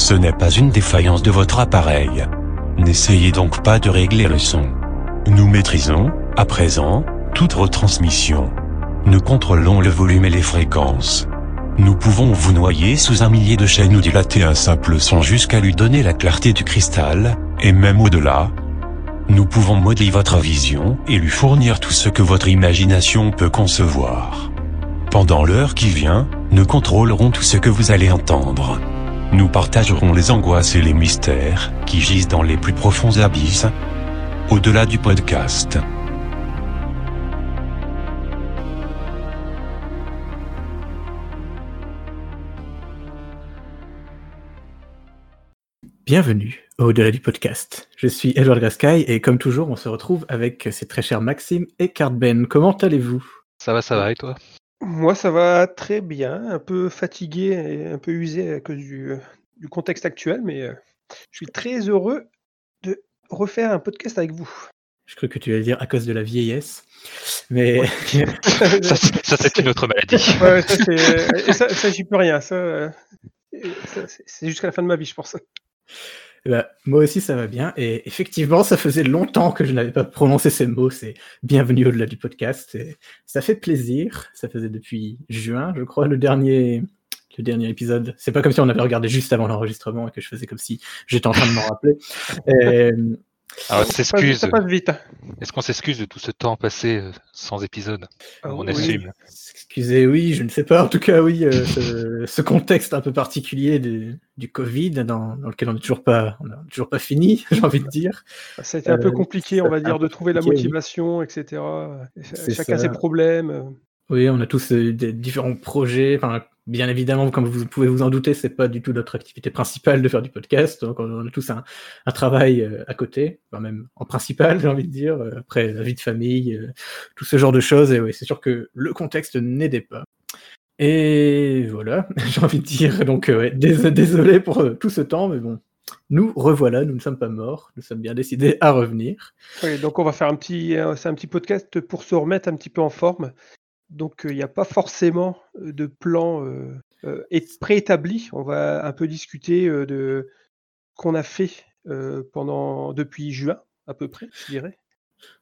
Ce n'est pas une défaillance de votre appareil. N'essayez donc pas de régler le son. Nous maîtrisons, à présent, toute retransmission. Nous contrôlons le volume et les fréquences. Nous pouvons vous noyer sous un millier de chaînes ou dilater un simple son jusqu'à lui donner la clarté du cristal, et même au-delà. Nous pouvons modeler votre vision et lui fournir tout ce que votre imagination peut concevoir. Pendant l'heure qui vient, nous contrôlerons tout ce que vous allez entendre. Nous partagerons les angoisses et les mystères qui gisent dans les plus profonds abysses, au-delà du podcast. Bienvenue au-delà du podcast. Je suis Edward Grasky et comme toujours, on se retrouve avec ces très chers Maxime et Cardben. Comment allez-vous? Ça va, ça va, et toi? Moi, ça va très bien, un peu fatigué et un peu usé à cause du, du contexte actuel, mais euh, je suis très heureux de refaire un podcast avec vous. Je crois que tu allais dire à cause de la vieillesse, mais Ça, c'est- ça, c'est une autre maladie. Ouais, ça, ça, ça, j'y peux rien. Ça, euh, c'est jusqu'à la fin de ma vie, je pense. Eh ben, moi aussi ça va bien. Et effectivement, ça faisait longtemps que je n'avais pas prononcé ces mots. C'est bienvenue au-delà du podcast. Et ça fait plaisir. Ça faisait depuis juin, je crois, le dernier, le dernier épisode. C'est pas comme si on avait regardé juste avant l'enregistrement et que je faisais comme si j'étais en train de m'en rappeler. Et, Alors, on s'excuse. Ça passe vite. Est-ce qu'on s'excuse de tout ce temps passé euh, sans épisode Ah, On oui. assume. Excusez, oui, je ne sais pas. En tout cas, oui, euh, ce, ce contexte un peu particulier de- du Covid, dans, dans lequel on n'est toujours pas, on a toujours pas fini, j'ai envie de dire. Ça a été un peu Euh, compliqué, on va dire, de trouver la oui. motivation, etc. Chacun ça. ses problèmes. Oui, on a tous des différents projets. Enfin, bien évidemment, comme vous pouvez vous en douter, c'est pas du tout notre activité principale de faire du podcast. Donc, on a tous un, travail euh, à côté, enfin, même en principal, j'ai envie de dire. euh, Après, la vie de famille, euh, tout ce genre de choses. Et oui, c'est sûr que le contexte n'aidait pas. Et voilà, j'ai envie de dire. Donc, désolé pour tout ce temps, mais bon, nous revoilà, nous ne sommes pas morts, nous sommes bien décidés à revenir. Donc on va faire un petit podcast pour se remettre un petit peu en forme. Donc il n'y a pas forcément euh, de plan euh, euh, préétabli. On va un peu discuter euh, de qu'on a fait euh, pendant depuis juin à peu près, je dirais.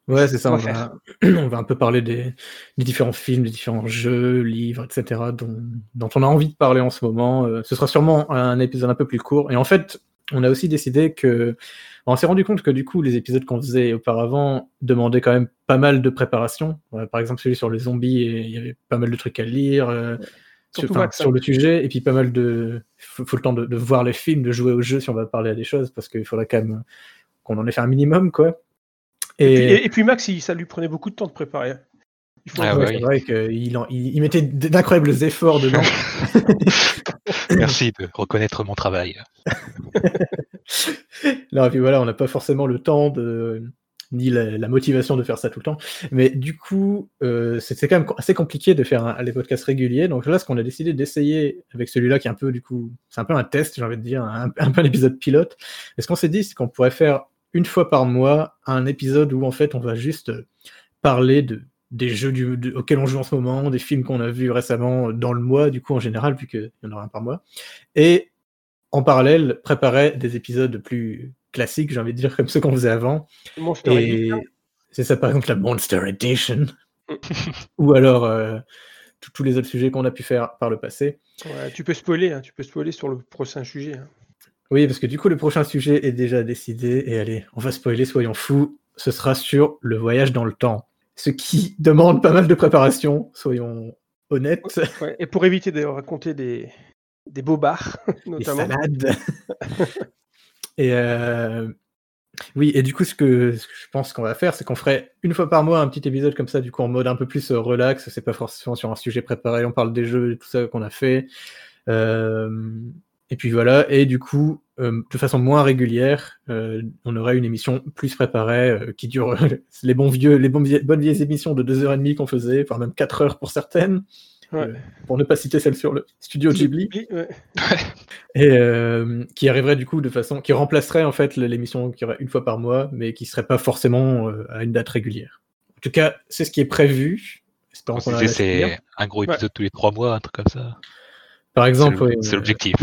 Ouais, c'est ça. On va va, on va un peu parler des, des différents films, des différents jeux, livres, etc., dont, dont on a envie de parler en ce moment. Euh, ce sera sûrement un épisode un peu plus court. Et en fait, on a aussi décidé que. On s'est rendu compte que du coup, les épisodes qu'on faisait auparavant demandaient quand même pas mal de préparation. Ouais, par exemple, celui sur les zombies, il y avait pas mal de trucs à lire. euh, sur, le sujet, et puis pas mal de. Il faut, faut le temps de, de voir les films, de jouer aux jeux si on va parler à des choses, parce qu'il faudra quand même qu'on en ait fait un minimum, quoi. Et, puis, et- et puis Max, il- ça lui prenait beaucoup de temps de préparer. Il faut Ah Ouais, c'est vrai qu'il il, il mettait d'incroyables efforts dedans. Merci de reconnaître mon travail. non, et puis voilà, on n'a pas forcément le temps ni la, motivation de faire ça tout le temps. Mais du coup, euh, c'est c'est quand même assez compliqué de faire un, les podcasts réguliers. Donc là, ce qu'on a décidé d'essayer avec celui-là, qui est un peu du coup, c'est un peu un test, j'ai envie de dire, un, un peu un épisode pilote. Et ce qu'on s'est dit, c'est qu'on pourrait faire une fois par mois un épisode où en fait, on va juste parler de des jeux du, de- auxquels on joue en ce moment, des films qu'on a vus récemment dans le mois, du coup en général, puisqu'il y en aura un par mois. Et en parallèle, préparer des épisodes plus classiques, j'ai envie de dire, comme ceux qu'on faisait avant. Monster Et c'est ça, par exemple, la Monster Edition. Ou alors euh, tous- tous les autres sujets qu'on a pu faire par le passé. Ouais, tu peux spoiler, hein, tu peux spoiler sur le prochain sujet. hein. Oui, parce que du coup, le prochain sujet est déjà décidé. Et allez, on va spoiler, soyons fous. Ce sera sur le voyage dans le temps. Ce qui demande pas mal de préparation, soyons honnêtes. Ouais, et pour éviter de raconter des, des bobards, notamment. salades. et euh, oui, et du coup, ce que, ce que je pense qu'on va faire, c'est qu'on ferait une fois par mois un petit épisode comme ça, du coup, en mode un peu plus euh, relax. C'est pas forcément sur un sujet préparé. On parle des jeux et tout ça qu'on a fait. Euh, et puis voilà. Et du coup, euh, de façon moins régulière, euh, on aurait une émission plus préparée euh, qui dure les bons vieux, les bons vie- bonnes vieilles émissions de 2h30 qu'on faisait, voire même 4 heures pour certaines. Ouais. Euh, pour ne pas citer celle sur le studio Ghibli ouais. et euh, qui arriverait du coup de façon qui remplacerait en fait l'émission qui aurait une fois par mois mais qui serait pas forcément euh, à une date régulière en tout cas c'est ce qui est prévu c'est un gros épisode tous les trois mois, un truc comme ça. par C'est exemple c'est l'objectif.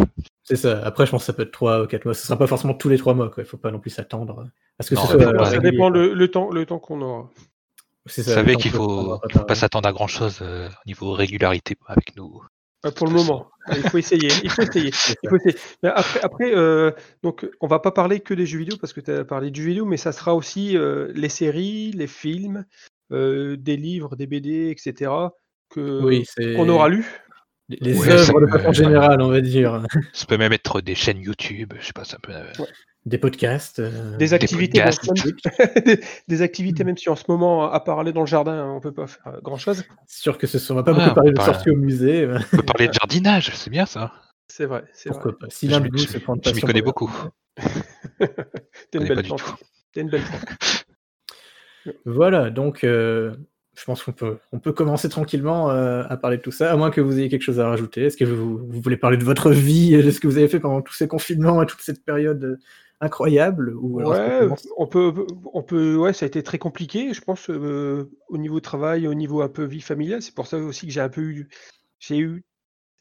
C'est ça. Après, je pense que ça peut être 3 ou 4 mois. Ce sera pas forcément tous les 3 mois. Il ne faut pas non plus s'attendre. Parce que Non, ce ça soit, dépend- euh, ça dépend le, le temps, le temps qu'on aura. C'est Vous ça, savez qu'il que- qu'on faut, pas s'attendre à grand chose au niveau régularité avec nous. Euh, pour le moment, il faut essayer. Il faut essayer. Il faut essayer. Mais après, après euh, donc, on va pas parler que des jeux vidéo parce que tu as parlé du jeu vidéo, mais ça sera aussi euh, les séries, les films, euh, des livres, des BD, etc. que Oui, qu'on aura lu. Les- Ouais, œuvres de façon générale, on va dire. Ça peut même être des chaînes YouTube, je sais pas, ça peut. euh, Des podcasts. euh, Des activités, podcasts. même- des, des activités, même si en ce moment, à part aller dans le jardin, on peut pas faire grand chose. C'est sûr que ce sont. On va pas Ouais, beaucoup parler de parler- sorties au musée. On peut parler de jardinage, c'est bien ça. C'est vrai, c'est vrai. Pourquoi pas Si l'un de je se prend de je m'y connais beaucoup. T'es une pas belle tout. T'es une belle plante. Voilà, donc euh, je pense qu'on peut, on peut commencer tranquillement euh, à parler de tout ça, à moins que vous ayez quelque chose à rajouter. Est-ce que vous, vous voulez parler de votre vie, de ce que vous avez fait pendant tous ces confinements et toute cette période euh, incroyable ou Ouais, on peut, on peut, ouais, ça a été très compliqué, je pense, euh, au niveau travail, au niveau un peu vie familiale. C'est pour ça aussi que j'ai un peu eu, j'ai eu,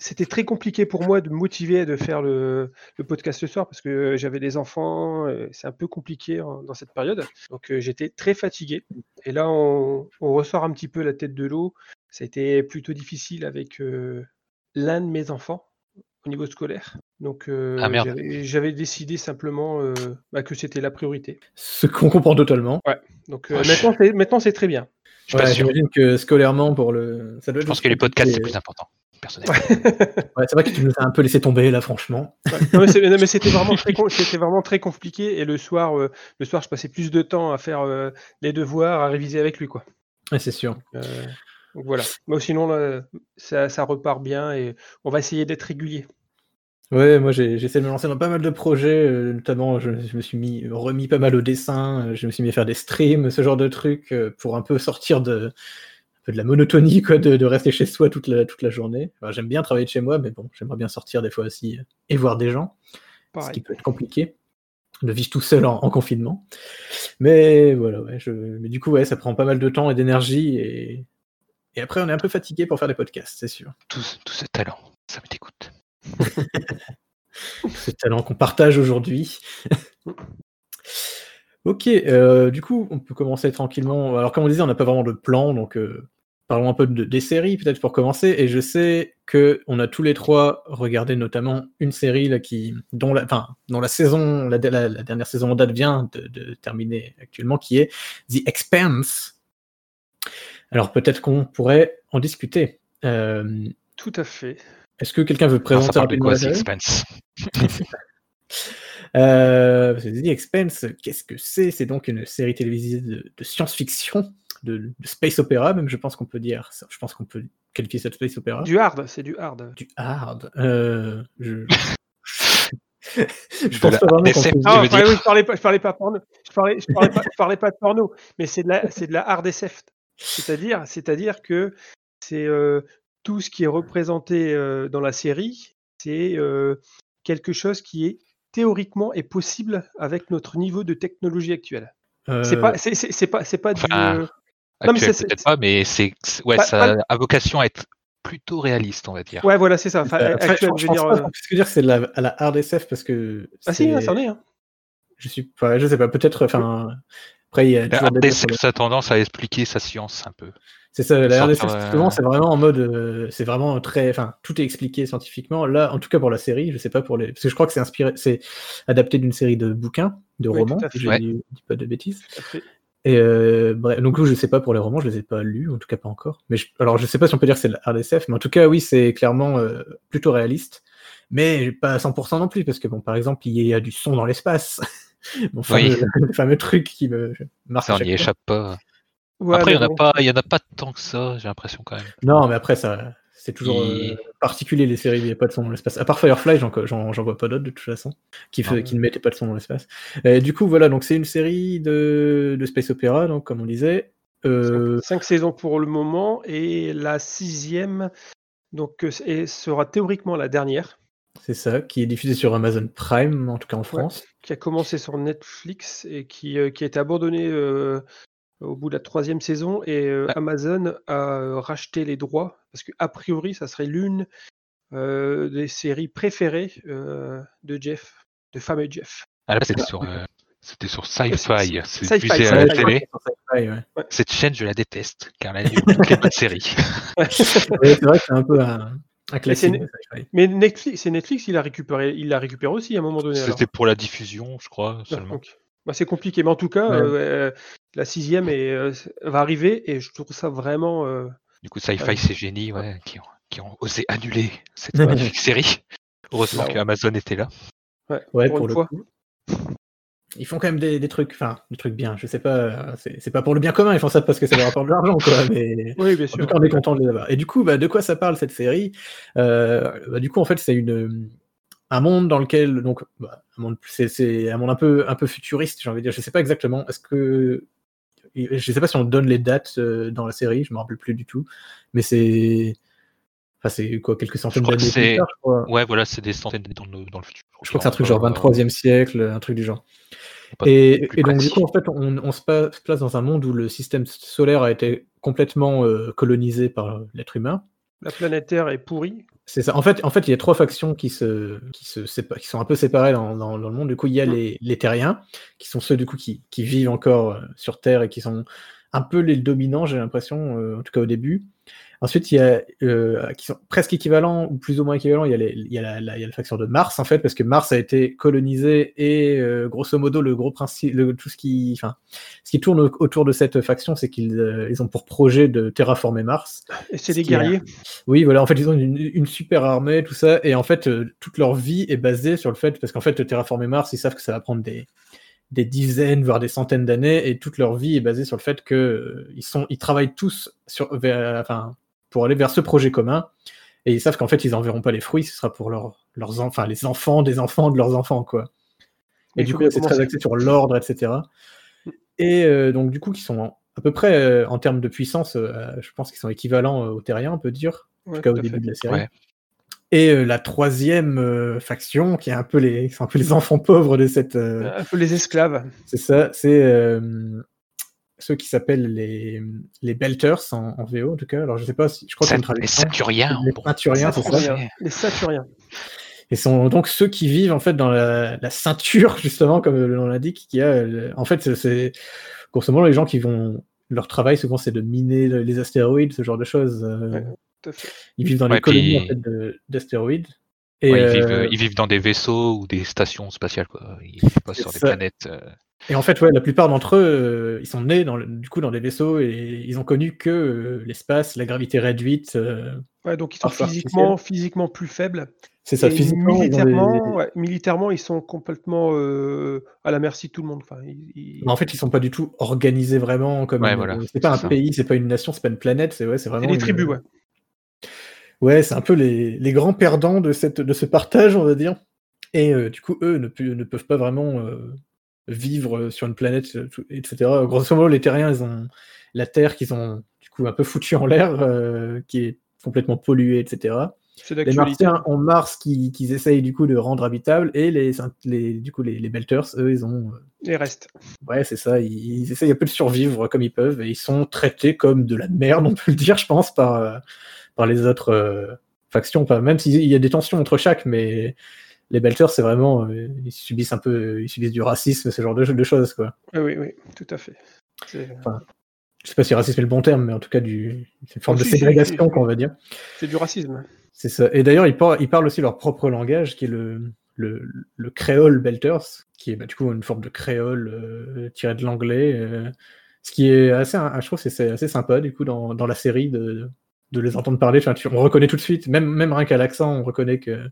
c'était très compliqué pour moi de me motiver de faire le, le podcast ce soir parce que j'avais des enfants, euh, c'est un peu compliqué hein, dans cette période. Donc euh, j'étais très fatigué. Et là, on, on ressort un petit peu la tête de l'eau. Ça a été plutôt difficile avec euh, l'un de mes enfants au niveau scolaire. Donc euh, Ah, merde. j'avais- j'avais décidé simplement euh, bah, que c'était la priorité. Ce qu'on comprend totalement. Donc euh, Ouais, je- maintenant, c'est, maintenant c'est très bien. Je Ouais. J'imagine que scolairement, pour le. Ça doit Je pense que les podcasts, c'est plus important, personnellement. Ouais, c'est vrai que tu nous as un peu laissé tomber là, franchement. Ouais. Non, mais, c'était vraiment très vraiment compliqué et le soir euh, le soir je passais plus de temps à faire euh, les devoirs à réviser avec lui quoi Ouais, c'est sûr. Euh, donc voilà mais sinon là, ça, ça repart bien et on va essayer d'être régulier Ouais, moi j'ai j'essaie de me lancer dans pas mal de projets, euh, notamment je, je me suis mis remis pas mal au dessin, je me suis mis à faire des streams, ce genre de trucs, euh, pour un peu sortir de, peu de la monotonie, quoi, de, de rester chez soi toute la, toute la journée. Enfin, J'aime bien travailler de chez moi, mais bon, j'aimerais bien sortir des fois aussi euh, et voir des gens, ce qui peut être compliqué de vivre tout seul en, en confinement. Mais voilà, ouais, je, mais du coup, ouais, ça prend pas mal de temps et d'énergie, et, et après on est un peu fatigué pour faire des podcasts, c'est sûr. Tout, ce- tout ce talent, ça me dégoûte. ce talent qu'on partage aujourd'hui. ok, euh, du coup, on peut commencer tranquillement. Alors, comme on disait, on n'a pas vraiment de plan, donc euh, parlons un peu de- des séries, peut-être pour commencer. Et je sais que on a tous les trois regardé notamment une série là, qui, dont, la, enfin, dont la saison, la, la- la dernière saison en date vient de, de terminer actuellement, qui est The Expanse. Alors, peut-être qu'on pourrait en discuter. Euh, tout à fait Est-ce que quelqu'un veut Alors, présenter ça parle de quoi, série? Expense Euh, The Expanse, qu'est-ce que c'est? C'est donc une série télévisée de, de science-fiction, de, de space opéra, même je pense qu'on peut dire. Je pense qu'on peut qualifier ça de space opéra. du hard c'est du hard Du hard. Euh, je... je pense la pas vraiment qu'on SF. peut Tu non veux je parlais, dire oui, je parlais pas je parlais pas porno je parlais je parlais pas, je parlais pas de porno mais c'est de la c'est de la hard SF c'est-à-dire c'est-à-dire que c'est euh, tout ce qui est représenté euh, dans la série c'est euh, quelque chose qui est théoriquement est possible avec notre niveau de technologie actuelle C'est pas, c'est, c'est, c'est pas, c'est pas du. Enfin, euh, Non, mais Actuel, c'est- peut-être pas, mais c'est ouais, Pas- ça a vocation à être plutôt réaliste, on va dire. Ouais, voilà, c'est ça. Enfin, euh, après, actuel, je je veux pense dire. pas euh, puisse dire que c'est de la, à la hard SF parce que. Ah si, c'est- hein, c'en est. Hein. Je suis pas, je sais pas, peut-être. Enfin, après, il y a La toujours des RDSF a tendance à expliquer sa science un peu. C'est ça, la Sortir, RDC, euh, c'est vraiment en mode. euh, c'est vraiment très. Enfin, tout est expliqué scientifiquement. Là, en tout cas pour la série, je sais pas pour les. Parce que je crois que c'est inspiré. C'est adapté d'une série de bouquins, de Oui, romans, si je Ouais. dis, dis pas de bêtises. Et euh, bref, donc, je sais pas pour les romans, je les ai pas lus, en tout cas pas encore. Mais je- alors, je sais pas si on peut dire que c'est de la RDSF, mais en tout cas, oui, c'est clairement euh, plutôt réaliste. Mais pas à 100% non plus, parce que, bon, par exemple, il y a du son dans l'espace. Mon fameux, Oui. le fameux truc qui me marque. Ça, on n'y échappe pas. Ouais, Après, il n'y en, a bon. pas- il y en a pas tant que ça, j'ai l'impression quand même. Non, mais après, ça, c'est toujours euh, particulier les séries où il n'y a pas de son dans l'espace. À part Firefly, j'en, j'en, j'en vois pas d'autres de toute façon, qui, fait- qui ne mettait pas de son dans l'espace. Du coup, voilà, donc c'est une série de, de space opéra, donc comme on disait. Euh, Cinq saisons pour le moment et la sixième donc euh, et sera théoriquement la dernière c'est ça, qui est diffusé sur Amazon Prime, en tout cas en France. qui a commencé sur Netflix et qui, euh, qui a été abandonnée euh, au bout de la troisième saison et euh. Amazon a euh, racheté les droits parce que a priori ça serait l'une euh, des séries préférées euh, de Jeff, de fameux Jeff. Ah là, c'était sur, euh, c'était sur Sci-Fi. C'est Sci-Fi, diffusé à la télé. Ouais. Cette chaîne, je la déteste, car elle a eu toutes les bonnes séries. C'est vrai que c'est un peu un, classique. Mais Netflix, c'est Netflix, il a récupéré, il l'a récupéré aussi à un moment donné. C'était pour la diffusion, je crois, Ah, seulement. Bah, c'est compliqué, mais en tout cas, Ouais. euh, la sixième est, euh, va arriver et je trouve ça vraiment. euh, Du coup, Sci-Fi, c'est génie, ouais, qui, ont, qui ont osé annuler cette magnifique série. Heureusement Bah que Amazon était là. ouais, Ouais, pour, pour une le fois. coup. Ils font quand même des, des trucs, enfin, des trucs bien. Je sais pas, c'est pas pour le bien commun, ils font ça parce que ça leur rapporte de l'argent, quoi. Mais Oui, bien en sûr. tout cas, on est content de les avoir. Et du coup, bah, de quoi ça parle cette série? Euh, bah, Du coup, en fait, c'est une un monde dans lequel donc bah, un monde c'est un monde un peu un peu futuriste, j'ai envie de dire. Je sais pas exactement. Est-ce que je sais pas si on donne les dates euh, dans la série, je me rappelle plus du tout. Mais c'est enfin c'est quoi quelques centaines d'années plus tard, je crois. Ouais, voilà, c'est des centaines d'années dans le, dans le futur. Je crois que c'est un truc genre 23e siècle, un truc du genre. Et, donc, du coup, en fait, on, on se place dans un monde où le système solaire a été complètement euh, colonisé par l'être humain. La planète Terre est pourrie. C'est ça. En fait, en fait, il y a trois factions qui se, qui se sépa- qui sont un peu séparées dans, dans- dans le monde. Du coup, il y a les, les terriens, qui sont ceux du coup qui, qui vivent encore euh, sur Terre et qui sont un peu les dominants, j'ai l'impression, euh, en tout cas au début. Ensuite, il y a euh, qui sont presque équivalents ou plus ou moins équivalents. Il y a, les- il y a la, la- il y a la faction de Mars en fait, parce que Mars a été colonisé et euh, grosso modo le gros principe, le- tout ce qui, enfin, ce qui tourne au- autour de cette faction, c'est qu'ils euh, ils ont pour projet de terraformer Mars. Et c'est Ce des est- guerriers. Oui, voilà, en fait, ils ont une, une super armée, tout ça, et en fait, toute leur vie est basée sur le fait, parce qu'en fait, terraformer Mars, ils savent que ça va prendre des, des dizaines, voire des centaines d'années, et toute leur vie est basée sur le fait que euh, ils sont, ils travaillent tous sur, vers- enfin, pour aller vers ce projet commun, et ils savent qu'en fait, ils n'en verront pas les fruits, ce sera pour leurs, leurs enfants, enfin, les enfants des enfants de leurs enfants, quoi. Et du coup, c'est très axé sur l'ordre, etc. Et euh, donc, du coup, qui sont à peu près, euh, en termes de puissance, euh, je pense qu'ils sont équivalents aux terriens, on peut dire en Ouais, tout cas au début fait. de la série. Ouais. Et euh, la troisième euh, faction, qui est un peu les, un peu les enfants pauvres de cette, euh, Un peu les esclaves. c'est ça, c'est euh, ceux qui s'appellent les, les Belters en, en VO en tout cas. Alors je sais pas si, je crois Sat- qu'on les Saturiens. les bon. Ceinturiens, c'est ça. Saturiens. Les Saturiens. Et sont donc ceux qui vivent en fait dans la, la ceinture justement, comme le nom l'indique, qui a, en fait, c'est- grosso modo les gens qui vont leur travail souvent c'est de miner le- les astéroïdes, ce genre de choses. euh, Ouais. Ils vivent dans Ouais, les colonies puis- en fait, de- d'astéroïdes. Et, Ouais, ils, euh, vivent, ils vivent dans des vaisseaux ou des stations spatiales, quoi. Ils vivent pas C'est sur des planètes. euh, Et en fait, ouais, la plupart d'entre eux, euh, ils sont nés dans le- du coup dans des vaisseaux et ils ont connu que euh, l'espace, la gravité réduite. euh, Ouais, donc ils sont physiquement, physiquement plus faibles. c'est ça, Et physiquement. ils des- militairement, ouais, militairement, ils sont complètement euh, à la merci de tout le monde. Enfin, ils- ils- En fait, ils sont pas du tout organisés vraiment comme. Ouais, voilà, c'est pas un ça. pays, c'est pas une nation, c'est pas une planète, c'est ouais, c'est c'est vraiment. des une- tribus, ouais. Ouais, c'est un peu les, les grands perdants de, cette, de ce partage, on va dire. Et euh, du coup, eux ne, pu- ne peuvent pas vraiment euh, vivre sur une planète, euh, etc. Grosso modo, les terriens, ils ont la Terre qu'ils ont du coup un peu foutu en l'air, euh, qui est complètement polluée, etc. Les. Martiens ont Mars qui- qu'ils essayent du coup de rendre habitable, et les, les, du coup, les, les Belters, eux, ils ont. euh, Les restes. Ouais, c'est ça. Ils, ils essayent un peu de survivre comme ils peuvent et ils sont traités comme de la merde, on peut le dire, je pense, par, euh, par les autres euh, factions. Enfin, même s'il y a des tensions entre chaque, mais les Belters, c'est vraiment. euh, ils subissent un peu. Ils subissent du racisme, ce genre de, de choses, quoi. Oui, oui, oui, tout à fait. C'est Je sais pas si racisme est le bon terme, mais en tout cas, du, c'est une forme Oh, de ségrégation, qu'on va dire. c'est du racisme. C'est ça. Et d'ailleurs, ils, par- ils parlent aussi leur propre langage, qui est le, le, le créole Belters, qui est bah, du coup une forme de créole euh, tiré de l'anglais. euh, ce qui est assez, ah, je trouve c'est assez sympa, du coup, dans, dans la série, de, de les entendre parler. Enfin, tu- on reconnaît tout de suite, même, même rien qu'à l'accent, on reconnaît que,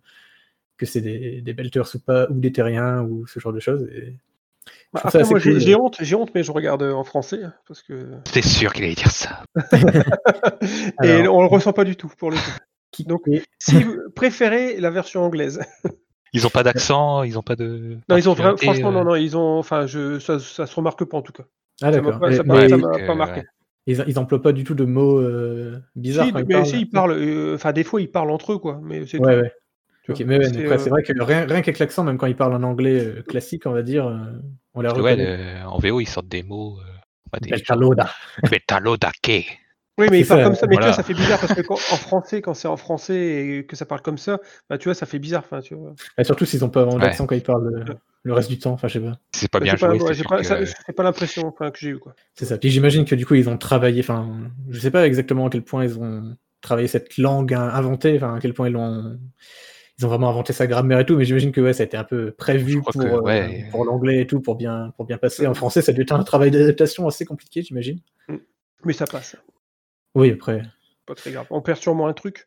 que c'est des, des Belters ou pas, ou des Terriens, ou ce genre de choses. Et Bah, après, moi, j'ai cool. j'ai honte, j'ai honte, mais je regarde euh, en français parce que J'étais sûr qu'il allait dire ça. et Alors- on le ressent pas du tout pour le coup. qui- Donc, Si vous préférez la version anglaise. Ils ont pas d'accent, ils ont pas de. Non, ils ont vraiment, franchement, euh, non, non, ils ont, enfin, je, ça, ça se remarque pas en tout cas. ah, d'accord. ça m'a- euh, pas marqué. ils, ils emploient pas du tout de mots euh, bizarres Si, ils parlent. si, ils parlent, euh, enfin, des fois, ils parlent entre eux, quoi. Mais c'est Ouais, tout, ouais. Mais ouais, C'est, euh, c'est vrai que rien, rien qu'avec l'accent, même quand ils parlent en anglais euh, classique, on va dire, euh, on les parce que ouais, en VO, ils sortent des mots. euh, pas des Beltaloda. Betalo dake. Oui, mais il C'est parle ça, comme ça, mais tu vois, ça fait bizarre parce que quand- en français, quand c'est en français et que ça parle comme ça, bah tu vois, ça fait bizarre. Enfin, tu vois. Et surtout s'ils ont pas vraiment Ouais. d'accent quand ils parlent le, le reste du temps. Enfin, je sais pas. C'est pas Bah, bien joué. c'est pas, que- pas l'impression enfin, que j'ai eu quoi. C'est ça. Puis j'imagine que du coup, ils ont travaillé. Enfin, je sais pas exactement à quel point ils ont travaillé cette langue in- inventée. Enfin, à quel point ils l'ont. Ils ont vraiment inventé sa grammaire et tout, mais j'imagine que ouais, ça a été un peu prévu pour, que, euh, pour l'anglais et tout, pour bien, pour bien passer. En français, ça a dû être un travail d'adaptation assez compliqué, j'imagine. Mais ça passe, Oui, après. pas très grave. On perd sûrement un truc.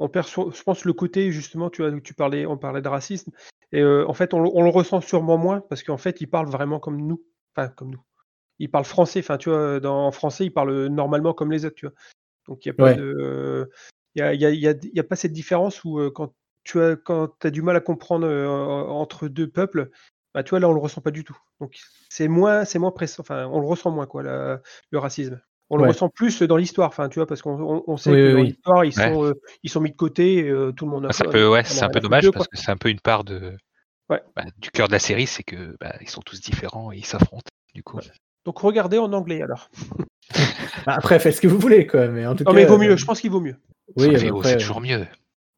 On perd, sur- je pense, le côté justement, tu vois, où tu parlais, on parlait de racisme. Et euh, en fait, on, le- on le ressent sûrement moins parce qu'en fait, ils parlent vraiment comme nous. Enfin, comme nous. Ils parlent français. Enfin, tu vois, dans, en français, ils parlent normalement comme les autres, tu vois. Donc, il n'y a pas Ouais. de. Il y a, il y a- il y a- il y a pas cette différence où euh, quand tu as, quand as du mal à comprendre euh, entre deux peuples, bah, tu vois, là, on le ressent pas du tout. Donc, c'est moins, c'est moins pressant. Enfin, on le ressent moins, quoi, la- le racisme. On le Ouais. ressent plus dans l'histoire, enfin, tu vois, parce qu'on on- on sait Oui, que oui, dans oui. l'histoire, ils, Ouais. sont, euh, ils sont mis de côté, euh, tout le monde a Ah, ça peut, ouais, c'est un peu dommage parce que c'est un peu une part de, Ouais. bah, du cœur de la série, c'est que bah, ils sont tous différents et ils s'affrontent. Du coup, Donc, regardez en anglais, alors. Bah, après, faites ce que vous voulez, quoi. Mais en tout Non, cas. mais il vaut mieux, euh, je pense qu'il vaut mieux. Oui, c'est toujours mieux.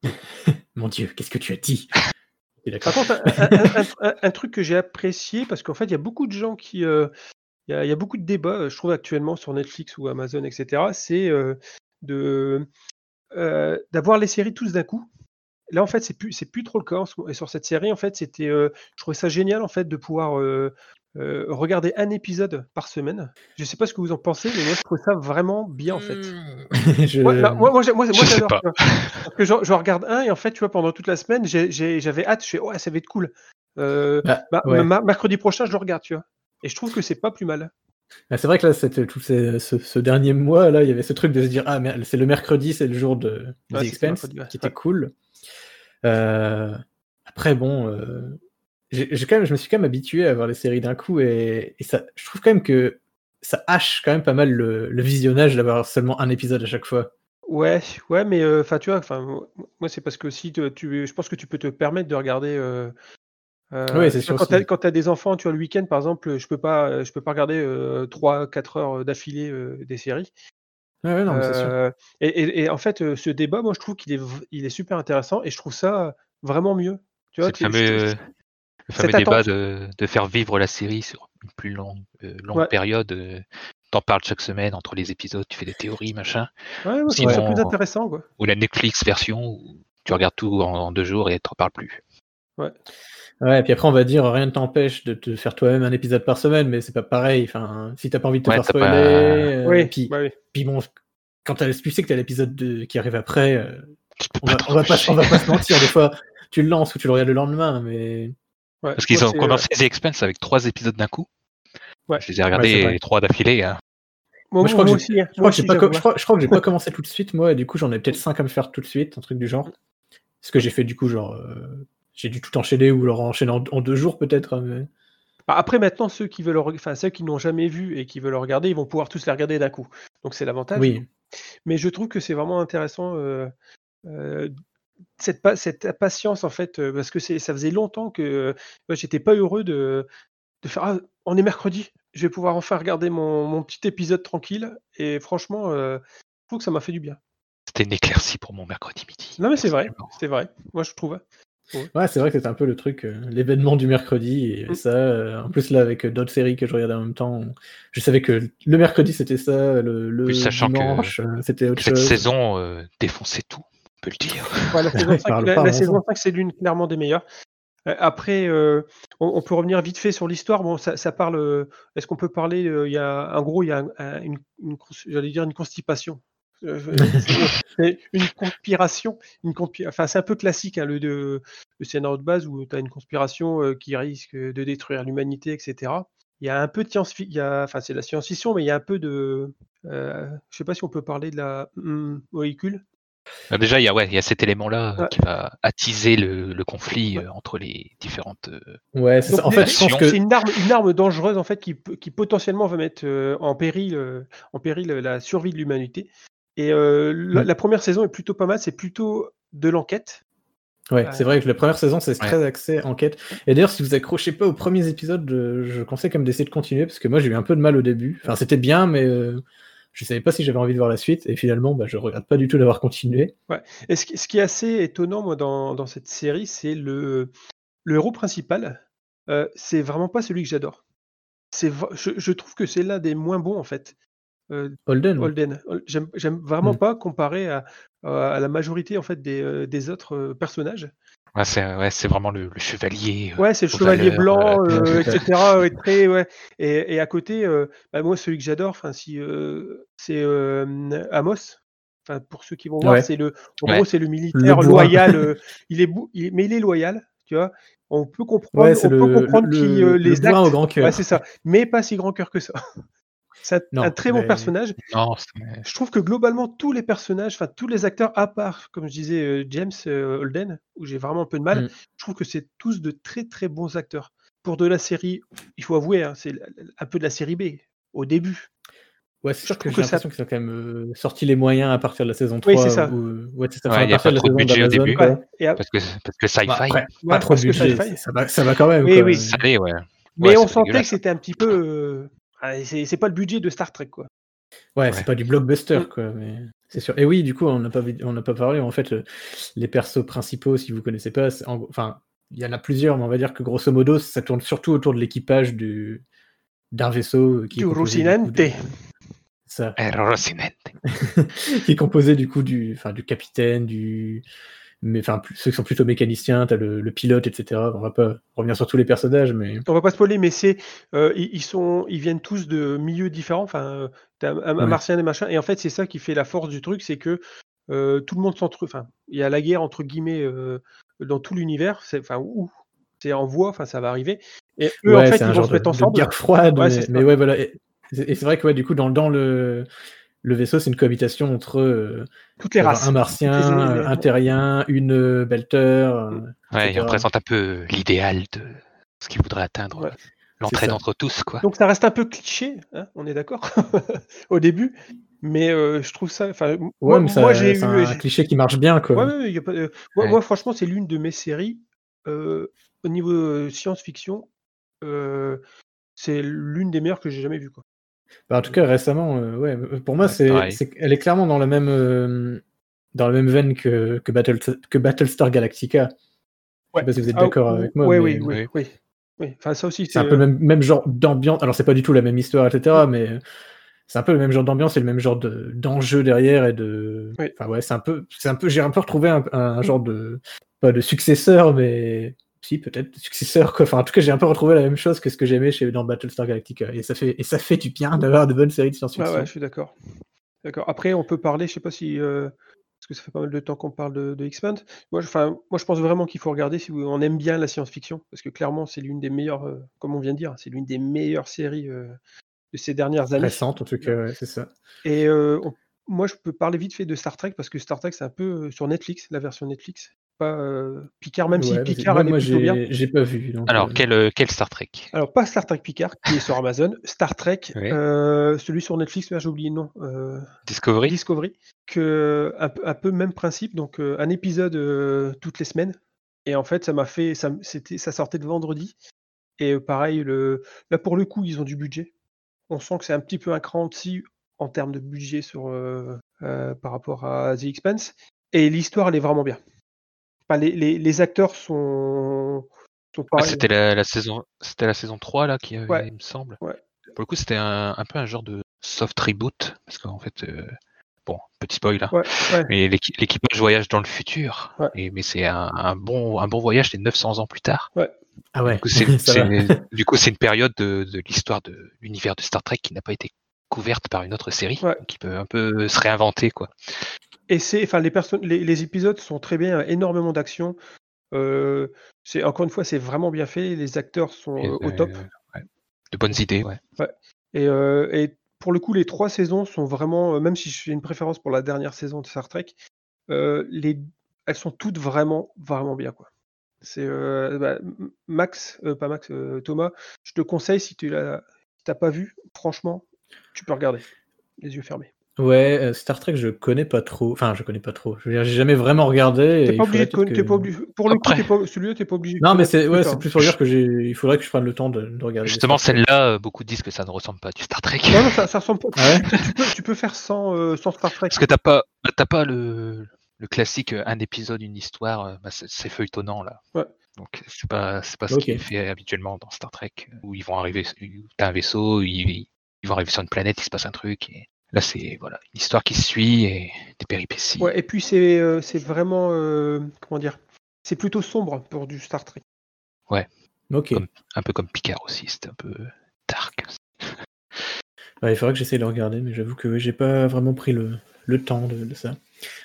Mon Dieu, qu'est-ce que tu as dit? Par contre, un, un- un- un- un truc que j'ai apprécié, parce qu'en fait, il y a beaucoup de gens qui. euh, Il y, a- il y a beaucoup de débats, euh, je trouve, actuellement sur Netflix ou Amazon, etc. C'est euh, de euh, d'avoir les séries tous d'un coup. Là, en fait, c'est plus, c'est plus trop le cas. Et sur cette série, en fait, c'était, euh, je trouvais ça génial, en fait, de pouvoir euh, regarder un épisode par semaine. Je sais pas ce que vous en pensez, mais moi, je trouve ça vraiment bien, en fait. Je- Moi, là, moi, moi, moi, Je sais pas. Parce que je, je regarde un et en fait, tu vois, pendant toute la semaine, j'avais hâte. Je fais, ouais, ça va être cool. Euh, Bah, bah, ouais. mercredi prochain, je le regarde, tu vois. Et je trouve que c'est pas plus mal. Bah, c'est vrai que là, tout ces- ce, ce dernier mois, là, il y avait ce truc de se dire ah, mais c'est le mercredi, c'est le jour de The Ouais, c'était Expense, mercredi, ouais. qui était cool. Euh, après, bon, quand même, je me suis quand même habitué à voir les séries d'un coup et, et ça, je trouve quand même que ça hache quand même pas mal le, le visionnage d'avoir seulement un épisode à chaque fois. Ouais, ouais, mais euh, enfin, tu vois, enfin, moi, c'est parce que aussi, tu, tu- je pense que tu peux te permettre de regarder. euh, euh, Ouais, c'est sûr Quand tu as, des enfants, tu vois, le week-end, par exemple, je peux pas, je peux pas regarder 3-4 heures d'affilée euh, des séries. Ouais, ouais, non, mais c'est sûr. Et, et- et en fait, ce débat, moi, je trouve qu'il est, v- il est super intéressant et je trouve ça vraiment mieux. Tu vois, C'est le fameux, je- le fameux débat attente. de, de faire vivre la série sur une plus longue, euh, longue Ouais. période. euh, T'en parles chaque semaine entre les épisodes, tu fais des théories, machin. ouais, ouais, Sinon, plus intéressant, quoi. Ou la Netflix version où tu regardes tout en, en deux jours et t'en parles plus. Ouais, et puis après, on va dire rien ne t'empêche de te faire toi-même un épisode par semaine, mais c'est pas pareil. Enfin, si t'as pas envie de te Ouais, faire spoiler, pas- euh, oui, puis, bah oui. puis bon, quand t'as- tu sais que t'as l'épisode de- qui arrive après, euh, on, va, on va pas, on va pas se mentir, des fois, tu le lances ou tu le regardes le lendemain, mais Ouais, Parce qu'ils ont commencé The Expense avec trois épisodes d'un coup. Ouais. Je les ai regardés trois d'affilée. hein. Moi, Moi, je crois moi que aussi, hein, j'ai aussi, pas, je crois, je crois que j'ai pas commencé tout de suite, moi, et du coup, j'en ai peut-être 5 à me faire tout de suite, un truc du genre. Ce que j'ai fait, du coup, genre, euh, j'ai dû tout enchaîner ou leur enchaîner en, en deux jours, peut-être. hein, mais- Bah, Après, maintenant, ceux qui veulent, enfin ceux qui n'ont jamais vu et qui veulent le regarder, ils vont pouvoir tous les regarder d'un coup. Donc c'est l'avantage. Oui, Mais je trouve que c'est vraiment intéressant euh, euh, cette, pa- cette patience en fait, euh, parce que c'est, ça faisait longtemps que euh, moi, j'étais pas heureux de, de faire. Ah, on est mercredi, je vais pouvoir enfin regarder mon, mon petit épisode tranquille. Et franchement, euh, je trouve que ça m'a fait du bien. C'était une éclaircie pour mon mercredi midi. Non mais c'est vrai, c'est vrai. Moi je trouve. Ouais, c'est vrai que c'était un peu le truc, euh, l'événement du mercredi. Et Mm. ça, euh, en plus, là, avec d'autres séries que je regardais en même temps, je savais que le mercredi, c'était ça, le, le dimanche, euh, c'était autre Cette chose. saison euh, défonçait tout, peut le dire. Ouais, la saison Ouais, 5, parle la- la saison sang. 5, c'est l'une clairement des meilleures. Euh, Après, euh, on, on peut revenir vite fait sur l'histoire. Bon, ça, ça parle. euh, Est-ce qu'on peut parler euh, Il y a, en gros, il y a un- un- une, une j'allais dire une constipation. Euh, une conspiration. Une conspi- enfin, c'est un peu classique hein, le, de, le scénario de base où tu as une conspiration euh, qui risque de détruire l'humanité, etc. Il y a un peu de science, il y a, enfin, c'est de la science-fiction, mais il y a un peu de, euh, je sais pas si on peut parler de la hum, molécule. Euh, Déjà, il y a, ouais, il y a cet élément-là euh, Ouais. qui va attiser le, le conflit euh, entre les différentes. euh, Ouais, c'est Donc, ça. En fait, je pense c'est que. C'est une arme, une arme dangereuse en fait qui, qui potentiellement va mettre euh, en péril, euh, en péril la survie de l'humanité. Et euh, la, Mm. la première saison est plutôt pas mal. C'est plutôt de l'enquête. Ouais, Euh, c'est vrai que la première saison, c'est Ouais. très axé enquête. Et d'ailleurs, si vous accrochez pas aux premiers épisodes, je, je conseille quand même d'essayer de continuer parce que moi, j'ai eu un peu de mal au début. Enfin, c'était bien, mais euh, je savais pas si j'avais envie de voir la suite, et finalement, bah, je regrette pas du tout d'avoir continué. Et ce qui, est assez étonnant, moi, dans, dans cette série, c'est le, le héros principal. euh, c'est vraiment pas celui que j'adore. C'est, je, je trouve que c'est l'un des moins bons, en fait. Euh, Holden. Holden. Hol- J'aime, j'aime vraiment Mm. pas comparé à, à la majorité, en fait, des, euh, des autres euh, personnages. Ouais, c'est ouais, c'est vraiment le, le chevalier. euh, Ouais, c'est le chevalier valeurs, blanc, euh, euh, etc. ouais, très, ouais. Et, et à côté, euh, bah, moi, celui que j'adore, enfin, si euh, c'est euh, Amos. Enfin, pour ceux qui vont voir, Ouais. c'est le, en Ouais. gros, c'est le militaire bourrin. loyal. euh, il est, il mais il est loyal, tu vois. On peut comprendre, on le, peut comprendre le, qu'il le, euh, le les actes. au grand cœur. Ouais, c'est ça. Mais pas si grand cœur que ça. C'est un, très bon mais- personnage. Non, Je trouve que globalement, tous les personnages, enfin tous les acteurs, à part, comme je disais, euh, James euh, Holden, où j'ai vraiment un peu de mal, Mm. je trouve que c'est tous de très très bons acteurs. Pour de la série, il faut avouer, hein, c'est un peu de la série B, au début. Ouais, c'est sûr que trouve j'ai que ça- l'impression qu'ils ont quand même euh, sorti les moyens à partir de la saison 3. Oui, c'est ça. Ou... Ouais, c'est ça. Ouais, enfin, à y a partir pas de la saison budget au début. quoi. Ouais, et à- parce que parce que sci-fi. Bah, après, Ouais, pas trop de que budget, sci-fi. ça va, ça va quand même. Oui, quoi. oui. Ça l'est, ouais. Mais Ouais, on c'est sentait que c'était un petit peu. Euh, ah, c'est c'est pas le budget de Star Trek, quoi. Ouais, Ouais. c'est pas du blockbuster, Mm. quoi, mais c'est sûr. Et oui, du coup, on n'a pas, vu- on n'a pas parlé. En fait, le- les persos principaux, si vous connaissez pas, en- enfin, il y en a plusieurs, mais on va dire que grosso modo, ça tourne surtout autour de l'équipage du d'un vaisseau qui est Du composé du coup Rocinante. de- ça, Rocinante. qui est composé du coup du, enfin, du capitaine, du, mais enfin, ceux qui sont plutôt mécaniciens, t'as le, le pilote, etc. On va pas revenir sur tous les personnages, mais On va pas spoiler, mais c'est euh, ils, sont, ils viennent tous de milieux différents. Enfin, t'as un, Ouais. martien et machin. Et en fait, c'est ça qui fait la force du truc, c'est que euh, tout le monde s'entre. Enfin, il y a la guerre entre guillemets euh, dans tout l'univers. C'est enfin où c'est en voie. Enfin, ça va arriver. Et eux, en fait, ils vont se mettre de ensemble. guerre froide, Ouais, mais, ouais, voilà. Et, et c'est vrai que du coup, dans, dans le, le vaisseau, c'est une cohabitation entre euh, Toutes les races. un martien, les- un terrien, une euh, belter. euh, Ouais, il représente un peu l'idéal de ce qu'il voudrait atteindre. Ouais. L'entraide ça. entre tous, quoi. Donc ça reste un peu cliché, hein, on est d'accord au début. Mais euh, je trouve ça. Enfin, Ouais, moi, moi, j'ai eu. c'est un cliché qui marche bien, quoi. Ouais, ouais, ouais, y a pas de- moi, Ouais. moi, franchement, c'est l'une de mes séries euh, au niveau euh, science-fiction. euh, c'est l'une des meilleures que j'ai jamais vues. Quoi. Bah, en tout cas, récemment, euh, ouais, euh, pour moi, Ouais, c'est, elle est clairement dans la même, euh, dans la même veine que, que, Battle, que Battlestar Galactica. Je sais pas si vous êtes Ah, d'accord ou- avec moi. ouais, mais oui, oui, Oui. oui. Enfin, ça aussi, C'est un peu le même, même genre d'ambiance. Alors, c'est pas du tout la même histoire, etc. Mais c'est un peu le même genre d'ambiance et le même genre de, d'enjeu derrière et de. Oui. Enfin, ouais, c'est un peu. C'est un peu. J'ai un peu retrouvé un, un genre de. Pas de successeur, mais. Si, peut-être successeur, quoi. Enfin, en tout cas, j'ai un peu retrouvé la même chose que ce que j'aimais chez, dans Battlestar Galactica. Et ça fait, et ça fait du bien d'avoir de bonnes séries de science-fiction. ouais, je suis d'accord. D'accord. Après, on peut parler, je sais pas si. euh, parce que ça fait pas mal de temps qu'on parle de, de X-Men. Moi, je- enfin, moi, je pense vraiment qu'il faut regarder si vous- on aime bien la science-fiction. Parce que clairement, c'est l'une des meilleures, euh, comme on vient de dire, c'est l'une des meilleures séries euh, de ces dernières années. Récente, en tout cas, ouais, c'est ça. Et on- moi, je peux parler vite fait de Star Trek parce que Star Trek, c'est un peu sur Netflix, la version Netflix. Pas euh, Picard, même Ouais, si. Picard, moi, elle est moi, plutôt bien. j'ai, pas vu. donc, Alors, euh, quel, euh, quel Star Trek? Alors, pas Star Trek Picard, qui est sur Amazon. Star Trek, Oui. euh, celui sur Netflix, j'ai oublié le nom. euh, Discovery? Discovery. Que, un, peu- un peu même principe, donc euh, un épisode euh, toutes les semaines. Et en fait, ça m'a fait. Ça, ça sortait de vendredi. Et euh, pareil, le, là pour le coup, ils ont du budget. On sent que c'est un petit peu un cran dessus en termes de budget sur, euh, euh, par rapport à The Expanse. Et l'histoire, elle est vraiment bien. Enfin, les, les- les acteurs sont, sont Ah. C'était la, la saison, c'était la saison 3 là qui Ouais. il me semble. Ouais. Pour le coup, c'était un, un peu un genre de soft reboot parce qu'en fait, euh, bon, petit spoil là. Ouais, ouais. Mais l'équi- l'équipage voyage dans le futur. Ouais. Et, mais c'est un, un bon, un bon voyage, c'est 900 ans plus tard. Ah ouais, Du coup, c'est, ça va. c'est- du coup, c'est une période de, de l'histoire de l'univers de Star Trek qui n'a pas été couverte par une autre série, Ouais. qui peut un peu se réinventer quoi. Et c'est, enfin, les, personnes, les, les épisodes sont très bien, énormément d'action. Euh, c'est encore une fois, c'est vraiment bien fait. Les acteurs sont Et, euh, au euh, top. ouais. De bonnes idées, ouais. Et, euh, et pour le coup, les trois saisons sont vraiment, euh, même si j'ai une préférence pour la dernière saison de Star Trek, euh, les, elles sont toutes vraiment, vraiment bien, quoi. C'est euh, bah, Max, euh, pas Max, euh, Thomas. Je te conseille si tu l'as, t'as pas vu, franchement, tu peux regarder les yeux fermés. Ouais, euh, Star Trek, je connais pas trop. Enfin, je connais pas trop. Je veux dire, j'ai jamais vraiment regardé. T'es pas obligé de faudrait conna- peut-être t'es pas que- obligé. Pour le coup, Après. t'es pas... celui-là, t'es pas obligé. de Non, mais connaître c'est plus ouais, plus pour dire que j'ai. Il faudrait que je prenne le temps de, de regarder. Justement, celle-là, euh, beaucoup disent que ça ne ressemble pas à du Star Trek. Non, non, ça, ça ressemble pas. Ah ouais? Tu, peux, tu peux faire sans, euh, sans Star Trek. Parce que t'as pas, t'as pas le, le classique un épisode, une histoire, bah, c'est feuilletonnant là. Ouais. Donc c'est pas, c'est pas ce qui est fait habituellement dans Star Trek, où ils vont arriver, où t'as un vaisseau, ils, ils vont arriver sur une planète, il se passe un truc. Et là, c'est voilà une histoire qui se suit et des péripéties. Ouais, et puis c'est euh, c'est vraiment. euh, comment dire C'est plutôt sombre pour du Star Trek. Ok. Comme- Un peu comme Picard aussi, c'était un peu dark. Ouais, il faudrait que j'essaie de le regarder, mais j'avoue que ouais, j'ai pas vraiment pris le, le temps de, de ça.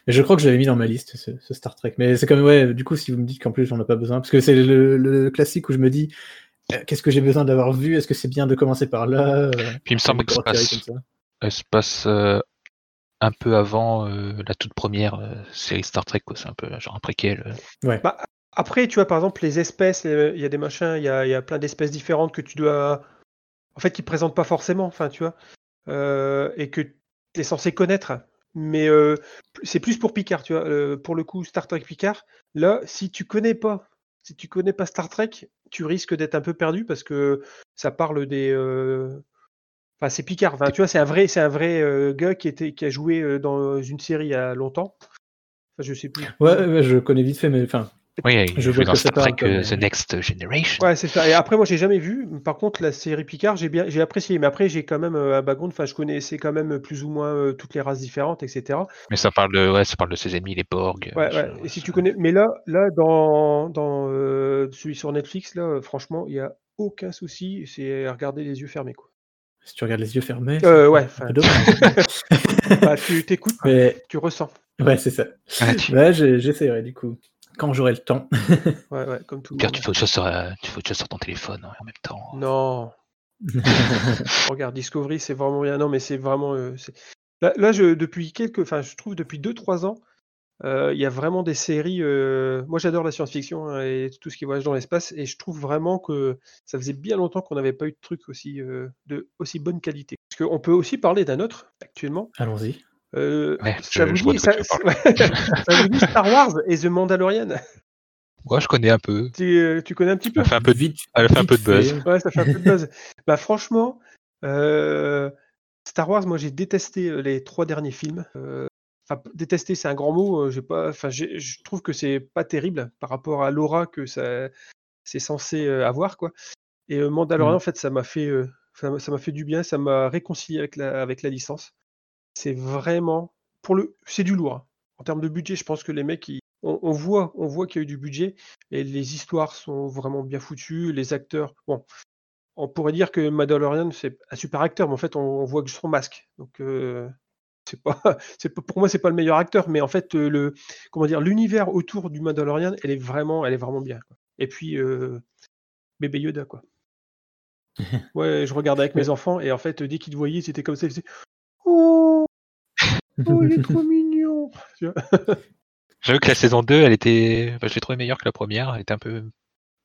Mais je crois que je l'avais mis dans ma liste, ce, ce Star Trek. Mais c'est comme, ouais, du coup, si vous me dites qu'en plus j'en ai pas besoin, parce que c'est le, le classique où je me dis, euh, qu'est-ce que j'ai besoin d'avoir vu? Est-ce que c'est bien de commencer par là? Puis il me semble que ça passe, comme ça? Elle se passe euh, un peu avant euh, la toute première euh, série Star Trek, quoi. C'est un peu genre un préquel. euh. Bah, après, tu vois, par exemple, les espèces, il y a des machins, il y a, il y a plein d'espèces différentes que tu dois. En fait, qui ne présentent pas forcément, enfin, tu vois. euh, et que tu es censé connaître. Mais euh, c'est plus pour Picard, tu vois. euh, pour le coup, Star Trek Picard, là, si tu connais pas, si tu connais pas Star Trek, tu risques d'être un peu perdu parce que ça parle des. euh, Enfin, c'est Picard. Enfin, tu vois, c'est un vrai, c'est un vrai euh, gars qui était, qui a joué euh, dans une série il y a longtemps. Enfin, je sais plus. Ouais, ouais, je connais vite fait, mais enfin, Oui, il Je vois dans que ça Star Trek comme- The Next Generation. Ouais, c'est ça. Et après, moi, j'ai jamais vu. Par contre, la série Picard, j'ai bien, j'ai apprécié. Mais après, j'ai quand même euh, un background. Enfin, je connaissais quand même plus ou moins toutes les races différentes, etc. Mais ça parle de, ouais, ça parle de ses ennemis, les Borg. Ouais, ouais. Et si ça- tu connais, mais là, là, dans, dans euh, celui sur Netflix, là, franchement, il y a aucun souci. C'est à regarder les yeux fermés, quoi. Si tu regardes les yeux fermés, Euh, ouais, enfin-. Bah, tu t'écoutes, mais tu ressens. ouais, c'est ça. Ouais, tu- Ouais, j'ai- j'essaierai du coup, quand j'aurai le temps. Ouais, ouais, comme tout le Car monde. tu fais autre chose sur, euh, tu fais autre chose sur ton téléphone hein, en même temps. Non. Regarde, Discovery, c'est vraiment bien. Non, mais c'est vraiment. euh, là, là, je, depuis quelques. Enfin, je trouve depuis 2-3 ans, euh, il y a vraiment des séries. euh, Moi, j'adore la science-fiction hein, et tout ce qui voyage dans l'espace. Et je trouve vraiment que ça faisait bien longtemps qu'on n'avait pas eu de trucs aussi, euh, de aussi bonne qualité. Parce qu'on peut aussi parler d'un autre, actuellement. Allons-y. Euh, Ouais, ça, vous dit, ça, ça vous Star Wars et The Mandalorian? Moi, je connais un peu. tu, tu connais un petit peu? Elle fait un peu de, Vite, elle fait un vite peu de buzz. Ouais, ça fait un peu de buzz. bah franchement, euh, Star Wars, moi j'ai détesté les trois derniers films. Euh, Enfin, détester, c'est un grand mot. J'ai pas, enfin, j'ai- je trouve que c'est pas terrible par rapport à l'aura que ça, c'est censé avoir, quoi. Et Mandalorian, Mhm. en fait, ça m'a fait, euh, ça m'a ça m'a fait du bien. Ça m'a réconcilié avec la, avec la licence. C'est vraiment, pour le, c'est du lourd. hein. En termes de budget, je pense que les mecs, ils- on, on voit, on voit qu'il y a eu du budget et les histoires sont vraiment bien foutues. Les acteurs, bon, on pourrait dire que Mandalorian c'est un super acteur, mais en fait on, on voit que son masque. Donc euh, c'est pas, c'est pour moi c'est pas le meilleur acteur, mais en fait euh, le, comment dire, l'univers autour du Mandalorian, elle est vraiment, elle est vraiment bien. quoi. Et puis euh, bébé Yoda quoi. Ouais, je regardais avec mes enfants et en fait dès qu'ils te voyaient, c'était comme ça, ils faisaient oh, oh il est trop mignon. J'avoue que la saison 2, elle était, enfin, je l'ai trouvé meilleure que la première. Elle était un peu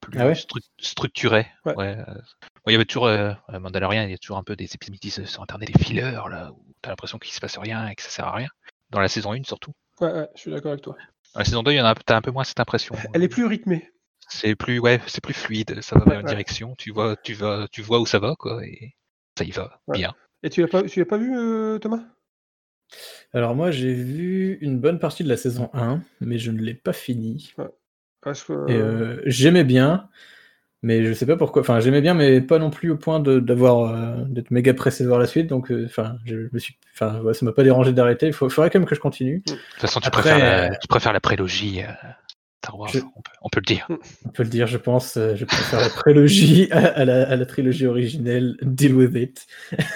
plus Ah ouais? stru- structurée. Ouais. Ouais. euh, bon, il y avait toujours, euh, Mandalorian, il y a toujours un peu des épisodes sur internet des fillers, là, où t'as l'impression qu'il se passe rien et que ça sert à rien. Dans la saison 1 surtout. ouais, ouais, je suis d'accord avec toi. Dans la saison 2, il y en a, t'as un peu moins cette impression. Elle est plus rythmée. C'est plus, ouais, c'est plus fluide, ça va Ouais, vers une ouais. direction, tu vois, tu vas, tu vois où ça va, quoi, et ça y va, Ouais. bien. Et tu l'as pas, tu l'as pas vu euh, Thomas? Alors moi, j'ai vu une bonne partie de la saison 1, mais je ne l'ai pas fini. Parce que, Et euh, j'aimais bien, mais je sais pas pourquoi. Enfin, j'aimais bien, mais pas non plus au point de- d'avoir euh, d'être méga pressé de voir la suite. Donc, euh, enfin, je me suis, enfin, ouais, ça m'a pas dérangé d'arrêter. Il faudrait quand même que je continue. De toute façon, tu, Après, préfères, la, euh, tu préfères la prélogie euh, Star Wars, Je- on, peut, on peut le dire. On peut le dire, je pense. euh, Je préfère la prélogie à, à la, à la trilogie originelle. Deal with it.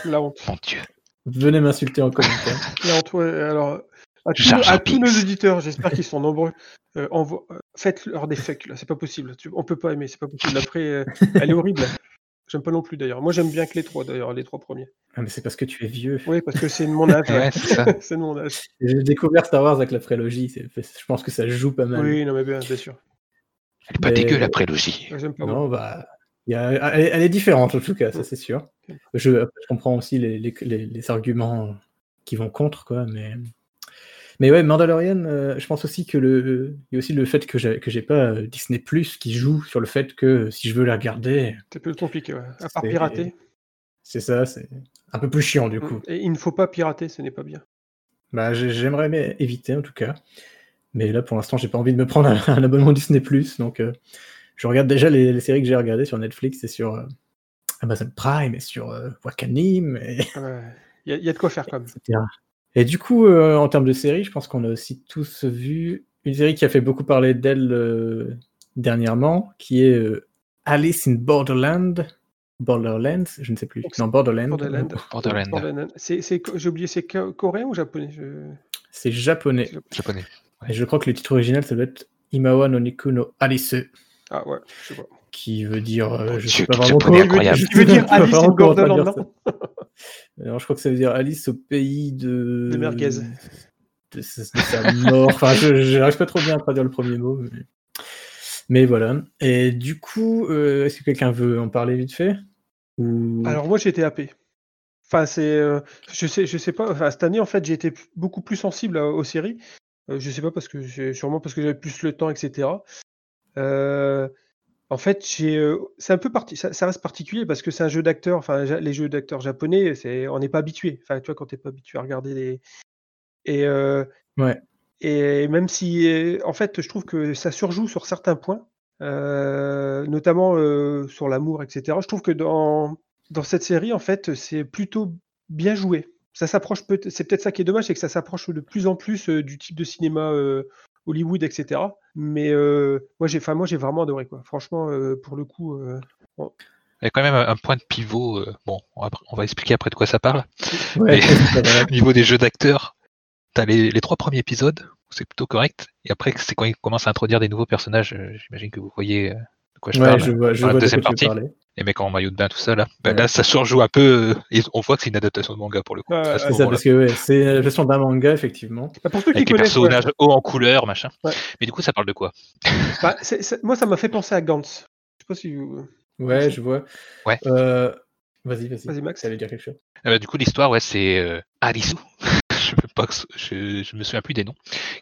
la honte. Mon dieu. Venez m'insulter en commentaire. La honte, ouais, alors, à Jar à tous nos auditeurs, j'espère qu'ils sont nombreux, euh, envo- euh, faites-leur des fucks, là, c'est pas possible. Tu- on peut pas aimer, c'est pas possible. Après, euh, elle est horrible. J'aime pas non plus d'ailleurs. Moi, j'aime bien que les trois d'ailleurs, les trois premiers. Ah, mais c'est parce que tu es vieux. Oui, parce que c'est de mon âge. Ouais, c'est de mon âge. J'ai découvert Star Wars avec la prélogie. Je pense que ça joue pas mal. Oui, non, mais bien, bien sûr. Elle est pas Mais- dégueu, la prélogie. Ouais, pas. moi. Non, bah, il y a- elle, est- elle est différente en tout cas, ça c'est sûr. Je, comprends aussi les, les- les- les arguments qui vont contre, quoi. Mais, mais ouais, Mandalorian, euh, je pense aussi que le, il y a aussi le fait que j'ai, que j'ai pas euh, Disney Plus qui joue sur le fait que si je veux la regarder, C'est plus compliqué, ouais. À part pirater. c'est ça, c'est un peu plus chiant du coup. Mm. Et il ne faut pas pirater, ce n'est pas bien. Bah, j'ai- j'aimerais mais éviter en tout cas. Mais là, pour l'instant, j'ai pas envie de me prendre un, un abonnement Disney Plus, donc euh, je regarde déjà les, les séries que j'ai regardées sur Netflix et sur euh, Amazon Prime et sur euh, Wakanim, et, Ouais. Il y, y a de quoi faire quand même. Et du coup, euh, en termes de séries, je pense qu'on a aussi tous vu une série qui a fait beaucoup parler d'elle euh, dernièrement, qui est euh, Alice in Borderland. Borderlands, je ne sais plus. Donc, Non, Borderland. Borderland. Borderland, Borderland. C'est, c'est- j'ai oublié, c'est co- coréen ou japonais je... C'est japonais. japonais. Et je crois que le titre original, ça doit être Imawa no Niku no Alice, Ah ouais, je sais pas. qui veut dire. euh, je sais pas vraiment comment- incroyable. veux sais dire pas Alice in Borderland. Alors, je crois que ça veut dire Alice au pays de. De merguez. De, sa mort. enfin, je n'arrive pas trop bien à traduire le premier mot. Mais, mais voilà. Et du coup, euh, est-ce que quelqu'un veut en parler vite fait Ou... Alors moi j'ai été happé. Enfin c'est, euh, je sais, je sais pas. Enfin cette année en fait j'ai été beaucoup plus sensible à- aux séries. Euh, je sais pas parce que sûrement parce que j'avais plus le temps, etc. Euh, en fait euh, c'est un peu parti, ça, ça reste particulier parce que c'est un jeu d'acteurs. Enfin les jeux d'acteurs japonais, c'est, on n'est pas habitué. Enfin tu vois quand t'es pas habitué à regarder les et euh, Ouais. et même si, euh, en fait, je trouve que ça surjoue sur certains points, euh, notamment euh, sur l'amour, etc. Je trouve que dans, dans cette série, en fait, c'est plutôt bien joué. Ça s'approche peut c'est peut-être ça qui est dommage, c'est que ça s'approche de plus en plus du type de cinéma Hollywood, etc. Mais euh, moi, j'ai, enfin, moi, j'ai vraiment adoré, quoi. Franchement, euh, pour le coup, euh, Il y a quand même un point de pivot. euh, bon, on va, on va expliquer après de quoi ça parle. Ouais. Au niveau des jeux d'acteurs, t'as les, les trois premiers épisodes, c'est plutôt correct. Et après, c'est quand ils commencent à introduire des nouveaux personnages. J'imagine que vous voyez euh, quoi je Ouais, parle. je vois, je la vois de deuxième partie. parler. Les mecs en maillot de bain, tout ça là. Ben Ouais. Là, ça surjoue un peu. euh, et on voit que c'est une adaptation de manga pour le coup. À ouais, ce C'est ça, parce que ouais, c'est une adaptation d'un manga, effectivement. bah, pour ceux qui Avec les personnages hauts en couleur, machin. Ouais. Mais du coup, ça parle de quoi? Bah, c'est- c'est- moi, ça m'a fait penser à Gantz. Je sais pas si vous... Ouais, je vois. Ouais. Euh, Vas-y, vas-y. Vas-y, Max. Ça allait dire quelque chose. Euh, Du coup, l'histoire, ouais, c'est euh, Alisu. Ce- je, je me souviens plus des noms.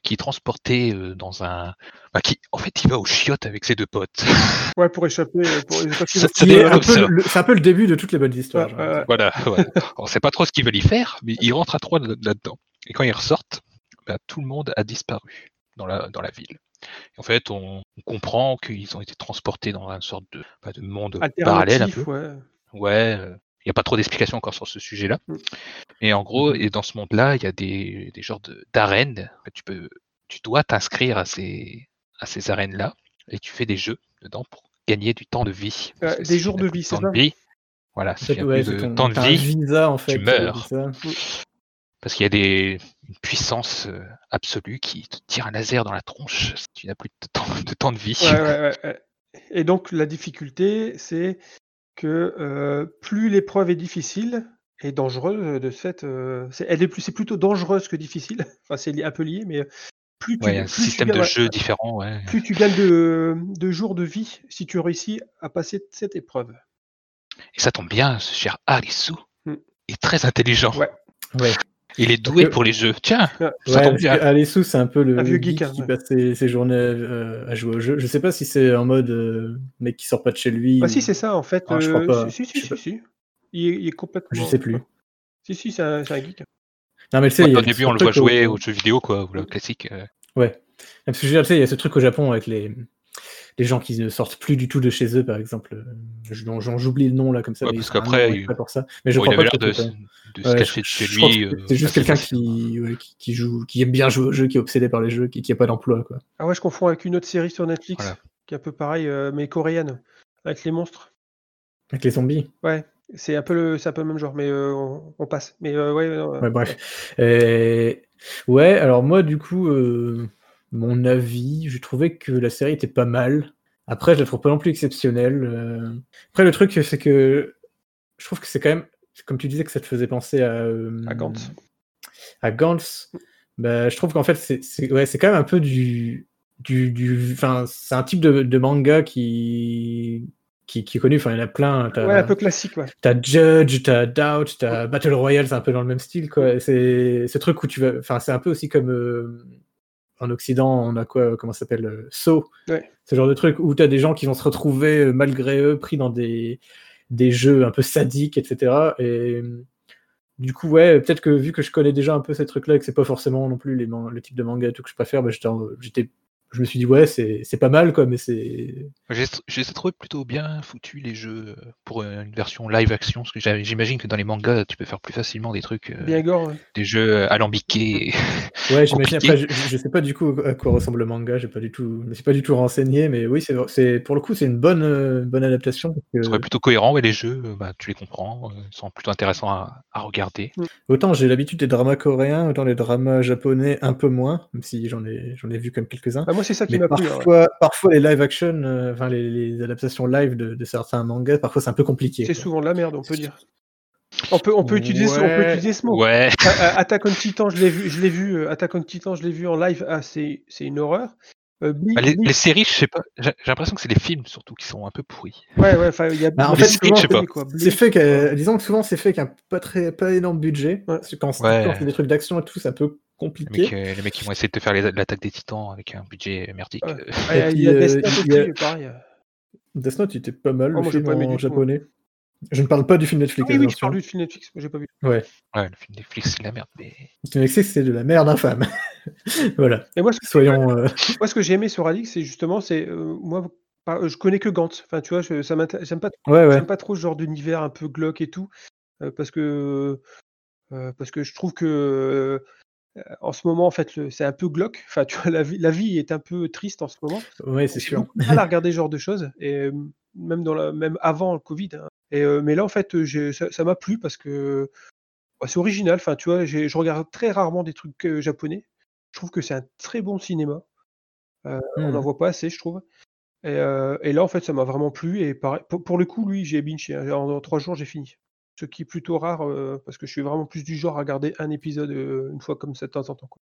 Qui est transporté euh, dans un. bah, qui, en fait, il va aux chiottes avec ses deux potes. Ouais, pour échapper. euh, Pour... un C'est un peu le début de toutes les bonnes histoires. Ouais, ouais. Voilà, voilà. On sait pas trop ce qu'ils veulent y faire, mais ils rentrent à trois là- là-dedans. Et quand ils ressortent, bah, tout le monde a disparu dans la, dans la ville. Et en fait, on, on comprend qu'ils ont été transportés dans une sorte de, bah, de monde parallèle un peu. ouais. Ouais, il n'y a pas trop d'explications encore sur ce sujet-là. Mm. Et en gros, Mhm. et dans ce monde-là, il y a des, des genres de- d'arènes. En fait, tu, peux, tu dois t'inscrire à ces, à ces arènes-là et tu fais des jeux dedans pour gagner du temps de vie. Euh, des si jours tu de vie, c'est temps ça de vie, Voilà, a ouais, plus c'est de temps de vie, visa, en fait. meurs. c'est ça. parce qu'il y a des, une puissance euh, absolue qui te tire un laser dans la tronche si tu n'as plus de temps de, temps de vie. Ouais, ouais, ouais, ouais. Et donc, la difficulté, c'est que euh, plus l'épreuve est difficile et dangereuse, de ce fait, euh, c'est, elle est plus, c'est plutôt dangereuse que difficile. Enfin, c'est li- un peu lié, mais plus tu, Ouais, un plus tu système gagnes- de jeu différent, ouais. plus tu gagnes de, de jours de vie si tu réussis à passer cette épreuve. Et ça tombe bien, ce cher Arisu Mm. est très intelligent. Ouais. Ouais. Il est doué que- pour les jeux. Tiens, Ouais. ça Ouais, tombe parce bien. que Alessou, c'est un peu le Un vieux geek, geek, hein, qui ouais. passe ses, ses journées euh, à jouer au jeu. Je sais pas si c'est en mode euh, mec qui sort pas de chez lui. Ah ou- si, c'est ça, en fait. Ah, je crois euh, pas. Si, si, si. Il, est, il est complètement... Je sais plus. Si, si, c'est un, geek. Non, mais Ouais, il y a au début, on le voit jouer au- aux jeux vidéo, quoi, ou le classique. euh. Ouais. Parce que je veux dire, tu sais, il y a ce truc au Japon avec les, les gens qui ne sortent plus du tout de chez eux, par exemple. euh, j'oublie le nom là comme ça. Ouais, mais parce il qu'après, il- pour ça. Mais je Bon, il crois avait pas l'air que de, se cacher de chez lui. que euh, C'est juste quelqu'un qui, ouais, qui, qui joue, qui aime bien jouer au jeu, qui est obsédé par les jeux, qui n'a pas d'emploi. quoi. Ah ouais, je confonds avec une autre série sur Netflix, Voilà. qui est un peu pareil, euh, mais coréenne, avec les monstres. Avec les zombies. Ouais, c'est un peu le, c'est un peu le même genre, mais euh, on, on passe. Mais euh, ouais, non, Ouais, bref. Ouais, alors moi, du coup, euh, mon avis, je trouvais que la série était pas mal. Après, je la trouve pas non plus exceptionnelle. euh. Après, le truc, c'est que je trouve que c'est quand même, comme tu disais, que ça te faisait penser à, euh, À Gantz. à Gantz. Bah, je trouve qu'en fait, c'est ouais, quand même un peu du. du, du enfin, c'est un type de, de manga qui, qui, qui est connu. Enfin, il y en a plein. Ouais, un peu classique, ouais. t'as Judge, t'as Doubt, t'as Battle Royale, c'est un peu dans le même style, quoi. C'est ce truc où tu vas. Enfin, c'est un peu aussi comme euh, en Occident, on a quoi Comment ça s'appelle euh. Ouais. Ce genre de truc où t'as des gens qui vont se retrouver euh, malgré eux pris dans des des jeux un peu sadiques, etc. Et du coup, ouais, peut-être que vu que je connais déjà un peu ces trucs-là et que c'est pas forcément non plus les le type de manga et tout que je préfère, bah, j'étais, je me suis dit ouais, c'est c'est pas mal quoi, mais c'est J'ai trouvé plutôt bien foutu les jeux pour une version live action, parce que j'imagine que dans les mangas, tu peux faire plus facilement des trucs, euh, Bien gore. ouais. des jeux euh, alambiqués. Ouais, j'imagine. Après, je, je sais pas du coup à quoi ressemble le manga. J'ai pas du tout, je me suis pas du tout renseigné, mais oui, c'est, c'est pour le coup, c'est une bonne, euh, bonne adaptation. parce que plutôt cohérent, et les jeux, euh, bah, tu les comprends, euh, ils sont plutôt intéressants à, à regarder. autant j'ai l'habitude des dramas coréens, autant les dramas japonais un peu moins, même si j'en ai, j'en ai vu comme quelques-uns. Bah, moi, c'est ça qui Mais m'a plu. ouais. parfois, les live action, euh, enfin les, les adaptations live de, de certains mangas, parfois c'est un peu compliqué. C'est souvent de la merde, on peut dire. On peut, on peut, utiliser, ce- on peut utiliser ce mot. Ouais, A- a- Attack on Titan, je l'ai vu, je l'ai vu. euh, Attack on Titan, je l'ai vu en live. Ah, c'est, c'est une horreur. Euh, Bleach- Bah, les, Bleach- les séries, je sais pas, j'ai l'impression que c'est les films surtout qui sont un peu pourris. Ouais, ouais. Enfin, il y a. Bah, en fait, souvent, je sais pas. quoi. C'est Bleach, fait que, disons que souvent c'est fait qu'un pas très, pas énorme budget. Ouais. Quand c'est Ouais. des trucs d'action et tout, c'est un Les compliqué. mecs, euh, les mecs qui vont essayer de te faire l'attaque des titans avec un budget merdique. Ouais. euh, Ah, il y a- Death euh, Note il y a- aussi, pareil. Death Note, il était pas mal Oh, le film pas en japonais. Je ne parle pas du film Netflix. Ah oui, attention. parles du film Netflix, j'ai pas vu. Ouais. Ouais, le film Netflix, c'est de la merde. Mais... Le film Netflix, c'est de la merde infâme. voilà. Et moi, ce que, Soyons. euh, moi, ce que j'ai aimé sur Alix, c'est justement, c'est euh, moi, pas- je connais que Gantz. Enfin, tu vois, je, ça j'aime pas, Ouais, ouais. j'aime pas trop ce genre d'univers un peu glauque et tout, euh, parce que euh, parce que je trouve que euh, en ce moment, en fait, c'est un peu glauque. Enfin, tu vois, la vie, la vie est un peu triste en ce moment. Ouais, c'est sûr. mal à regarder ce genre de choses, et même dans la, même avant le Covid. hein. Et mais là, en fait, ça m'a plu parce que bah, c'est original. Enfin, tu vois, je regarde très rarement des trucs euh, japonais. Je trouve que c'est un très bon cinéma. Euh, On n'en voit pas assez, je trouve. Et, euh, et là, en fait, ça m'a vraiment plu. Et pareil, pour, pour le coup, lui, j'ai binge. hein. En, en trois jours, j'ai fini. Ce qui est plutôt rare euh, parce que je suis vraiment plus du genre à regarder un épisode euh, une fois comme ça de temps en temps. quoi.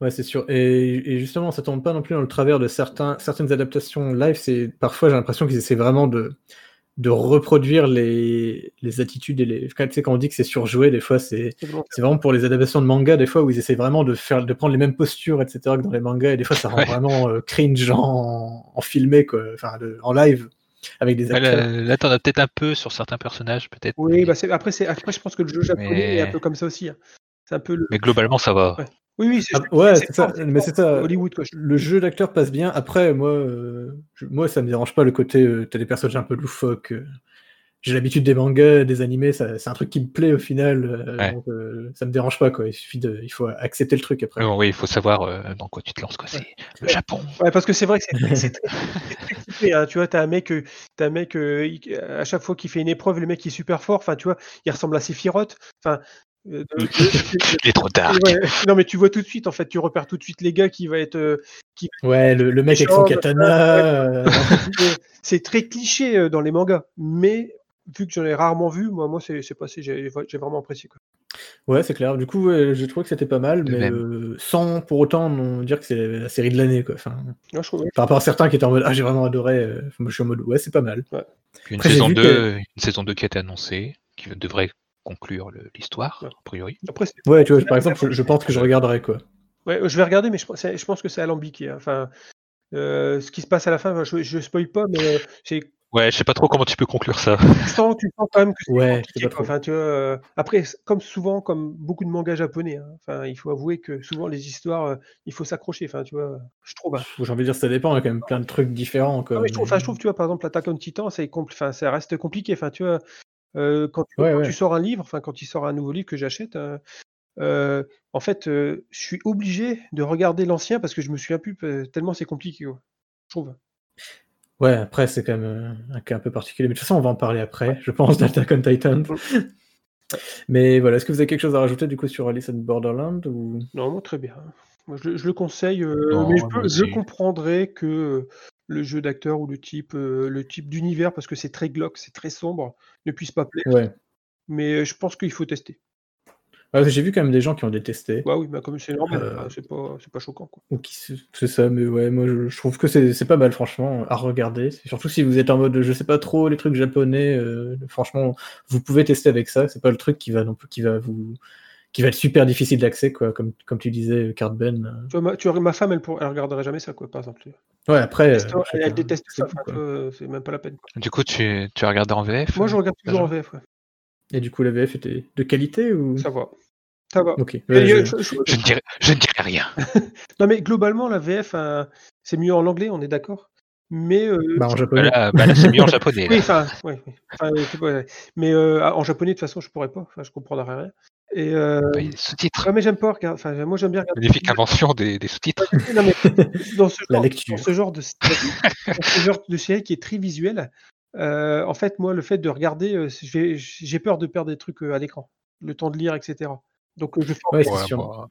Ouais, c'est sûr. Et, et justement, ça tombe pas non plus dans le travers de certains, certaines adaptations live. C'est parfois j'ai l'impression qu'ils essaient vraiment de, de reproduire les, les attitudes et les. Quand, tu sais, quand on dit que c'est surjoué, des fois c'est vraiment- pour les adaptations de manga, des fois où ils essaient vraiment de faire, de prendre les mêmes postures, etc. que dans les mangas. Et des fois, ça rend Ouais. vraiment euh, cringe en, en filmé, quoi. Enfin, en live avec des acteurs. là, là, t'en as peut-être un peu sur certains personnages, peut-être. Oui, mais... bah après, je pense que le jeu japonais est un peu comme ça aussi. hein. C'est un peu le. mais globalement, ça va. Ouais. Oui, oui, c'est Ah, ouais, ça. fort, Mais c'est ça. Hollywood, quoi. Le jeu d'acteur passe bien. Après, moi, euh, je- moi, ça me dérange pas le côté. euh, T'as des personnages un peu loufoques. euh, J'ai l'habitude des mangas, des animés. ça- C'est un truc qui me plaît au final. euh, Ouais. donc, euh, ça me dérange pas, quoi. Il suffit de, il faut accepter le truc après. Oui, il faut savoir euh, dans quoi tu te lances. Quoi. C'est le Japon. Ouais, parce que c'est vrai que c'est c'est très, c'est très hein. Tu vois, t'as un mec, t'as un mec euh, il- à chaque fois qu'il fait une épreuve, le mec il est super fort. Enfin, tu vois, il ressemble à Sephiroth. Enfin, de- de- de- Il est trop tard. Ouais, non, mais tu vois tout de suite, en fait, tu repères tout de suite les gars qui va être. euh, Ouais, le, le mec avec son katana. euh, c'est- très cliché dans les mangas, mais vu que j'en ai rarement vu, moi, moi c'est c'est passé, j'ai vraiment apprécié. Quoi. Ouais, c'est clair. Du coup, ouais, j'ai trouvé que c'était pas mal, mais euh, sans pour autant non dire que c'est la série de l'année, quoi. Enfin, Non, je trouve- ouais. par rapport à certains qui étaient en mode Ah, j'ai vraiment adoré. euh, moi, je suis en mode Ouais, c'est pas mal. Une, Après, saison vu 2, une saison 2 qui a été annoncée, qui devrait conclure l'histoire, Ouais. a priori. Après, Ouais, tu vois, par exemple, je, je pense que je regarderai, quoi. Ouais, je vais regarder, mais je, pense- je que c'est alambiqué. hein. Enfin, euh, ce qui se passe à la fin, je, je spoil pas, mais euh, c'est Ouais, je sais pas trop comment tu peux conclure ça. tu sens, tu sens quand même que c'est Ouais, compliqué, pas. Enfin, tu vois, euh, après, comme souvent, comme beaucoup de mangas japonais, hein, enfin, il faut avouer que souvent les histoires, euh, il faut s'accrocher. Enfin, tu vois, je trouve. hein. J'ai envie de dire, ça dépend, il y a quand même plein de trucs différents, quoi. Non, mais je trouve, enfin, je trouve, tu vois, par exemple, Attack on Titan, enfin, ça reste compliqué. Enfin, tu vois, euh, quand, tu, Ouais, quand ouais. tu sors un livre, enfin, quand il sort un nouveau livre que j'achète, euh, euh, en fait, euh, je suis obligé de regarder l'ancien parce que je me souviens plus tellement c'est compliqué. quoi. Je trouve. Ouais, après, c'est quand même euh, un cas un peu particulier. Mais de toute façon, on va en parler après, je pense, d'Attack on Titan. Mais voilà, est-ce que vous avez quelque chose à rajouter du coup sur Alice in Borderland ou... Non, moi, très bien. Moi, je, le- je le conseille, euh, Non, mais je, peux- je comprendrais que euh, le jeu d'acteur ou le type, euh, le type d'univers, parce que c'est très glauque, c'est très sombre, ne puisse pas plaire. Ouais. Mais je pense qu'il faut tester. Ouais, J'ai vu quand même des gens qui ont détesté. Bah oui, bah comme c'est normal, Euh, enfin, c'est pas, c'est pas choquant. Quoi. Ou qui c'est ça, mais ouais, moi je, je trouve que c'est c'est pas mal, franchement, à regarder. Surtout si vous êtes en mode, je sais pas trop, les trucs japonais, euh, franchement, vous pouvez tester avec ça. C'est pas le truc qui va non plus, qui va vous, qui va être super difficile d'accès, quoi, comme, comme tu disais, Card Ben. Tu vois, ma, tu vois, ma femme, elle, pour, elle regarderait jamais ça, quoi, par exemple. Ouais, après, euh, elle, déteste ça, c'est même pas la peine. Du coup, tu, tu as regardé en VF Moi, je regarde toujours en VF, ouais. Et du coup, la VF était de qualité ou? Ça va. Ça va. Ouais, je- je- je- je ne, dirai, je ne dirai rien. Non, mais globalement, la VF, euh, c'est mieux en anglais, on est d'accord. Mais euh, Bah, en Bah japonais. là, bah là, c'est mieux en japonais. Oui, enfin, ouais, ouais. Enfin, c'est pas- ouais. mais euh, en japonais, de toute façon, je pourrais pas. Enfin, je comprendrais rien. Et euh, Bah, sous-titres. ouais, mais j'aime pas regarder. Enfin, moi, j'aime bien regarder. Magnifique invention des, des sous-titres. Non, mais dans ce La genre, lecture. dans ce genre de série, dans ce genre de série qui est très visuel, euh, en fait, moi, le fait de regarder, euh, j'ai peur de perdre des trucs euh, à l'écran, le temps de lire, etc. Donc, je fais en Ouais, c'est sûr.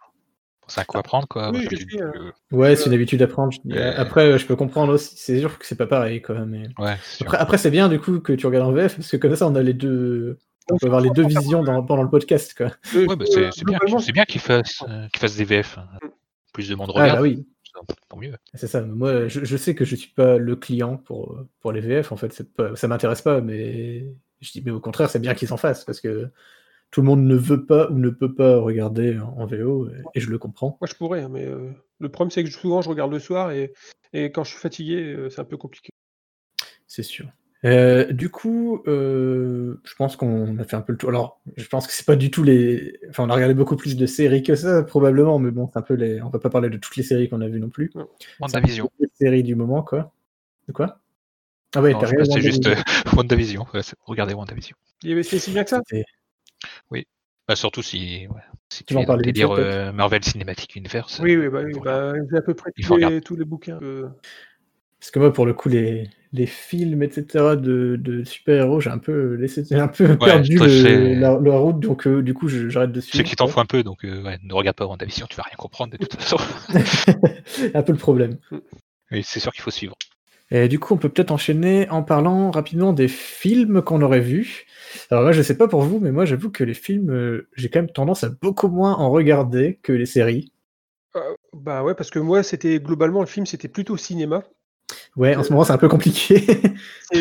c'est un coup à prendre, quoi. Oui, Moi, je je- sais, euh. Ouais, c'est une habitude à prendre. Après, je peux comprendre aussi. C'est sûr que c'est pas pareil, quoi. Mais Ouais, après, après c'est bien du coup que tu regardes en VF parce que comme ça, on a les deux. On peut avoir les deux visions dans- pendant le podcast, quoi. Ouais, bah, c'est bien, bien qu'ils fassent, euh, qu'ils fassent des VF. hein. Plus de monde Ah, regarde, bah oui. Tant mieux. C'est ça. Moi, je, je sais que je suis pas le client pour, pour les VF. En fait, pas, ça m'intéresse pas. Mais je dis, mais au contraire, c'est bien qu'ils en fassent parce que tout le monde ne veut pas ou ne peut pas regarder en, en VO et, et je le comprends. Moi, je pourrais, hein, mais euh, le problème, c'est que souvent, je regarde le soir et, et quand je suis fatigué, euh, c'est un peu compliqué. C'est sûr. Euh, du coup, euh, je pense qu'on a fait un peu le tour. Alors, je pense que c'est pas du tout les. Enfin, on a regardé beaucoup plus de séries que ça, probablement, mais bon, c'est un peu les. On va pas parler de toutes les séries qu'on a vues non plus. WandaVision. Les séries du moment, quoi. De quoi? Ah ouais, t'as c'est juste WandaVision. euh, WandaVision. Ouais, regardez WandaVision. Il y avait- C'est si bien que ça? C'était- Bah, surtout si, ouais, si Tu tu vas en es dans le parler délire euh, Marvel Cinematic Universe. Oui, euh, oui, bah, oui, bah, j'ai à peu près tous les, tous les bouquins. euh, Parce que moi, pour le coup, les, les films, etc., de, de super-héros, j'ai un peu laissé, j'ai un peu perdu le- c'est- la, la route, donc euh, du coup, j'arrête de Ceux suivre. qui t'en font un peu, donc euh, ouais, ne regarde pas WandaVision, tu vas rien comprendre de toute façon. un peu le problème. Oui, c'est sûr qu'il faut suivre. Et du coup, on peut peut-être enchaîner en parlant rapidement des films qu'on aurait vus. Alors là, je sais pas pour vous, mais moi, j'avoue que les films, euh, j'ai quand même tendance à beaucoup moins en regarder que les séries. euh, bah ouais, parce que moi, c'était globalement, le film, c'était plutôt cinéma. Ouais, en ce moment, c'est un peu compliqué.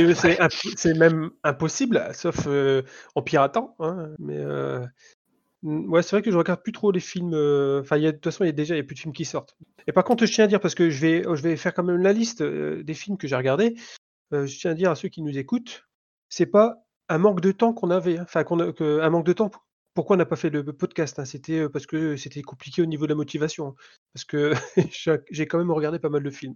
C'est même impossible, sauf euh, en piratant. Hein, mais euh, mm, ouais, c'est vrai que je regarde plus trop les films. euh, Enfin, de toute façon, il y a déjà il y a plus de films qui sortent. Et par contre, je tiens à dire parce que je vais, je vais faire quand même la liste des films que j'ai regardés. je tiens à dire à ceux qui nous écoutent, c'est pas un manque de temps qu'on avait. hein, Enfin, qu'on un manque de temps. Pourquoi on n'a pas fait le podcast hein, C'était parce que c'était compliqué au niveau de la motivation. Parce que j'ai quand même regardé pas mal de films.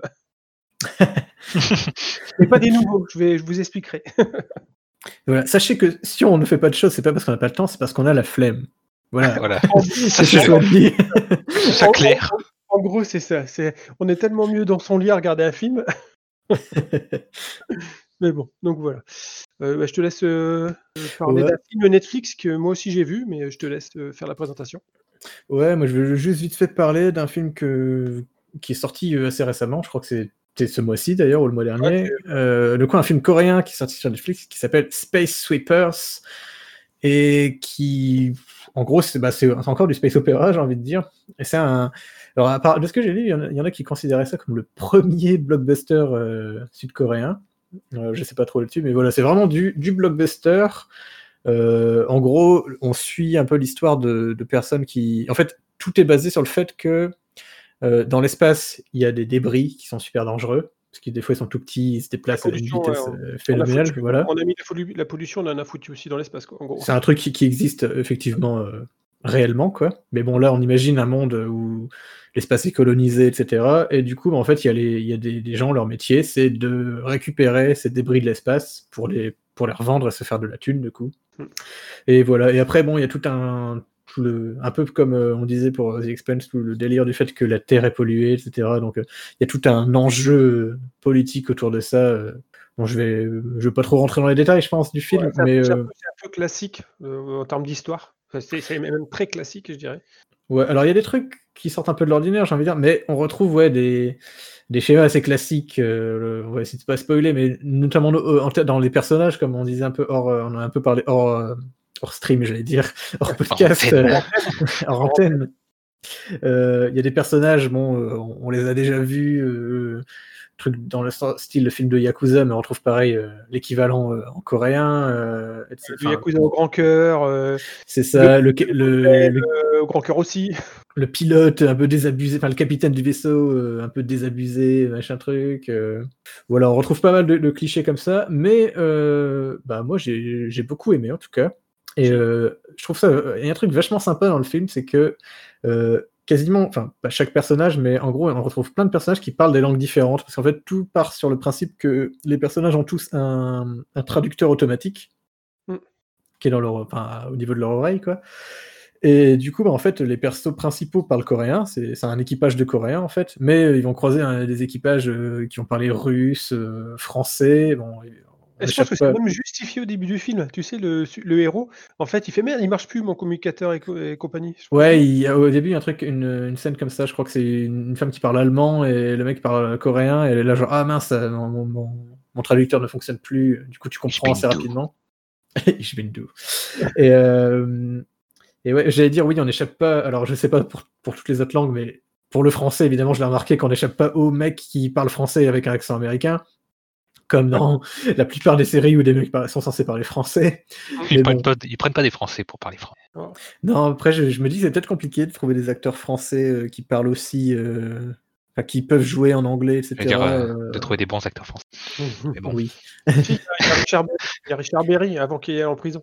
Mais pas des nouveaux. Je vais, je vous expliquerai. voilà. Sachez que si on ne fait pas de choses, c'est pas parce qu'on n'a pas le temps, c'est parce qu'on a la flemme. Voilà. Voilà, C'est c'est- c'est En- clair. En, en gros, c'est ça. C'est, on est tellement mieux dans son lit à regarder un film. mais bon, donc voilà. Euh, bah, je te laisse euh, parler Ouais. d'un film Netflix que moi aussi j'ai vu, mais je te laisse euh, faire la présentation. Ouais, moi je veux juste vite fait parler d'un film que... qui est sorti assez récemment, je crois que c'était ce mois-ci d'ailleurs, ou le mois dernier. Euh, le coup, un film coréen qui est sorti sur Netflix qui s'appelle Space Sweepers et qui, en gros, c'est bah, encore du space opéra, j'ai envie de dire. Et c'est un. Alors, à part, de ce que j'ai lu, il y, en a, il y en a qui considéraient ça comme le premier blockbuster euh, sud-coréen. Euh, je sais pas trop là-dessus, mais voilà, c'est vraiment du, du blockbuster. Euh, en gros, on suit un peu l'histoire de, de personnes qui. En fait, tout est basé sur le fait que euh, dans l'espace, il y a des débris qui sont super dangereux, parce que des fois ils sont tout petits, ils se déplacent à une vitesse ouais, euh, On a phénoménale. foutu- Voilà. On a mis la, pollu- la pollution, on en a foutu aussi dans l'espace. C'est un truc qui, qui existe euh, effectivement euh, réellement, quoi. Mais bon, là, on imagine un monde où l'espace est colonisé, etc. Et du coup, en fait, il y a, les, il y a des, des gens, leur métier, c'est de récupérer ces débris de l'espace pour les, pour les revendre et se faire de la thune, du coup. Mm. Et voilà. Et après, bon, il y a tout un. Tout le- un peu comme euh, on disait pour The Expanse, tout le délire du fait que la Terre est polluée, etc. Donc, euh, il y a tout un enjeu politique autour de ça. euh. Bon, je vais, je vais pas trop rentrer dans les détails, je pense, du film, Ouais, c'est un, mais c'est un euh, peu, c'est un peu classique euh, en termes d'histoire. C'est, c'est même très classique, je dirais. Ouais, alors il y a des trucs qui sortent un peu de l'ordinaire, j'ai envie de dire, mais on retrouve ouais, des, des schémas assez classiques. euh, va essayer de pas spoiler, mais notamment euh, en dans les personnages, comme on disait un peu hors, euh, on a un peu parlé hors, euh, hors stream, j'allais dire, hors podcast, euh, hors antenne. Euh, Il y a des personnages, bon, euh, on, on les a déjà vus, euh, truc dans le st- style de film de Yakuza, mais on retrouve pareil euh, l'équivalent euh, en coréen. euh, etc. Le Yakuza au grand cœur, euh, C'est ça, le, le, le, euh, au grand cœur aussi. le pilote un peu désabusé, enfin le capitaine du vaisseau euh, un peu désabusé, machin truc. euh. Voilà, on retrouve pas mal de, de clichés comme ça, mais euh, bah moi j'ai j'ai beaucoup aimé en tout cas. Et euh, je trouve ça, euh, il y a un truc vachement sympa dans le film, c'est que euh, quasiment, enfin pas chaque personnage, mais en gros on retrouve plein de personnages qui parlent des langues différentes, parce qu'en fait tout part sur le principe que les personnages ont tous un, un traducteur automatique Mm. qui est dans leur, enfin, au niveau de leur oreille quoi. Et du coup, bah, en fait, les persos principaux parlent coréen, c'est un équipage de coréens en fait, mais ils vont croiser hein, des équipages euh, qui vont parler russe, euh, français. Bon, on Et je pense que c'est même justifié au début du film. Tu sais, le, le héros, en fait, il fait merde, il marche plus mon communicateur et, co- et compagnie. Ouais, il au début il y a un truc, une, une scène comme ça, je crois que c'est une femme qui parle allemand et le mec parle coréen, et elle est là genre ah mince, euh, mon, mon- mon- mon traducteur ne fonctionne plus, du coup tu comprends assez rapidement. Je bin du. Et, euh, et ouais, j'allais dire oui, on n'échappe pas, alors je sais pas pour, pour toutes les autres langues, mais pour le français évidemment je l'ai remarqué qu'on n'échappe pas aux mecs qui parlent français avec un accent américain. Comme dans la plupart des séries où des mecs sont censés parler français. Ils Mais prennent, bon. pas, ils prennent pas des Français pour parler français. Non, après, je, je me dis que c'est peut-être compliqué de trouver des acteurs français euh, qui parlent aussi, euh, enfin, qui peuvent jouer en anglais, etc. Je veux dire, euh, euh, de trouver des bons acteurs français. Mais bon, Oui. Il y a Richard Berry- il y a Richard Berry avant qu'il aille en prison.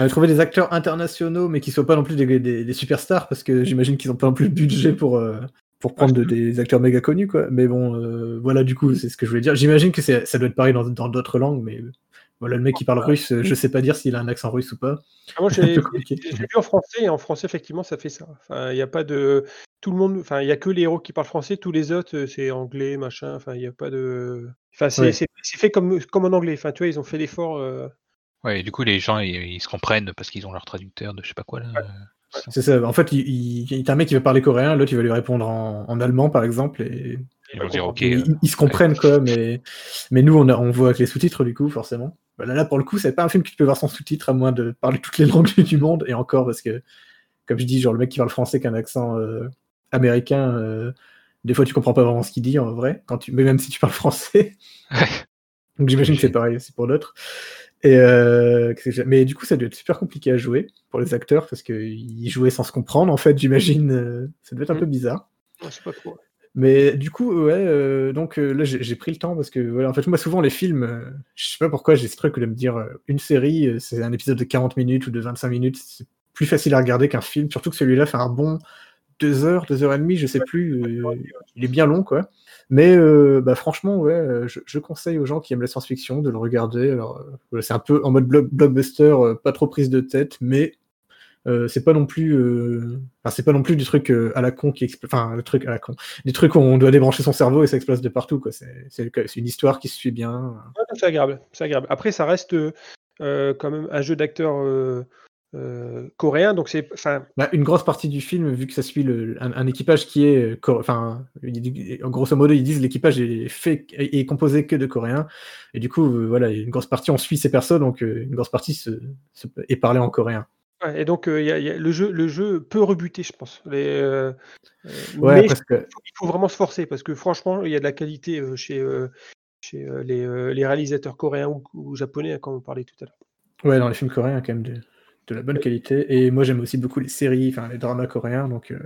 Euh, trouver des acteurs internationaux, mais qui soient pas non plus des, des- des superstars, parce que j'imagine qu'ils ont pas non plus le budget pour, euh, pour prendre de- des acteurs méga connus, quoi. Mais bon, euh, voilà, du coup, c'est ce que je voulais dire. J'imagine que c'est- ça doit être pareil dans d'autres langues, mais euh, voilà, le mec qui parle russe, euh, je sais pas dire s'il a un accent russe ou pas. Ah, moi, j'ai vu en français, et en français, effectivement, ça fait ça. Enfin, il n'y a pas de. Tout le monde. Enfin, il n'y a que les héros qui parlent français, tous les autres, euh, c'est anglais, machin. Enfin, il n'y a pas de. Enfin, c'est Ouais. fait comme, comme en anglais. Enfin, tu vois, ils ont fait l'effort. euh, ouais, et du coup, les gens, ils, ils se comprennent parce qu'ils ont leur traducteur de je sais pas quoi là. C'est ça. En fait, il, il, il y a un mec qui veut parler coréen, l'autre il va lui répondre en, en allemand, par exemple, et Ils vont dire, ok, ils, euh, ils se comprennent quoi. Mais, mais nous, on, a- on voit avec les sous-titres du coup, forcément. Voilà, là, pour le coup, c'est pas un film que tu peux voir sans sous-titres, à moins de parler toutes les langues du monde, et encore parce que, comme je dis, genre le mec qui parle français qui a un accent euh, américain, euh, des fois tu comprends pas vraiment ce qu'il dit en vrai, quand tu, mais même si tu parles français. Donc j'imagine que c'est pareil aussi pour d'autres. Et euh, mais du coup, ça doit être super compliqué à jouer pour les acteurs parce qu'ils jouaient sans se comprendre. En fait, j'imagine, euh, ça doit être un Mm. peu bizarre. Je sais pas trop. Mais du coup, ouais, euh, donc euh, là, j'ai pris le temps parce que, voilà, en fait, moi, souvent, les films, je sais pas pourquoi j'ai ce truc de me dire, une série, c'est un épisode de 40 minutes ou de 25 minutes, c'est plus facile à regarder qu'un film, surtout que celui-là fait un bon 2 heures, 2 heures et demie, je sais plus, il est bien long, quoi. Mais euh, bah, franchement, euh, je, conseille aux gens qui aiment la science-fiction de le regarder. Euh, c'est un peu en mode block- blockbuster, pas trop prise de tête, mais c'est pas non plus, du truc à la con qui expl- enfin, le truc à la con, des trucs où on doit débrancher son cerveau et ça explose de partout. C'est une histoire qui se suit bien. C'est agréable. C'est agréable. Après, ça reste quand même un jeu d'acteur euh, euh, coréen. Donc, c'est. Enfin, Bah, une grosse partie du film, vu que ça suit le- un, un équipage qui est, euh, enfin, en grosso modo, ils disent l'équipage est fait est composé que de Coréens, et du coup, euh, voilà, une grosse partie on suit ces personnes, donc euh, une grosse partie se, se- est parlée en coréen. ouais, et donc, euh, il y a- il y a- le, jeu, le jeu peut rebuter, je pense. Les, euh, euh, Ouais, mais parce que il faut, il faut vraiment se forcer parce que franchement, il y a de la qualité euh, chez, euh, chez euh, les, euh, les réalisateurs coréens ou, ou japonais, hein, comme on parlait tout à l'heure. Ouais, dans les films coréens, quand même de, de la bonne qualité. Et moi, j'aime aussi beaucoup les séries, enfin les dramas coréens. Donc euh,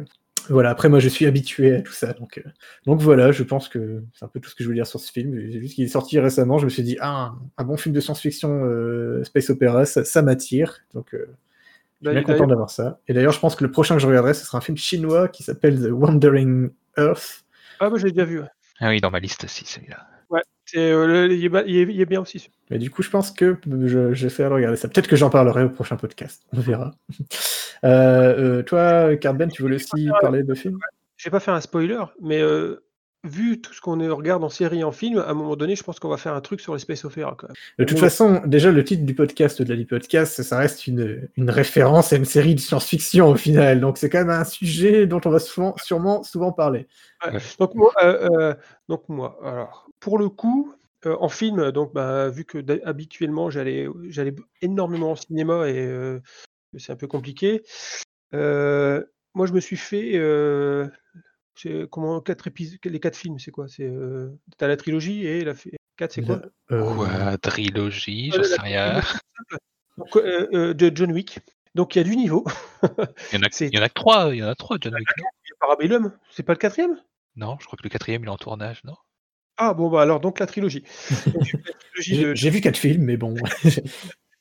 voilà, après, moi, je suis habitué à tout ça. Donc, euh, donc voilà, je pense que c'est un peu tout ce que je voulais dire sur ce film. J'ai vu qu'il est sorti récemment. Je me suis dit, ah, un, un bon film de science-fiction, euh, space opéra, ça, ça m'attire. Donc, euh, je suis bien D'ailleurs- content d'avoir ça. Et d'ailleurs, je pense que le prochain que je regarderai, ce sera un film chinois qui s'appelle The Wandering Earth. Ah, moi, j'ai déjà vu. ouais. Ah oui, dans ma liste aussi, celui-là. C'est, euh, il, est, il bien aussi. Mais du coup, je pense que je, j'essaierai de regarder ça. Peut-être que j'en parlerai au prochain podcast. On verra. Euh, euh, toi, Cardben, tu voulais aussi parler de films? Je vais pas faire un spoiler, mais vu tout ce qu'on regarde en série et en film, à un moment donné, je pense qu'on va faire un truc sur les space opéra quand même. De toute Bon. façon, déjà, le titre du podcast, de la podcast, ça reste une, une référence à une série de science-fiction au final. Donc, c'est quand même un sujet dont on va souvent, sûrement souvent parler. Ouais. Ouais. Donc moi, euh, euh, donc moi, alors pour le coup, Euh, en film, donc bah, vu que habituellement j'allais j'allais énormément au cinéma et euh, c'est un peu compliqué. euh, moi, je me suis fait euh, c'est- comment quatre épisodes, les quatre films, c'est quoi? C'est euh, t'as la trilogie et la fi- quatre, c'est quoi? Euh, Quadrilogie, Euh, j'en sais rien. Donc, euh, euh, de John Wick. Donc il y a du niveau. Il y en a, C'est- il y en a que trois, il y en a trois, John Wick. non? Il y a Parabellum, c'est pas le quatrième? Non, je crois que le quatrième il est en tournage, non? Ah bon bah alors donc la trilogie. J'ai de- vu quatre films, mais bon,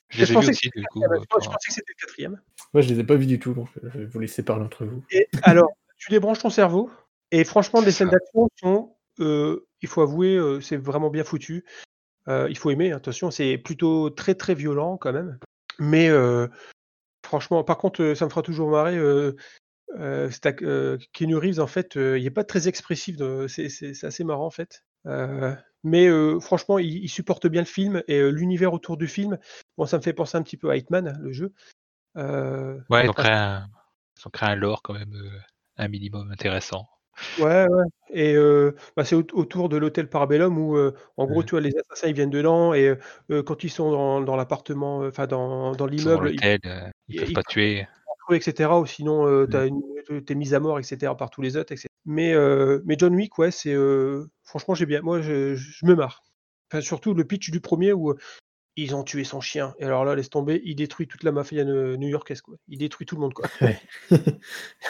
Je pensais aussi, du coup. je euh, pensais que c'était le quatrième. moi je les ai pas vus du tout, donc euh, je vais vous laisser parler entre vous. Et alors, tu débranches ton cerveau, et franchement, les scènes d'action sont, euh, il faut avouer, euh, c'est vraiment bien foutu. Euh, il faut aimer, attention, c'est plutôt très très violent quand même. Mais euh, franchement, par contre, euh, ça me fera toujours marrer. Euh, euh, euh, Keanu Reeves, en fait, euh, il n'est pas très expressif, c'est assez marrant en fait. Euh, mais euh, franchement, il, il supporte bien le film et euh, l'univers autour du film. Bon, ça me fait penser un petit peu à Hitman, le jeu. Ouais, ils ont créé un, ils ont créé un lore quand même un minimum intéressant. Ouais, ouais. Et euh, bah, c'est au- autour de l'hôtel Parabellum où, euh, en gros, tu vois, les assassins, ils viennent dedans et euh, quand ils sont dans, dans l'appartement, enfin, dans, l'immeuble, ils ils ils- peuvent ils- pas tuer. etc. Ou sinon, t'as une- t'es mis à mort, etc. par tous les autres, etc. Mais, euh, mais John Wick, ouais, c'est. euh, franchement, j'ai bien. Moi, je, je me marre. Enfin, surtout le pitch du premier où euh, ils ont tué son chien. Et alors là, laisse tomber, il détruit toute la mafia new-yorkaise, quoi. Il détruit tout le monde, quoi. Ouais.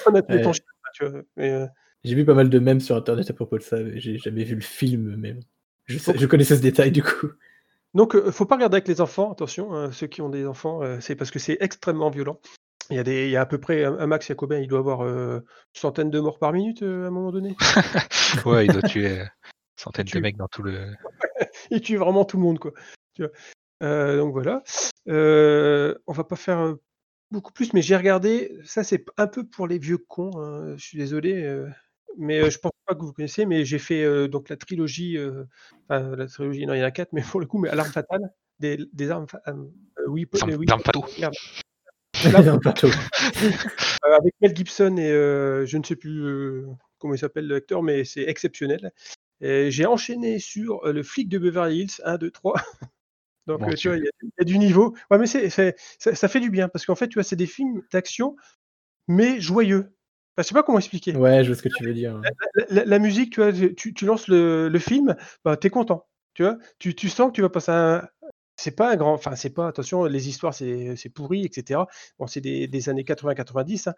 On a tué ton Ouais. chien, tu vois. Mais, J'ai vu pas mal de mèmes sur internet à propos de ça, mais j'ai jamais vu le film, bon. je, sais- je connaissais ce détail du coup. Donc, faut pas regarder avec les enfants, attention, hein, ceux qui ont des enfants, c'est parce que c'est extrêmement violent. Il y, a des, il y a à peu près un, un max, il doit avoir euh, une centaine de morts par minute euh, à un moment donné? Ouais, il doit tuer euh, centaines de mecs dans tout le. Il tue vraiment tout le monde, quoi. Tu vois? Euh, donc voilà. Euh, on va pas faire euh, beaucoup plus, mais j'ai regardé. Ça, c'est un peu pour les vieux cons. hein, Je suis désolé, euh, mais euh, je pense pas que vous connaissez. Mais j'ai fait euh, donc la trilogie. euh, enfin, la trilogie, non, il y en a quatre, mais pour le coup, mais à l'arme fatale, des, des armes. euh, oui, Arme- oui, arme fatale. Euh, avec Mel Gibson et euh, je ne sais plus euh, comment il s'appelle l'acteur, mais c'est exceptionnel. J'ai enchaîné sur euh, le flic de Beverly Hills 1, 2, 3. Donc euh, tu vois, il y, a- il y a du niveau. Ouais, mais c'est, ça, ça fait du bien parce qu'en fait, tu vois, c'est des films d'action, mais joyeux. Enfin, je sais pas comment expliquer. Ouais, je vois ce que tu veux dire. La, la- la musique, tu vois, tu, tu lances le, le film, bah, t'es content. Tu vois, tu, tu sens que tu vas passer un. C'est pas un grand. Enfin, c'est pas. Attention, les histoires, c'est pourri, etc. Bon, c'est des, des années 80-90. hein.